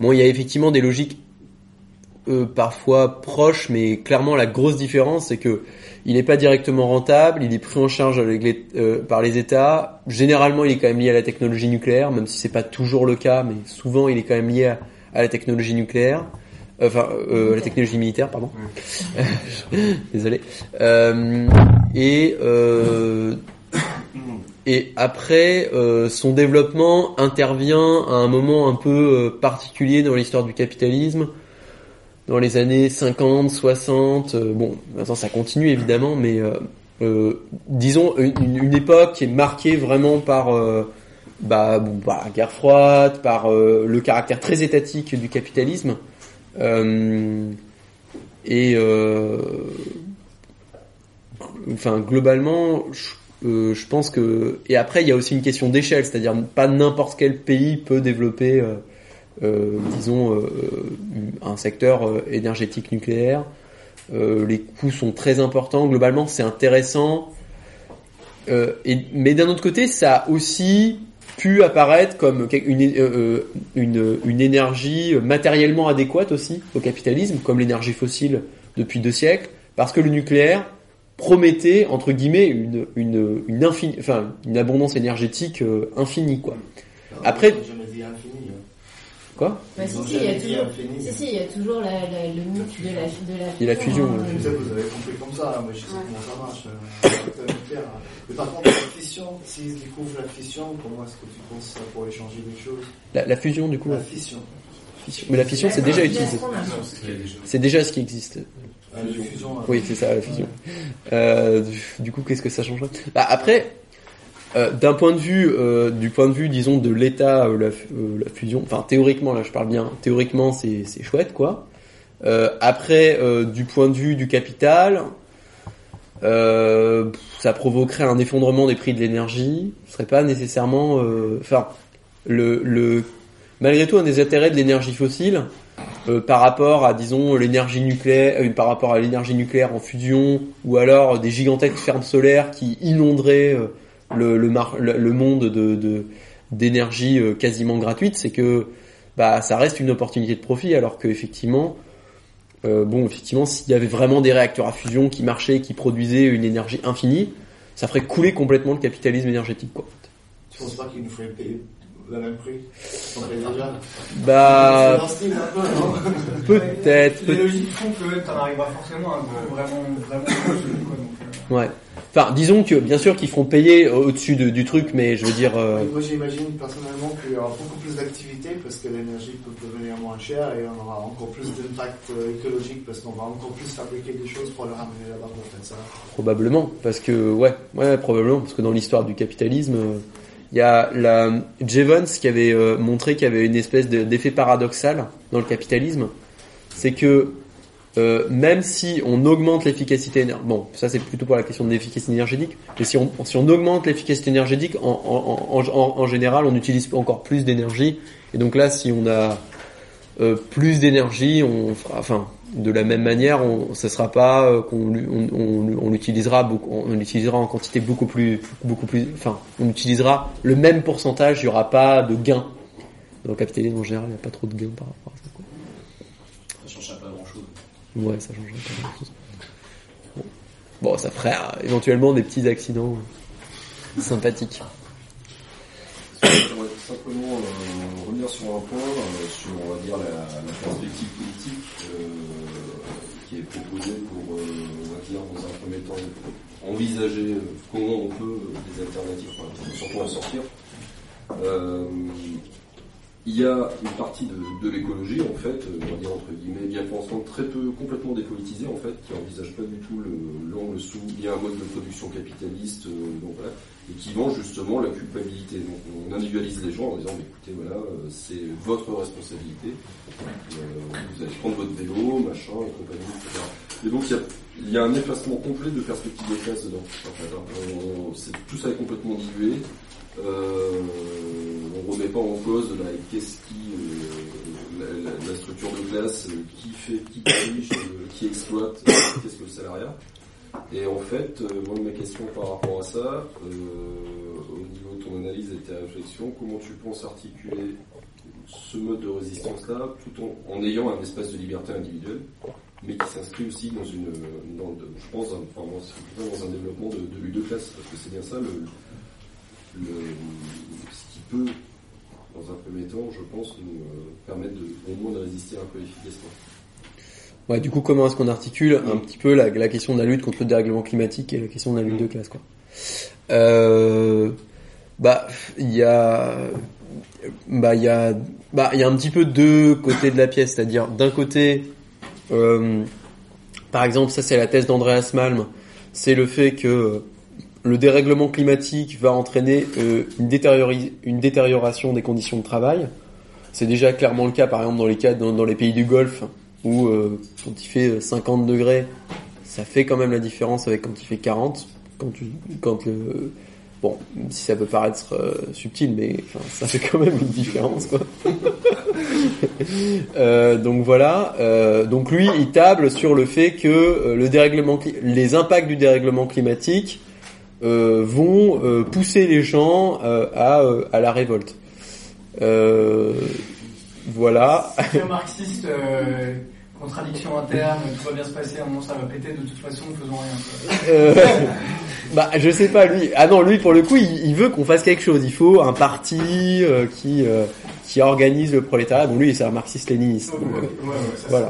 bon. Il y a effectivement des logiques parfois proches, mais clairement la grosse différence, c'est que il n'est pas directement rentable. Il est pris en charge par les États. Généralement, il est quand même lié à la technologie nucléaire, même si c'est pas toujours le cas, mais souvent il est quand même lié à la technologie nucléaire. Enfin, euh, la technologie militaire, pardon. Désolé. Euh, et euh, et après, euh, son développement intervient à un moment un peu euh, particulier dans l'histoire du capitalisme, dans les années 50, 60. euh, bon, maintenant ça continue évidemment, mais euh, euh, disons une, une époque qui est marquée vraiment par euh, bah, bon, guerre froide, par euh, le caractère très étatique du capitalisme. Euh, et euh, enfin globalement, je, euh, je pense que et après il y a aussi une question d'échelle, c'est-à-dire pas n'importe quel pays peut développer, disons, un secteur énergétique nucléaire. Les coûts sont très importants. Globalement, c'est intéressant. Mais d'un autre côté, ça a aussi pu apparaître comme une, euh, une, une énergie matériellement adéquate aussi au capitalisme, comme l'énergie fossile depuis deux siècles, parce que le nucléaire promettait entre guillemets une une une, infini, enfin, une abondance énergétique euh, infinie quoi. Après- Ils ont jamais dit infini. Quoi Bah, si, si, il y a toujours, si, si, il y a toujours la, la- le mythe de la, de la Et la fusion, hein. ouais. Je sais que vous avez compris comme ça, hein, mais je sais comment ça marche. euh, hein. Mais par contre, la fission, s'ils découvrent la fission, comment est-ce que tu penses que ça pourrait changer les choses? La, la fusion du coup. La ouais. fission. Fission. Mais la fission c'est déjà utilisé. C'est déjà ce qui existe. Ah, la fusion. hein. Oui, c'est ça, la fusion. Euh, du, du coup, qu'est-ce que ça changerait bah, Après, euh, d'un point de vue, euh, du point de vue, disons, de l'État, euh, la, euh, fusion, enfin, théoriquement, là, je parle bien, théoriquement, c'est c'est chouette, quoi. Euh, après, du point de vue du capital, ça provoquerait un effondrement des prix de l'énergie. Ce serait pas nécessairement, enfin, le, le, malgré tout, un des intérêts de l'énergie fossile euh, par rapport à, disons, l'énergie nucléaire, euh, par rapport à l'énergie nucléaire en fusion, ou alors des gigantesques fermes solaires qui inonderaient euh, le, le, mar- le, le monde de, de- d'énergie euh, quasiment gratuite, c'est que bah ça reste une opportunité de profit, alors que effectivement, euh, bon, effectivement, s'il y avait vraiment des réacteurs à fusion qui marchaient, qui produisaient une énergie infinie, ça ferait couler complètement le capitalisme énergétique, quoi. Je pense pas qu'ils nous feraient payer le même prix. On paye déjà? Bah, C'est leur style un peu, non? Peut-être, Les logiques font que t'en arriveras forcément à vraiment, vraiment. Donc, euh, ouais. Enfin, disons que bien sûr qu'ils feront payer au-dessus de- du truc, mais je veux dire, euh, Moi j'imagine personnellement qu'il y aura beaucoup plus d'activité parce que l'énergie peut devenir moins chère et on aura encore plus d'impact euh, écologique parce qu'on va encore plus fabriquer des choses pour le ramener là-bas pour faire ça. Probablement, parce que ouais, ouais, probablement, parce que dans l'histoire du capitalisme, euh, il y a la Jevons qui avait euh, montré qu'il y avait une espèce de- d'effet paradoxal dans le capitalisme, c'est que euh, même si on augmente l'efficacité énergétique, bon, ça c'est plutôt pour la question de l'efficacité énergétique, mais si on, si on augmente l'efficacité énergétique, en, en, en, en, général, on utilise encore plus d'énergie, et donc là, si on a euh, plus d'énergie, on fera, enfin, de la même manière, on, ce sera pas euh, qu'on on, l'utilisera beaucoup, on l'utilisera en quantité beaucoup plus, beaucoup plus, enfin, on utilisera le même pourcentage, il y aura pas de gain. Dans le capitalisme en général, il n'y a pas trop de gains par rapport à. Ça change pas grand chose. Ouais, ça changerait pas grand chose. Bon. Bon, ça ferait euh, éventuellement des petits accidents euh, sympathiques. J'aimerais simplement euh, revenir sur un point, sur on va dire la, perspective politique qui est proposée pour, on va dire, dans un premier temps, envisager comment on peut des alternatives, surtout en sortir. Il y a une partie de, l'écologie, en fait, euh, on va dire entre guillemets, bien l'instant très peu, complètement dépolitisée, en fait, qui envisage pas du tout le- l'angle sous, il y a un mode de production capitaliste, euh, et qui vend justement la culpabilité. Donc on individualise les gens en disant, écoutez, voilà, euh, c'est votre responsabilité, vous allez prendre votre vélo, machin, et compagnie, etc. Et donc il y a, un effacement complet de perspective de classe dedans. C'est- tout ça est complètement dilué. Euh, on remet pas en cause bah, qu'est-ce qui euh, la, la- structure de classe, euh, qui fait, qui dirige, euh, qui exploite, qu'est-ce que le salariat. Et en fait, moi ma question par rapport à ça, au niveau de ton analyse et de ta réflexion, comment tu penses articuler ce mode de résistance-là tout en, en ayant un espace de liberté individuelle, mais qui s'inscrit aussi dans une, je pense, enfin, dans un développement de, de lutte de classe, parce que c'est bien ça le, le, ce qui peut, dans un premier temps, je pense, nous euh, permettre de, au moins de résister un peu efficacement. Ouais, du coup, comment est-ce qu'on articule un petit peu la, la question de la lutte contre le dérèglement climatique et la question de la lutte de classe, quoi. Euh, bah, il y a, bah, il y a, bah, il y a un petit peu deux côtés de la pièce, c'est-à-dire d'un côté, euh, par exemple, ça c'est la thèse d'Andreas Malm, c'est le fait que le dérèglement climatique va entraîner euh, une, détérioration des conditions de travail. C'est déjà clairement le cas, par exemple, dans les pays du Golfe, où euh, quand il fait euh, 50 degrés, ça fait quand même la différence avec quand il fait 40. Quand tu, quand le, bon, si ça peut paraître euh, subtil, mais ça fait quand même une différence, quoi. Euh, donc voilà. Euh, donc lui, il table sur le fait que euh, le dérèglement, les impacts du dérèglement climatique euh, vont euh, pousser les gens euh, à, euh, à la révolte. Euh, voilà. Euh, contradiction interne, tout va bien se passer, un moment ça va péter, de toute façon, faisons rien. Euh, bah, je sais pas lui. Ah non, lui pour le coup, il, il veut qu'on fasse quelque chose. Il faut un parti euh, qui euh, qui organise le prolétariat. Bon, lui, c'est un marxiste-léniniste. Ouais, donc, ouais, ouais, ça Voilà.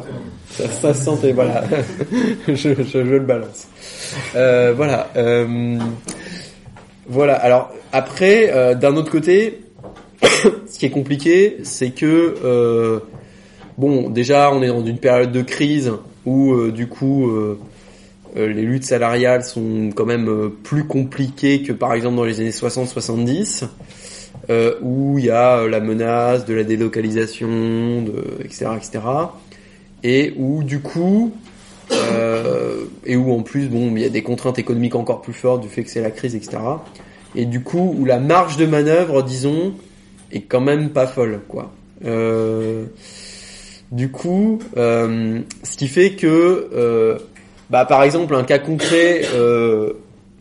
sentait. ça, ça se sentait, voilà. je, je, je le balance. Euh, voilà. euh, voilà. Alors après, euh, d'un autre côté, ce qui est compliqué, c'est que euh, bon, déjà, on est dans une période de crise où euh, du coup. euh, euh, les luttes salariales sont quand même plus compliquées que par exemple dans les années 60-70, euh, où il y a la menace de la délocalisation, etc., etc. et où du coup, et où en plus, bon, il y a des contraintes économiques encore plus fortes du fait que c'est la crise, etc. Et du coup, où la marge de manœuvre, disons, est quand même pas folle, quoi. Du coup, euh, ce qui fait que, euh, bah, par exemple, un cas concret euh,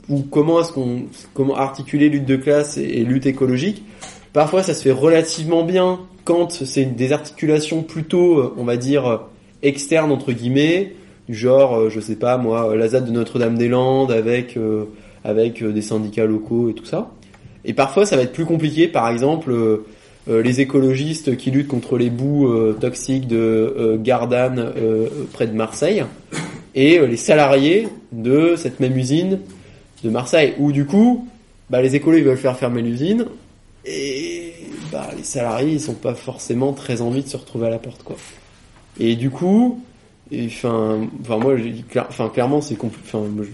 où comment est-ce qu'on, comment articuler lutte de classe et, lutte écologique, parfois ça se fait relativement bien quand c'est des articulations plutôt, euh, on va dire, externes entre guillemets, du genre, euh, je sais pas moi, la ZAD de Notre-Dame-des-Landes avec euh, avec euh, des syndicats locaux et tout ça. Et parfois ça va être plus compliqué, par exemple. Euh, les écologistes qui luttent contre les boues euh, toxiques de euh, Gardanne près de Marseille. Et les salariés de cette même usine de Marseille. Où du coup bah, les écolos veulent faire fermer l'usine. Et bah, les salariés ils sont pas forcément très envie de se retrouver à la porte quoi. Et du coup enfin enfin moi enfin clairement c'est compl- enfin moi,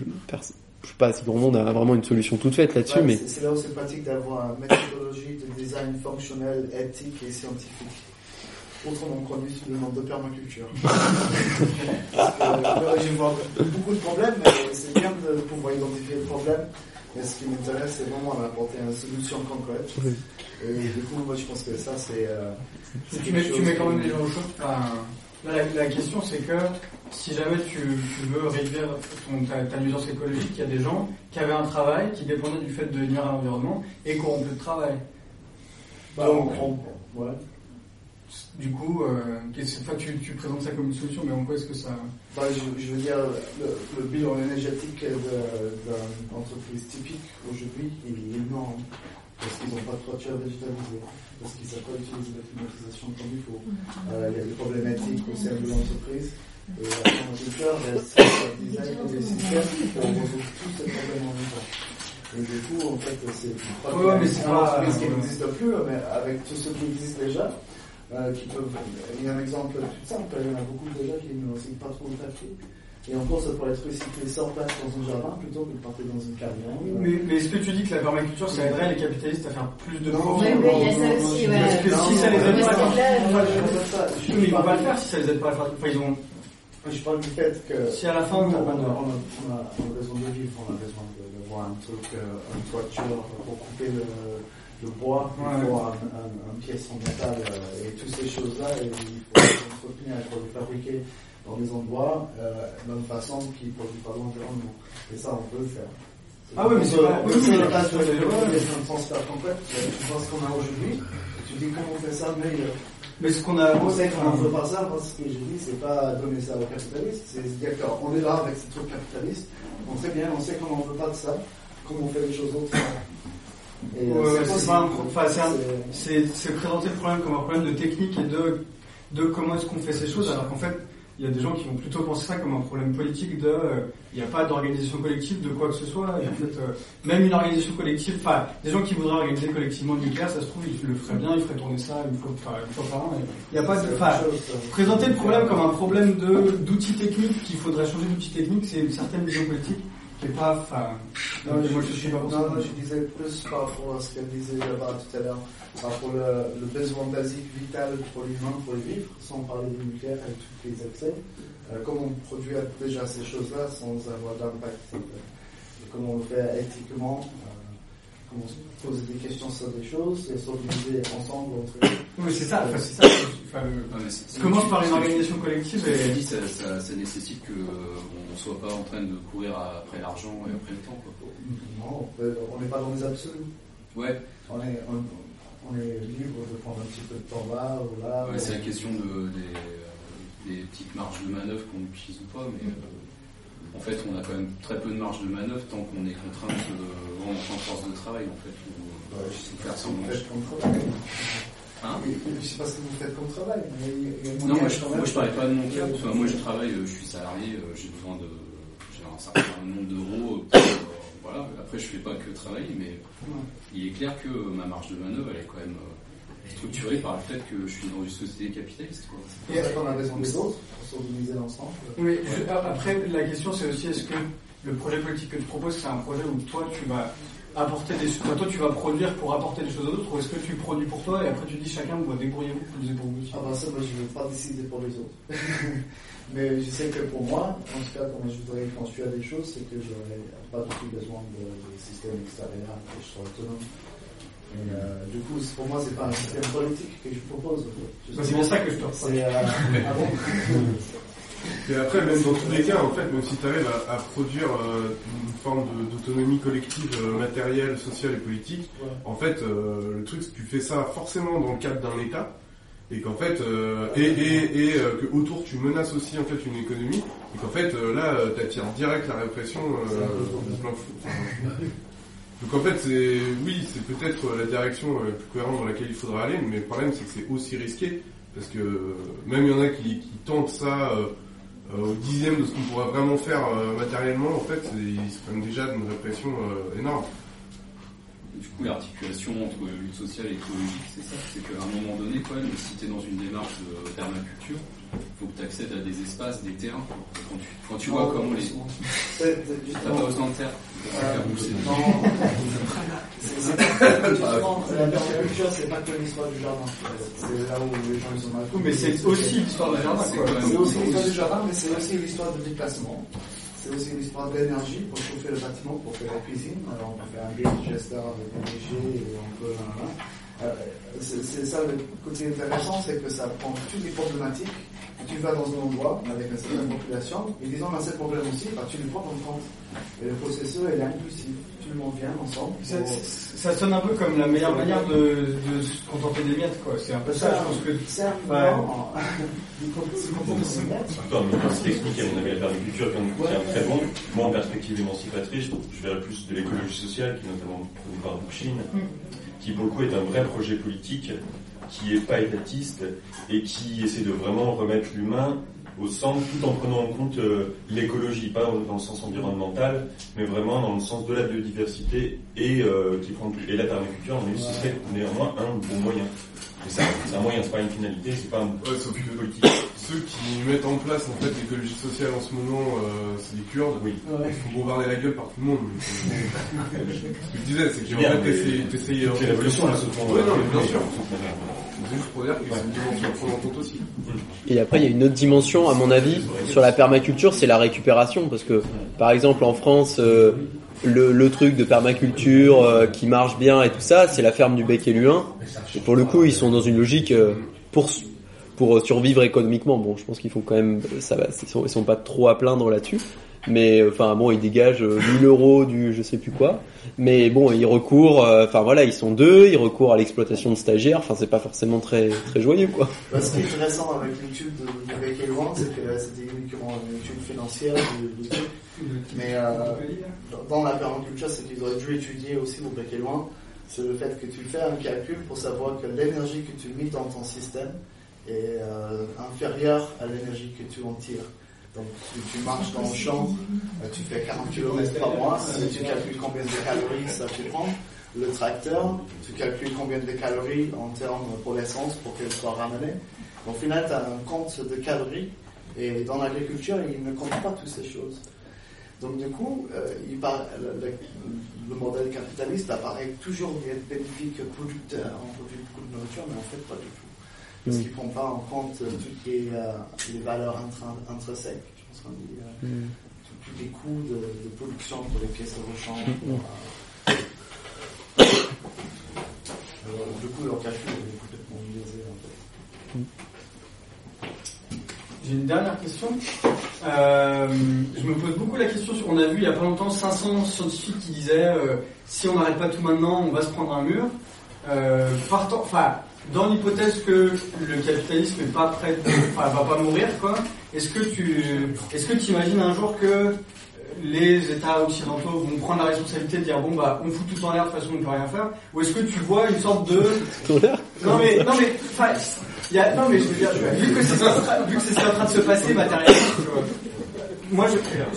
je, je sais pas si le monde a vraiment une solution toute faite là-dessus Ouais, mais c'est- là où c'est pratique d'avoir une méthodologie de design fonctionnel, éthique et scientifique. Autrement connu sous le nom de permaculture. Parce que, euh, je vois beaucoup de problèmes, mais c'est bien de pouvoir identifier le problème. Mais ce qui m'intéresse, c'est vraiment d'apporter une solution concrète. Et du coup, moi, je pense que ça, c'est. euh, Tu mets, tu chose mets quand même les gens au chaud. Enfin, là, la, la question, c'est que si jamais tu, tu veux réduire ton, ta, ta nuisance écologique, il y a des gens qui avaient un travail qui dépendait du fait de nuire à l'environnement et qui auront plus de travail. Bah, Donc, on- on- ouais. du coup, euh, enfin, tu, tu présentes ça comme une solution, mais en quoi est-ce que ça. Bah, je, je veux dire, le, le bilan énergétique d'une entreprise typique aujourd'hui il est énorme. Parce qu'ils n'ont pas de toiture végétalisée, parce qu'ils ne savent pas utiliser la climatisation comme il faut. Euh, il y a des problématiques au sein de l'entreprise. Et la permaculture, elle sert design des systèmes pour résoudre tous ces problèmes en même temps. Et du coup, en fait, c'est pas Ouais, mais c'est une pas- entreprise qui n'existe plus, mais avec tout ce qui existe déjà, euh, qui peuvent. Il y a un exemple tout simple, il y en a beaucoup déjà qui ne recyclent pas trop le papier. Et en gros, ça pourrait être recyclé sur place dans un jardin plutôt que de partir dans une camion. Mais, mais est-ce que tu dis que la permaculture, ça aiderait les capitalistes à faire plus de profit mais il y a ça aussi, ouais. Parce que si ça les aide pas, Oui, ils vont le faire si ça les aide pas à faire. Enfin, ils ont. Je parle du fait que Si à la fin, on, a, pas on, de- a, on, a, on a besoin de vivre, on a besoin de, de voir un truc, euh, une toiture pour couper le, le bois, Ouais. faut un, un, un pièce en métal euh, et toutes ces choses-là, et il faut les entretenir, il faut les fabriquer dans des endroits euh, d'une façon qui ne produit pas l'environnement. Et ça, on peut le faire. Ah oui, mais c'est pas-. Tu vois ce qu'on a aujourd'hui, tu dis comment on fait ça meilleur. Mais ce qu'on a. On sait qu'on ne veut pas ça, moi ce que j'ai dit, c'est pas donner ça aux capitalistes, c'est dire qu'on est là avec ces trucs capitalistes, on sait bien, on sait qu'on n'en veut pas de ça, comment on fait les choses autrement. Ouais, c'est présenter le problème comme un problème de technique et de, de comment est-ce qu'on fait ces choses, alors qu'en fait, il y a des gens qui vont plutôt penser ça comme un problème politique de, euh, il n'y a pas d'organisation collective de quoi que ce soit, et en fait, euh, même une organisation collective, enfin, des gens qui voudraient organiser collectivement le nucléaire, ça se trouve, ils le feraient bien, ils feraient tourner ça une fois, une fois par an, il n'y a pas de, enfin, présenter le problème comme un problème de, d'outils techniques, qu'il faudrait changer d'outils techniques, c'est une certaine vision politique qui est pas, enfin, Non, moi je suis pas pour ça. non, non, je disais plus par rapport à ce qu'elle disait là-bas tout à l'heure, par rapport le, le besoin basique vital pour l'humain pour vivre, sans parler du nucléaire et tous les accès. Euh, comment on produit déjà ces choses-là sans avoir d'impact. Et comment on le fait éthiquement, euh, comment se poser des questions sur des choses et s'organiser ensemble entre Oui, c'est ça, enfin, c'est ça, enfin, le- Non, mais c'est- c'est- commence par une organisation collective que et, ça, ça, ça nécessite qu'on ne soit pas en train de courir après l'argent et après le temps. Quoi. Non, on n'est pas dans les absolus. Ouais, On est, on, on est libre de prendre un petit peu de temps là ou là. ouais, ou- c'est la question de, des, des petites marges de manœuvre qu'on utilise ou pas, mais euh, en fait, on a quand même très peu de marge de manœuvre tant qu'on est contraint de vendre en force de travail, en fait. Ou, Ouais, euh, je sais faire sans Hein Je sais pas ce que vous faites comme travail. mais Non, moi je, je parlais pas de mon cas, moi je travaille, euh, je suis salarié, euh, j'ai besoin de. J'ai un certain nombre d'euros. pour, euh, voilà, après je fais pas que travailler, mais il est clair que ma marge de manœuvre elle est quand même structurée par le fait que je suis dans une société capitaliste. Quoi. Et après, on a besoin des autres pour s'organiser ensemble. Oui, je- après, la question c'est aussi est-ce que le projet politique que tu proposes, c'est un projet où toi tu vas apporter des enfin, toi tu vas produire pour apporter des choses aux autres ou est-ce que tu produis pour toi et après tu dis chacun vous débrouillez-vous vous aussi Ah bah ça, moi, je ne veux pas décider pour les autres. Mais je sais que pour moi, en tout cas, quand je voudrais construire des choses, c'est que je n'aurais pas du tout besoin de, de système extérieur, que je sois autonome. Et euh, du coup, pour moi, c'est pas un système politique que je propose. Bah, c'est pour ça que je te reproche C'est, euh, ah bon? Et après, même dans tous les cas, en fait, même si tu arrives à, à produire euh, une forme d'autonomie collective, euh, matérielle, sociale et politique, Ouais. en fait, euh, le truc, c'est que tu fais ça forcément dans le cadre d'un État, et qu'en fait, et, et, et que autour tu menaces aussi en fait une économie, et qu'en fait, là, tu attires direct la répression de plein fou. Donc en fait, c'est oui, c'est peut-être la direction la plus cohérente dans laquelle il faudra aller, mais le problème c'est que c'est aussi risqué parce que même il y en a qui, qui tentent ça au dixième de ce qu'on pourrait vraiment faire euh, matériellement. En fait, ils se prennent déjà d'une répression euh, énorme. Du coup, l'articulation entre lutte sociale et écologique, c'est ça? C'est qu'à un moment donné, quand même, si tu dans une démarche de permaculture, faut que tu accèdes à des espaces, des terrains. Quand tu, quand tu vois comment les. T'as pas besoin de terre. Euh, non. C'est- c'est- justement, La permaculture, c'est pas que l'histoire du jardin. C'est là où les gens ils sont mal. mais c'est aussi l'histoire du jardin C'est aussi l'histoire du jardin, mais c'est aussi l'histoire du déplacement. C'est aussi l'histoire de l'énergie pour chauffer le bâtiment, pour faire la cuisine. Alors on peut faire un digester avec l'énergie et on peut. Euh, c'est ça le côté intéressant, c'est que ça prend toutes les problématiques. Tu vas dans un endroit avec une certaine population, et disons dans cette problème aussi, bah, tu le prends en compte. Et le processus est inclusif. Tout le monde vient ensemble. Ça, pour- ça sonne un peu comme la meilleure manière de, de se contenter des miettes quoi. C'est un peu ça je pense que C'est un mais c'est expliqué, à mon avis, la permaculture comme un outil très bon. Moi, en perspective émancipatrice, je verrais plus de l'écologie sociale, qui est notamment produite par Bookchin, qui pour le coup est un vrai projet politique, qui est pas étatiste, et qui essaie de vraiment remettre l'humain au centre, tout en prenant en compte euh, l'écologie, pas dans, le sens environnemental, mais vraiment dans le sens de la biodiversité, et euh, qui prend et la permaculture, ce serait néanmoins un bon moyen. C'est un, moyen, c'est pas une finalité, c'est pas un Ouais, sauf que politique. ceux qui mettent en place en fait l'écologie sociale en ce moment, euh, c'est les Kurdes. Oui. Ouais. Ils font bombarder la gueule par tout le monde. Ce que je disais, c'est qu'en Bien, fait, t'essayes-. C'est révolution, là, ce tournoi. Ouais, non, mais bien sûr. Voilà. C'est juste pour dire que c'est une dimension à prendre en compte aussi. Et après, il y a une autre dimension, à mon avis, sur la permaculture, c'est la récupération. Parce que, par exemple, en France, euh, le, truc de permaculture euh, qui marche bien et tout ça, c'est la ferme du Bec et Luin. Et pour le coup, ils sont dans une logique euh, pour pour survivre économiquement. Bon, je pense qu'ils font quand même, ça ils sont, sont pas trop à plaindre là-dessus. Mais euh, enfin bon, ils dégagent euh, 1000 euros du je sais plus quoi. Mais bon, ils recourent, euh, enfin voilà, ils sont deux, ils recourent à l'exploitation de stagiaires. Enfin, c'est pas forcément très très joyeux quoi. Bah, ce qui est intéressant avec l'étude de, de Beck et Laurent, c'est que c'était une étude financière du truc. Mais euh, dans la permaculture, ce qu'ils auraient dû étudier aussi au Bec et Loin, c'est le fait que tu fais un calcul pour savoir que l'énergie que tu mets dans ton système est euh, inférieure à l'énergie que tu en tires. Donc tu marches dans le champ, euh, tu fais 40 km par mois, si tu calcules combien de calories ça te prend, le tracteur, tu calcules combien de calories en termes pour l'essence pour qu'elle soit ramenée. Au final, tu as un compte de calories et dans l'agriculture, ils ne comptent pas toutes ces choses. Donc du coup, euh, il par- le, le- le modèle capitaliste apparaît toujours bien bénéfique producteur, on produit beaucoup de nourriture, mais en fait pas du tout. Parce Mm. qu'il ne prend pas en compte euh, toutes les, euh, les valeurs intrinsèques, je pense qu'on dit, euh, tous tous les coûts de, de production pour les pièces de rechange. Mm. Euh, du coup, leur calcul est complètement biaisé en fait. J'ai une dernière question. Euh, je me pose beaucoup la question sur. On a vu il y a pas longtemps 500 scientifiques qui disaient euh, si on n'arrête pas tout maintenant, on va se prendre un mur. Euh, partant, enfin, dans l'hypothèse que le capitalisme n'est pas prêt, enfin, va pas mourir, quoi. Est-ce que tu, est-ce que tu imagines un jour que les États occidentaux vont prendre la responsabilité de dire bon bah on fout tout en l'air de toute façon on peut rien faire, ou est-ce que tu vois une sorte de non mais, non mais, enfin, il y a, non mais je veux dire, vu que c'est en train- de se passer matériellement, moi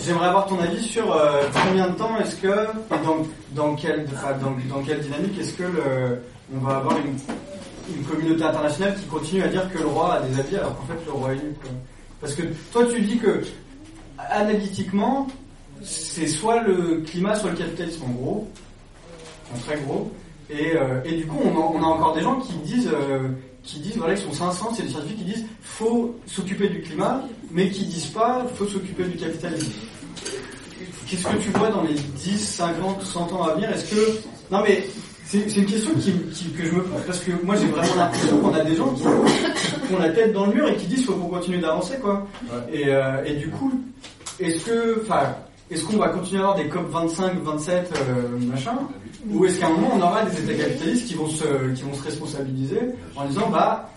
j'aimerais avoir ton avis sur euh, combien de temps est-ce que, et dans, dans quelle, dans, quelle dynamique est-ce que on va avoir une, communauté internationale qui continue à dire que le roi a des avis alors qu'en fait le roi est nul. Parce que toi tu dis que, analytiquement, c'est soit le climat, soit le capitalisme en gros. en très gros. Et, euh, et du coup, on a, on a encore des gens qui disent, euh, qui disent, voilà, ils sont 500, c'est des scientifiques qui disent, faut s'occuper du climat, mais qui disent pas, faut s'occuper du capitalisme. Qu'est-ce que tu vois dans les 10, 50, 100 ans à venir? Est-ce que, non mais, c'est une question qui, qui- que je me pose parce que moi j'ai vraiment l'impression qu'on a des gens qui, qui ont la tête dans le mur et qui disent faut qu'on continue d'avancer quoi. Et, euh, et du coup, est-ce que, enfin, est-ce qu'on va continuer à avoir des COP 25, 27, euh, machin, ou est-ce qu'à un moment on aura des États capitalistes qui vont se, qui vont se responsabiliser en disant bah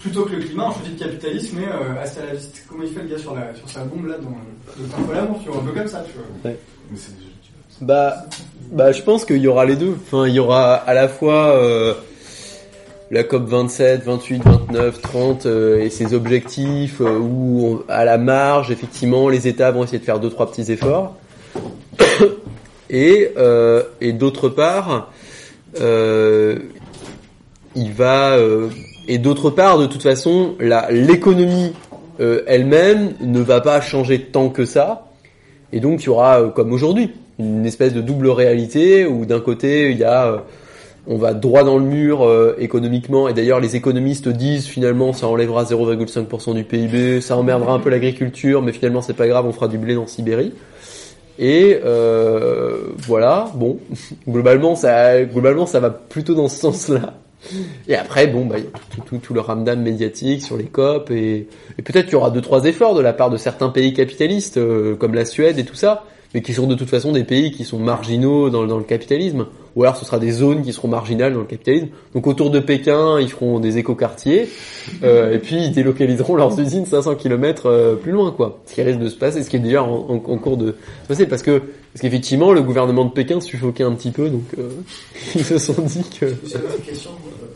plutôt que le climat, on choisit le capitalisme, mais euh, hasta la vista. Comment il fait le gars sur, la, sur sa bombe là dans le, le temple à tu vois, un peu comme ça, tu vois. Mais c'est déjà Bah, bah, je pense qu'il y aura les deux. Enfin, il y aura à la fois euh, la COP 27, 28, 29, 30 euh, et ses objectifs euh, où on- à la marge, effectivement, les États vont essayer de faire deux trois petits efforts. Et, euh, et d'autre part, euh, il va euh, et d'autre part, de toute façon, l'économie euh, elle-même ne va pas changer tant que ça. Et donc il y aura, euh, comme aujourd'hui, une espèce de double réalité où d'un côté il y a, on va droit dans le mur euh, économiquement, et d'ailleurs les économistes disent finalement ça enlèvera 0,5% du PIB, ça emmerdera un peu l'agriculture, mais finalement c'est pas grave, on fera du blé dans Sibérie. Et euh, voilà, bon, globalement ça, va plutôt dans ce sens-là. Et après, bon, bah, y a tout, le ramdam médiatique sur les COP et, et peut-être qu'il y aura deux trois efforts de la part de certains pays capitalistes euh, comme la Suède et tout ça, mais qui sont de toute façon des pays qui sont marginaux dans, le capitalisme, ou alors ce sera des zones qui seront marginales dans le capitalisme. Donc autour de Pékin, ils feront des écoquartiers euh, et puis ils délocaliseront leurs usines 500 km euh, plus loin, quoi. Ce qui risque de se passer, ce qui est déjà en, cours de se passer, parce que parce qu'effectivement le gouvernement de Pékin suffoquait un petit peu, donc euh, ils se sont dit que question.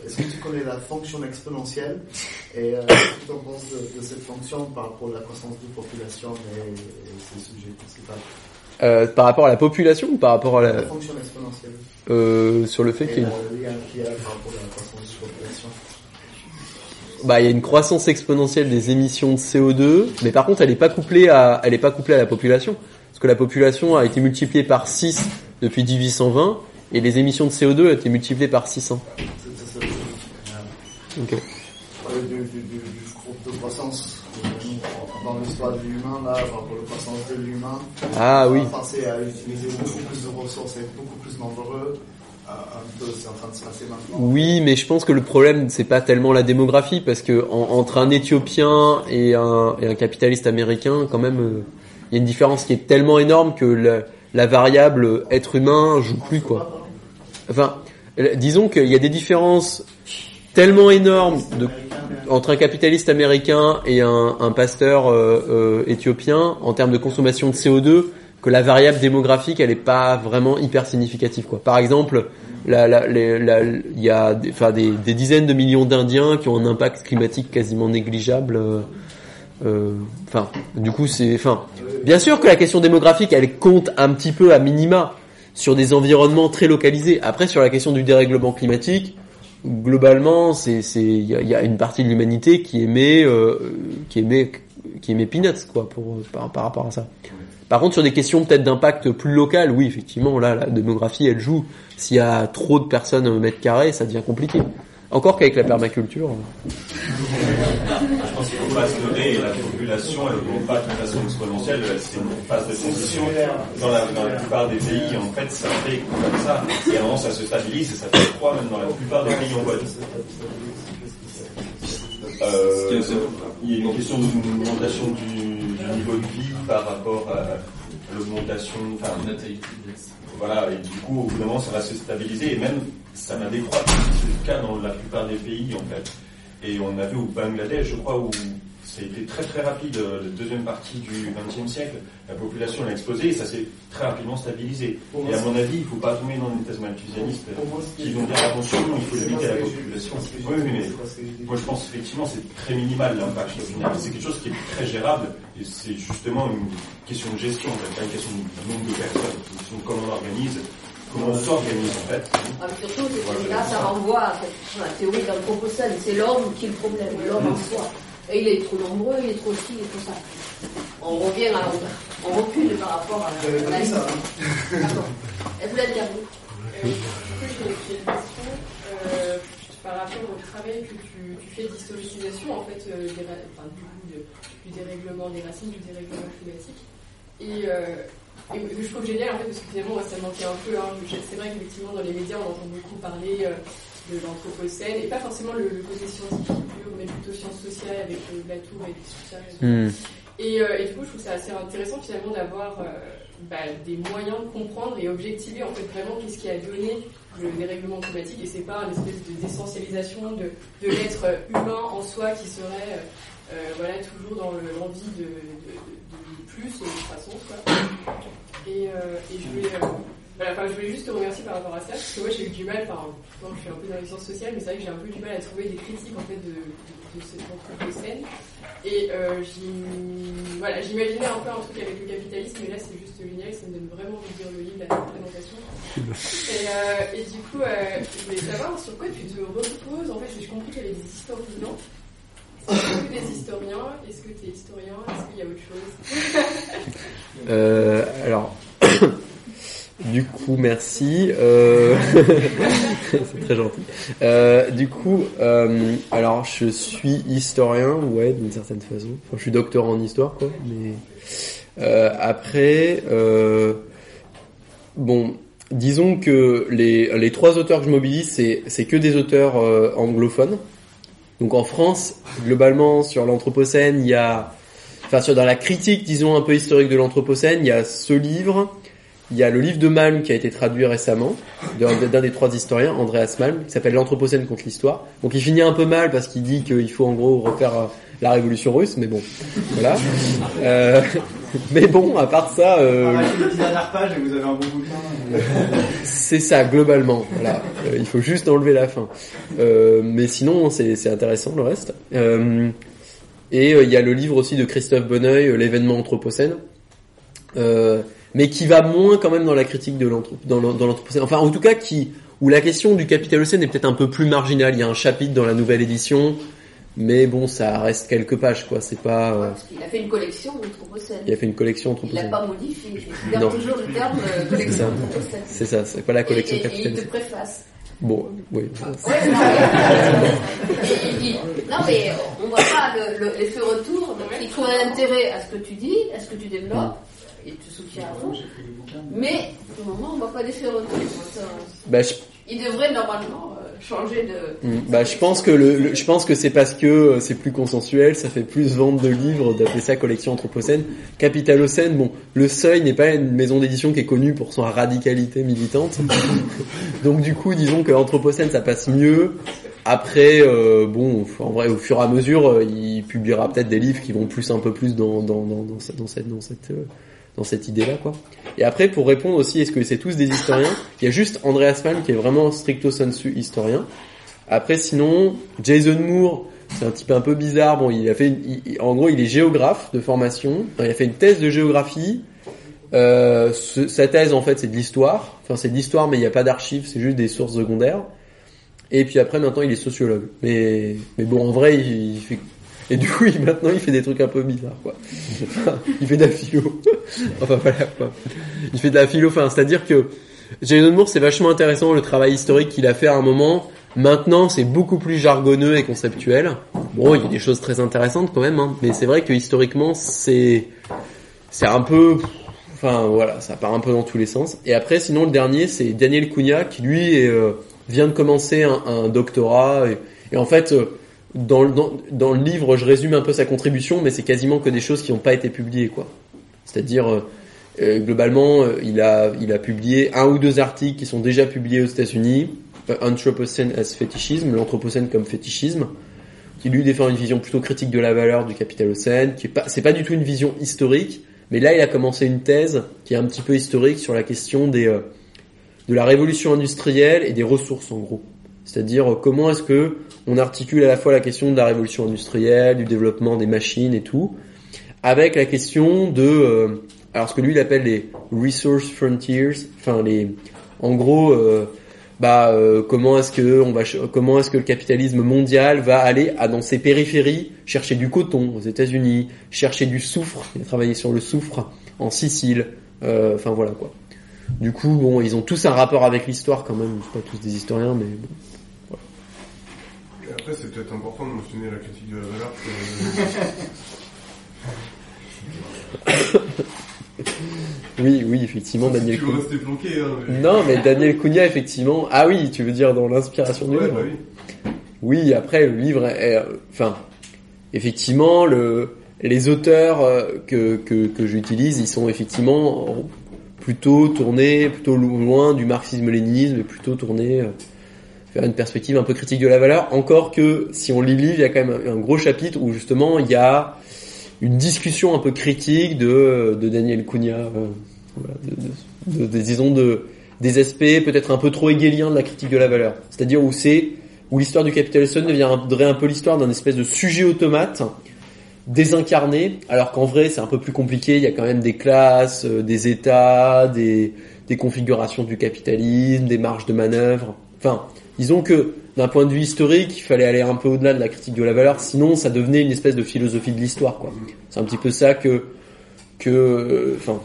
Est-ce que tu connais la fonction exponentielle Et euh, tu en penses de, cette fonction par rapport à la croissance de population et, et ses sujets principaux? Euh, par rapport à la population ou par rapport à La la fonction exponentielle. euh, sur le fait qu'il y a y la de bah, il y a une croissance exponentielle des émissions de CO2, mais par contre, elle n'est pas couplée à, elle est pas couplée à la population, parce que la population a été multipliée par 6 depuis 1820, et les émissions de CO2 ont été multipliées par 600. C'est c'est ça. Euh, Ok. du, du groupe de croissance dans l'histoire de l'humain, là, rapport à la croissance de l'humain. Ah oui. Penser à utiliser beaucoup plus de ressources et être beaucoup plus nombreux. Euh, un peu, c'est en train de se passer maintenant. Oui, mais je pense que le problème c'est pas tellement la démographie, parce que en- entre un Éthiopien et un, et un capitaliste américain, quand même, euh, il y a une différence qui est tellement énorme que la, la variable être humain joue plus quoi. Enfin, euh, disons qu'il y a des différences tellement énormes de, entre un capitaliste américain et un, pasteur euh, euh, éthiopien en termes de consommation de CO2 que la variable démographique elle est pas vraiment hyper significative quoi. Par exemple, il y a des, dizaines de millions d'Indiens qui ont un impact climatique quasiment négligeable. euh, euh, du coup, c'est, enfin, bien sûr que la question démographique, elle compte un petit peu à minima sur des environnements très localisés. Après, sur la question du dérèglement climatique, globalement, c'est, c'est, il y a, une partie de l'humanité qui émet, euh, qui émet, qui émet peanuts, quoi, pour, par, par rapport à ça. Par contre, sur des questions peut-être d'impact plus local, oui, effectivement, là, la démographie, elle joue. S'il y a trop de personnes au mètre carré, ça devient compliqué. Encore qu'avec la permaculture. Je pense qu'il ne faut pas se leurrer, la population, elle ne pas de façon exponentielle, c'est une phase de transition. Dans la, dans la plupart des pays, en fait, ça fait comme ça. Et à un moment, ça se stabilise et ça fait froid, même dans la plupart des pays en voie. Euh, il y a une question d'augmentation du, du niveau de vie par rapport à l'augmentation, enfin, voilà, et du coup, au bout d'un moment, ça va se stabiliser, et même, ça va décroître. C'est le cas dans la plupart des pays, en fait. Et on a vu au Bangladesh, je crois, où ça a été très très rapide, euh, la deuxième partie du XXe siècle, la population a explosé et ça s'est très rapidement stabilisé. Et à mon avis, il ne faut pas tomber dans une thèse malthusianiste qui vont dire attention, il faut limiter la population. Oui, mais moi je pense effectivement c'est très minimal l'impact au final. C'est quelque chose qui est très gérable et c'est justement une question de gestion, pas une question de nombre de personnes, une question de comment on organise, comment on s'organise en fait. Ah, surtout, c'est là, ça renvoie à la théorie d'Anthropocène. C'est l'homme qui est le problème, l'homme en soi. Et il est trop nombreux, il est trop ci, il est trop ça. On revient à On recule par rapport à la. Hein. Vous avez ça. D'accord. Vous euh, l'avez dit euh, par rapport au travail que tu, fais d'historicisation en fait euh, enfin, du, du, dérèglement des racines, du dérèglement climatique. Et et que je trouve génial en fait parce que finalement moi ça manquait un peu. Hein. C'est vrai qu'effectivement dans les médias on entend beaucoup parler euh, de l'anthropocène et pas forcément le, le côté scientifique mais plutôt sciences sociales avec euh, la tour et tout ça. et euh, du coup, je trouve ça assez intéressant finalement d'avoir euh, bah, des moyens de comprendre et objectiver en fait vraiment qu'est-ce qui a donné le dérèglement climatique et c'est pas une espèce de d'essentialisation de, de l'être humain en soi qui serait euh, euh, voilà toujours dans le- l'envie de- de plus de croissance quoi. Et, euh, et je voulais euh, voilà, enfin, je voulais juste te remercier par rapport à ça parce que moi j'ai eu du mal, enfin je suis un peu dans les sciences sociales mais c'est vrai que j'ai un peu du mal à trouver des critiques en fait de, de, de cette anthropocène et euh, voilà, j'imaginais un peu un truc avec le capitalisme, mais là c'est juste génial, ça me donne vraiment envie de lire le livre, la présentation. Et, euh, du coup, euh, je voulais savoir sur quoi tu te reposes. En fait, j'ai compris qu'il y avait des historiens. Est-ce que des historiens Est-ce que tu es historien? Est-ce qu'il y a autre chose? Euh, alors, du coup, merci. Euh... c'est très gentil. Euh, du coup, alors je suis historien, ouais, d'une certaine façon. Enfin, je suis docteur en histoire, quoi. Mais après, bon, disons que les, les trois auteurs que je mobilise, c'est que des auteurs anglophones. Donc en France, globalement, sur l'anthropocène, il y a enfin sur dans la critique, disons un peu historique de l'anthropocène, il y a ce livre, il y a le livre de Malm qui a été traduit récemment d'un des trois historiens, Andreas Malm, qui s'appelle L'anthropocène contre l'histoire. Donc il finit un peu mal parce qu'il dit qu'il faut en gros refaire euh, la révolution russe, mais bon, voilà. Euh, mais bon, à part ça, euh, Arrêtez les dix dernières pages et vous avez un bon bouquin. c'est ça globalement. Voilà, Euh, il faut juste enlever la fin. Euh, mais sinon, c'est intéressant le reste. Euh, et euh, il y a le livre aussi de Christophe Bonneuil, l'événement anthropocène, euh, mais qui va moins quand même dans la critique de l'anthropocène. Enfin, en tout cas, qui où la question du capitalocène est peut-être un peu plus marginale. Il y a un chapitre dans la nouvelle édition, mais bon, ça reste quelques pages, quoi. C'est pas. euh, Parce qu'il a fait une collection d'anthropocène. il a fait une collection Il l'a anthropocène. pas modifié. Il garde toujours le terme euh, collection ça. d'anthropocène. C'est ça. C'est pas la collection et, et, et il te préface. Bon, oui. Ouais, non, mais, il- il- non, mais on voit pas le- le- l'effet retour. Donc, il trouve un intérêt à ce que tu dis, à ce que tu développes. Il te soutient à fond. Mais, pour le moment, on voit pas d'effet retour. Ça, Bah, je, Il devrait normalement euh, changer de. Mm. Bah, je pense que le, le- je pense que c'est parce que euh, c'est plus consensuel, ça fait plus vendre de livres d'appeler ça collection anthropocène. Capitalocène, bon, le Seuil n'est pas une maison d'édition qui est connue pour son radicalité militante. Donc du coup, disons que anthropocène ça passe mieux. Après, euh, bon, en vrai, au fur et à mesure, euh, il publiera peut-être des livres qui vont plus un peu plus dans dans dans, dans, cette dans cette dans cette, euh, dans cette idée-là, quoi. Et après, pour répondre aussi, est-ce que c'est tous des historiens? Il y a juste Andreas Malm qui est vraiment stricto sensu historien. Après, sinon, Jason Moore, c'est un type un peu bizarre. Bon, il a fait, en gros, il est géographe de formation. Il a fait une thèse de géographie. Euh, sa thèse, en fait, c'est de l'histoire. Enfin, c'est de l'histoire, mais il n'y a pas d'archives, c'est juste des sources secondaires. Et puis après, maintenant, il est sociologue. Mais, mais bon, en vrai, il fait. Et du coup, maintenant, il fait des trucs un peu bizarres, quoi. Il fait de la philo. enfin, voilà, quoi. Il fait de la philo. Enfin, c'est-à-dire que Jason Moore, c'est vachement intéressant le travail historique qu'il a fait à un moment. Maintenant, c'est beaucoup plus jargonneux et conceptuel. Bon, il y a des choses très intéressantes quand même, hein, mais c'est vrai que historiquement, c'est c'est un peu, enfin voilà, ça part un peu dans tous les sens. Et après, sinon, le dernier, c'est Daniel Cunha qui lui euh, vient de commencer un, doctorat et, et en fait. euh, dans, le- livre, je résume un peu sa contribution, mais c'est quasiment que des choses qui n'ont pas été publiées, quoi. C'est-à-dire, euh, euh, globalement, euh, il a, il a publié un ou deux articles qui sont déjà publiés aux États-Unis, Anthropocene as Fetishism, l'Anthropocène comme fétichisme, qui lui défend une vision plutôt critique de la valeur du capitalocène, qui est pas, c'est pas du tout une vision historique, mais là il a commencé une thèse qui est un petit peu historique sur la question des, de la révolution industrielle et des ressources en gros. C'est-à-dire comment est-ce que on articule à la fois la question de la révolution industrielle, du développement des machines et tout, avec la question de, euh, alors ce que lui il appelle les resource frontiers, enfin les, en gros, euh, bah euh, comment est-ce que on va, comment est-ce que le capitalisme mondial va aller à dans ses périphéries chercher du coton aux États-Unis, chercher du soufre, travaillé sur le soufre en Sicile, enfin voilà quoi. Du coup, bon, ils ont tous un rapport avec l'histoire quand même, pas tous des historiens, mais bon. Après, c'est peut-être important de mentionner la critique de la valeur. Oui, oui, effectivement, Daniel tu veux rester planqué, hein. mais- Non, mais Daniel Cunha, effectivement. Ah oui, tu veux dire dans l'inspiration du livre bah oui. Oui, après le livre est, euh, enfin, effectivement, le, les auteurs euh, que, que, que j'utilise, ils sont effectivement plutôt tournés, plutôt lo- loin du marxisme-léninisme, plutôt tournés vers une perspective un peu critique de la valeur. Encore que si on lit le livre, il y a quand même un, gros chapitre où justement il y a une discussion un peu critique de, de Daniel Cunha, euh, disons de des aspects peut-être un peu trop hegeliens de la critique de la valeur. C'est-à-dire où c'est où l'histoire du capitalisme deviendrait un peu l'histoire d'un espèce de sujet automate désincarné, alors qu'en vrai c'est un peu plus compliqué, il y a quand même des classes, euh, des états, des, des configurations du capitalisme, des marges de manœuvre. Enfin, disons que d'un point de vue historique, il fallait aller un peu au-delà de la critique de la valeur, sinon ça devenait une espèce de philosophie de l'histoire. C'est un petit peu ça que, enfin,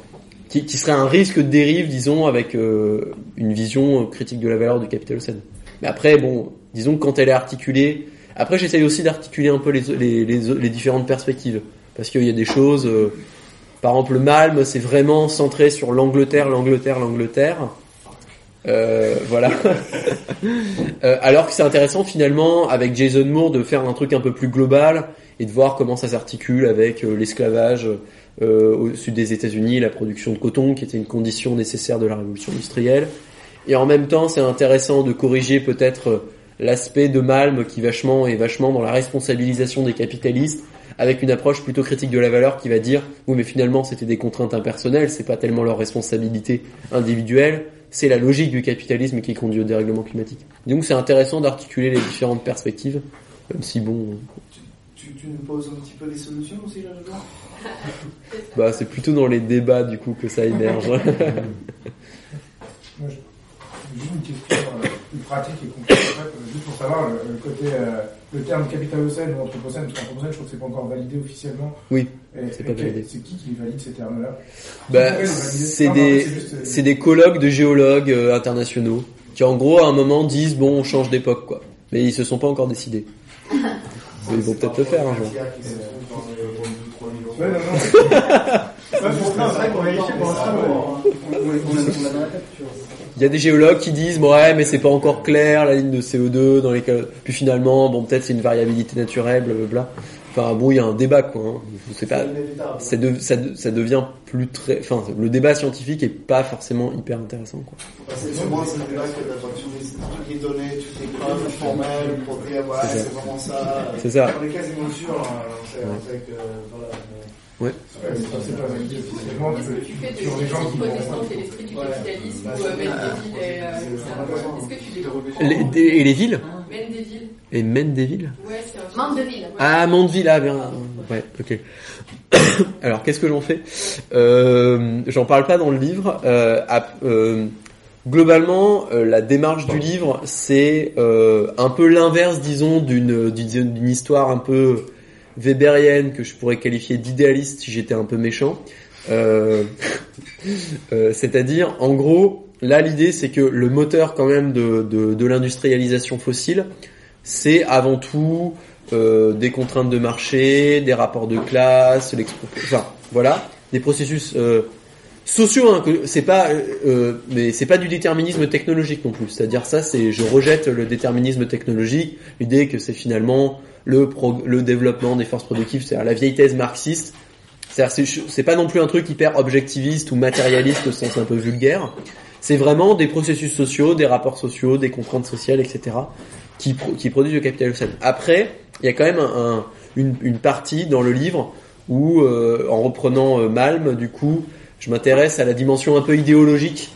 qui, serait un risque de dérive, disons, avec euh, une vision euh, critique de la valeur du capital. Mais après, bon, disons que quand elle est articulée, après j'essaye aussi d'articuler un peu les différentes perspectives, parce qu'il y a des choses, euh, par exemple le Malm, c'est vraiment centré sur l'Angleterre, l'Angleterre, l'Angleterre. Euh, voilà. Euh, alors que c'est intéressant finalement avec Jason Moore de faire un truc un peu plus global et de voir comment ça s'articule avec euh, l'esclavage au sud des États-Unis, la production de coton qui était une condition nécessaire de la révolution industrielle. Et en même temps, c'est intéressant de corriger peut-être l'aspect de Malm qui vachement est vachement dans la responsabilisation des capitalistes avec une approche plutôt critique de la valeur qui va dire oui mais finalement c'était des contraintes impersonnelles, c'est pas tellement leur responsabilité individuelle, c'est la logique du capitalisme qui conduit au dérèglement climatique. Donc c'est intéressant d'articuler les différentes perspectives, même si bon, Tu, tu nous poses un petit peu des solutions aussi là-dedans bah c'est plutôt dans les débats du coup que ça émerge. Moi, Juste une question euh, plus pratique et concrète, en fait, euh, juste pour savoir le, le côté, euh, le terme capitalocène ou anthropocène, parce qu'anthropocène, je trouve que c'est pas encore validé officiellement. Oui, c'est pas validé. C'est qui qui valide ces termes-là? Bah, c'est des, c'est euh, c'est des colloques de géologues euh, internationaux qui en gros à un moment disent bon on change d'époque quoi. Mais ils se sont pas encore décidés. Mais ils vont peut-être le faire un jour. dans Ouais, non, non. Ouais, pour ça, c'est vrai qu'on vérifie pour l'instant. Il y a des géologues qui disent bon, ouais mais c'est pas encore clair la ligne de CO2 dans lesquelles puis finalement bon peut-être c'est une variabilité naturelle blablabla. Enfin bon il y a un débat quoi. Hein. Je sais pas. Ça, de- ça, de- ça devient plus très. Enfin le débat scientifique est pas forcément hyper intéressant quoi. C'est c'est là que d'avoir tous les, toutes les données, toutes les preuves formelles pour dire voilà, C'est ça. c'est vraiment ça. C'est ça. On est quasiment sûr, hein, on sait, on sait que voilà. mais- Ouais. Ouais, c'est pas- c'est pas validé officiellement. Est-ce que tu fais de sur les gens qui l'esprit et du capitalisme Bah, ou euh, Mendeville et euh, Est-ce que tu les Les- des- et les villes Mendeville Et mène des villes Ouais, c'est un Mandeville. Ah, Mandeville, ah bien. Ouais, ok. Alors, qu'est-ce que j'en fais? Euh, J'en parle pas dans le livre. Euh, ap- euh, globalement, euh, la démarche du livre, c'est euh, un peu l'inverse, disons, d'une d'une d'une histoire un peu weberienne que je pourrais qualifier d'idéaliste si j'étais un peu méchant. Euh, euh, C'est-à-dire, en gros, là, l'idée, c'est que le moteur quand même de, l'industrialisation fossile, c'est avant tout euh, des contraintes de marché, des rapports de classe, enfin voilà, des processus sociaux. Hein, c'est pas, euh, euh, mais c'est pas du déterminisme technologique non plus. C'est-à-dire ça, c'est je rejette le déterminisme technologique, l'idée que c'est finalement le pro- le développement des forces productives, c'est-à-dire la vieille thèse marxiste. C'est- c'est pas non plus un truc hyper objectiviste ou matérialiste au sens un peu vulgaire. C'est vraiment des processus sociaux, des rapports sociaux, des contraintes sociales, etc qui, qui produisent le capital social. Après, il y a quand même un- une, une partie dans le livre où, euh, en reprenant euh, Malm, du coup, je m'intéresse à la dimension un peu idéologique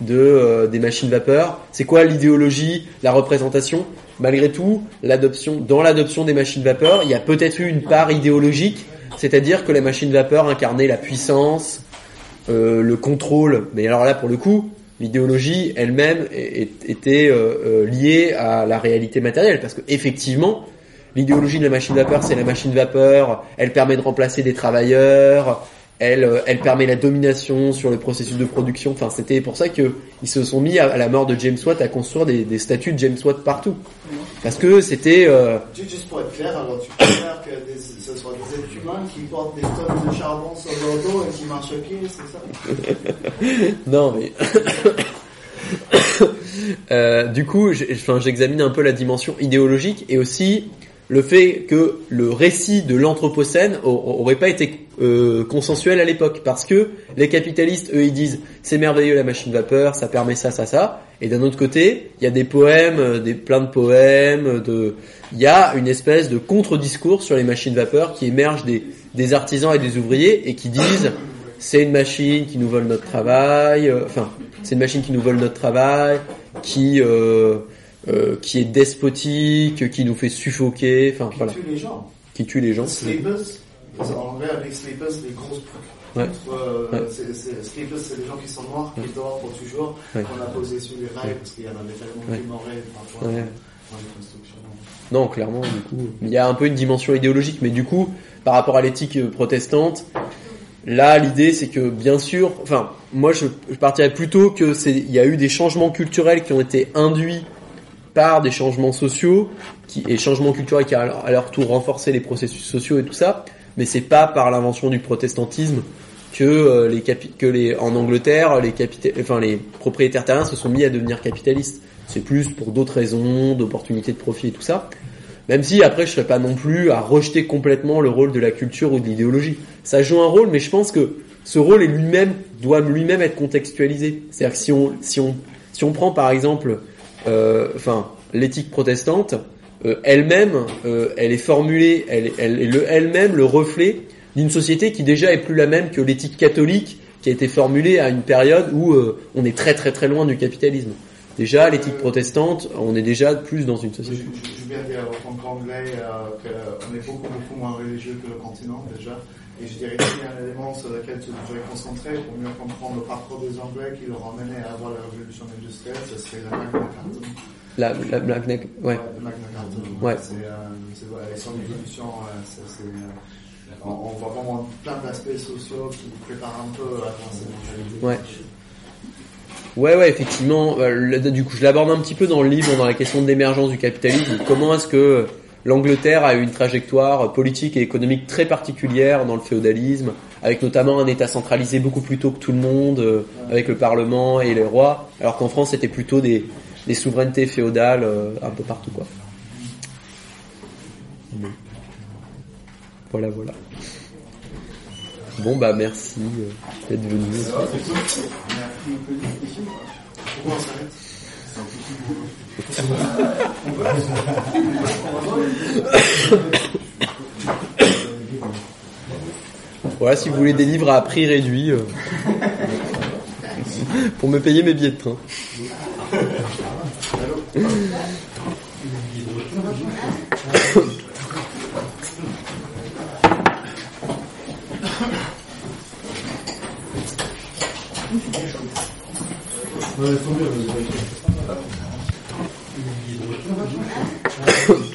de euh, des machines vapeur. C'est quoi l'idéologie, la représentation? Malgré tout, l'adoption dans l'adoption des machines vapeur, il y a peut-être eu une part idéologique, c'est-à-dire que les machines vapeur incarnaient la puissance, euh, le contrôle. Mais alors là, pour le coup, l'idéologie elle-même était euh, liée à la réalité matérielle, parce que effectivement, l'idéologie de la machine vapeur, c'est la machine vapeur, elle permet de remplacer des travailleurs, elle, euh, elle permet la domination sur le processus de production. Enfin, c'était pour ça que ils se sont mis à, à la mort de James Watt à construire des, des statues de James Watt partout, parce que c'était euh, Ju- Juste pour être clair, alors tu préfères que des- ce soit des êtres humains qui portent des tonnes de charbon sur leur dos et qui marchent à pied, c'est ça? Non mais Euh, du coup, j'examine un peu la dimension idéologique et aussi le fait que le récit de l'anthropocène au- aurait pas été euh, consensuel à l'époque. Parce que les capitalistes eux ils disent c'est merveilleux la machine vapeur ça permet ça ça ça. Et d'un autre côté il y a des poèmes euh, des plein de poèmes de il y a une espèce de contre-discours sur les machines vapeur qui émergent des des artisans et des ouvriers et qui disent c'est une machine qui nous vole notre travail euh, enfin c'est une machine qui nous vole notre travail qui euh, euh, qui est despotique, qui nous fait suffoquer, enfin Qui voilà, tue les gens. qui tue les gens. Sleepers, en vrai, avec Sleepers, les grosses Ouais. euh, Ouais. Sleepers, c'est des gens qui sont morts, qui dorment pour toujours, qu'on a posé sur les rails, parce qu'il y en avait tellement qui mouraient parfois Ouais. dans les constructions. Non, clairement, du coup, il y a un peu une dimension idéologique, mais du coup, par rapport à l'éthique euh, protestante, là, l'idée, c'est que, bien sûr, enfin, moi, je, je partirais plutôt que c'est, il y a eu des changements culturels qui ont été induits par des changements sociaux, qui, et changements culturels qui, à leur, tour, renforcé les processus sociaux et tout ça, mais c'est pas par l'invention du protestantisme que euh, les que les en Angleterre les enfin les propriétaires terriens se sont mis à devenir capitalistes. C'est plus pour d'autres raisons, d'opportunités de profit et tout ça. Même si après je serais pas non plus à rejeter complètement le rôle de la culture ou de l'idéologie. Ça joue un rôle, mais je pense que ce rôle est lui-même doit lui-même être contextualisé. C'est-à-dire que si on si on si on prend par exemple enfin l'éthique protestante, euh, elle-même, euh, elle est formulée, elle, est le, elle-même le reflet d'une société qui déjà est plus la même que l'éthique catholique qui a été formulée à une période où euh, on est très très très loin du capitalisme. Déjà, l'éthique protestante, on est déjà plus dans une société. euh, est beaucoup, que le continent. Et je dirais qu'il y a un élément sur lequel tu devrais concentrer pour mieux comprendre le parcours des Anglais qui leur a mené à avoir la révolution industrielle, ce serait la Magna Carta. La, la, la, la- ouais. Le Magna Carta. Ouais. C'est, euh, et son évolution, euh, c'est, c'est, euh, on, on voit vraiment plein d'aspects sociaux qui préparent un peu à cette mentalité. Ouais. Ouais, ouais, effectivement. Euh, là, Du coup, je l'aborde un petit peu dans le livre, dans la question de l'émergence du capitalisme. Comment est-ce que l'Angleterre a eu une trajectoire politique et économique très particulière dans le féodalisme, avec notamment un État centralisé beaucoup plus tôt que tout le monde, euh, avec le Parlement et les rois, alors qu'en France, c'était plutôt des, souverainetés féodales euh, un peu partout, quoi. Voilà, voilà. Bon, bah, merci euh, d'être venu. Voilà, si vous voulez des livres à prix réduit, euh, pour me payer mes billets de train. Obrigado.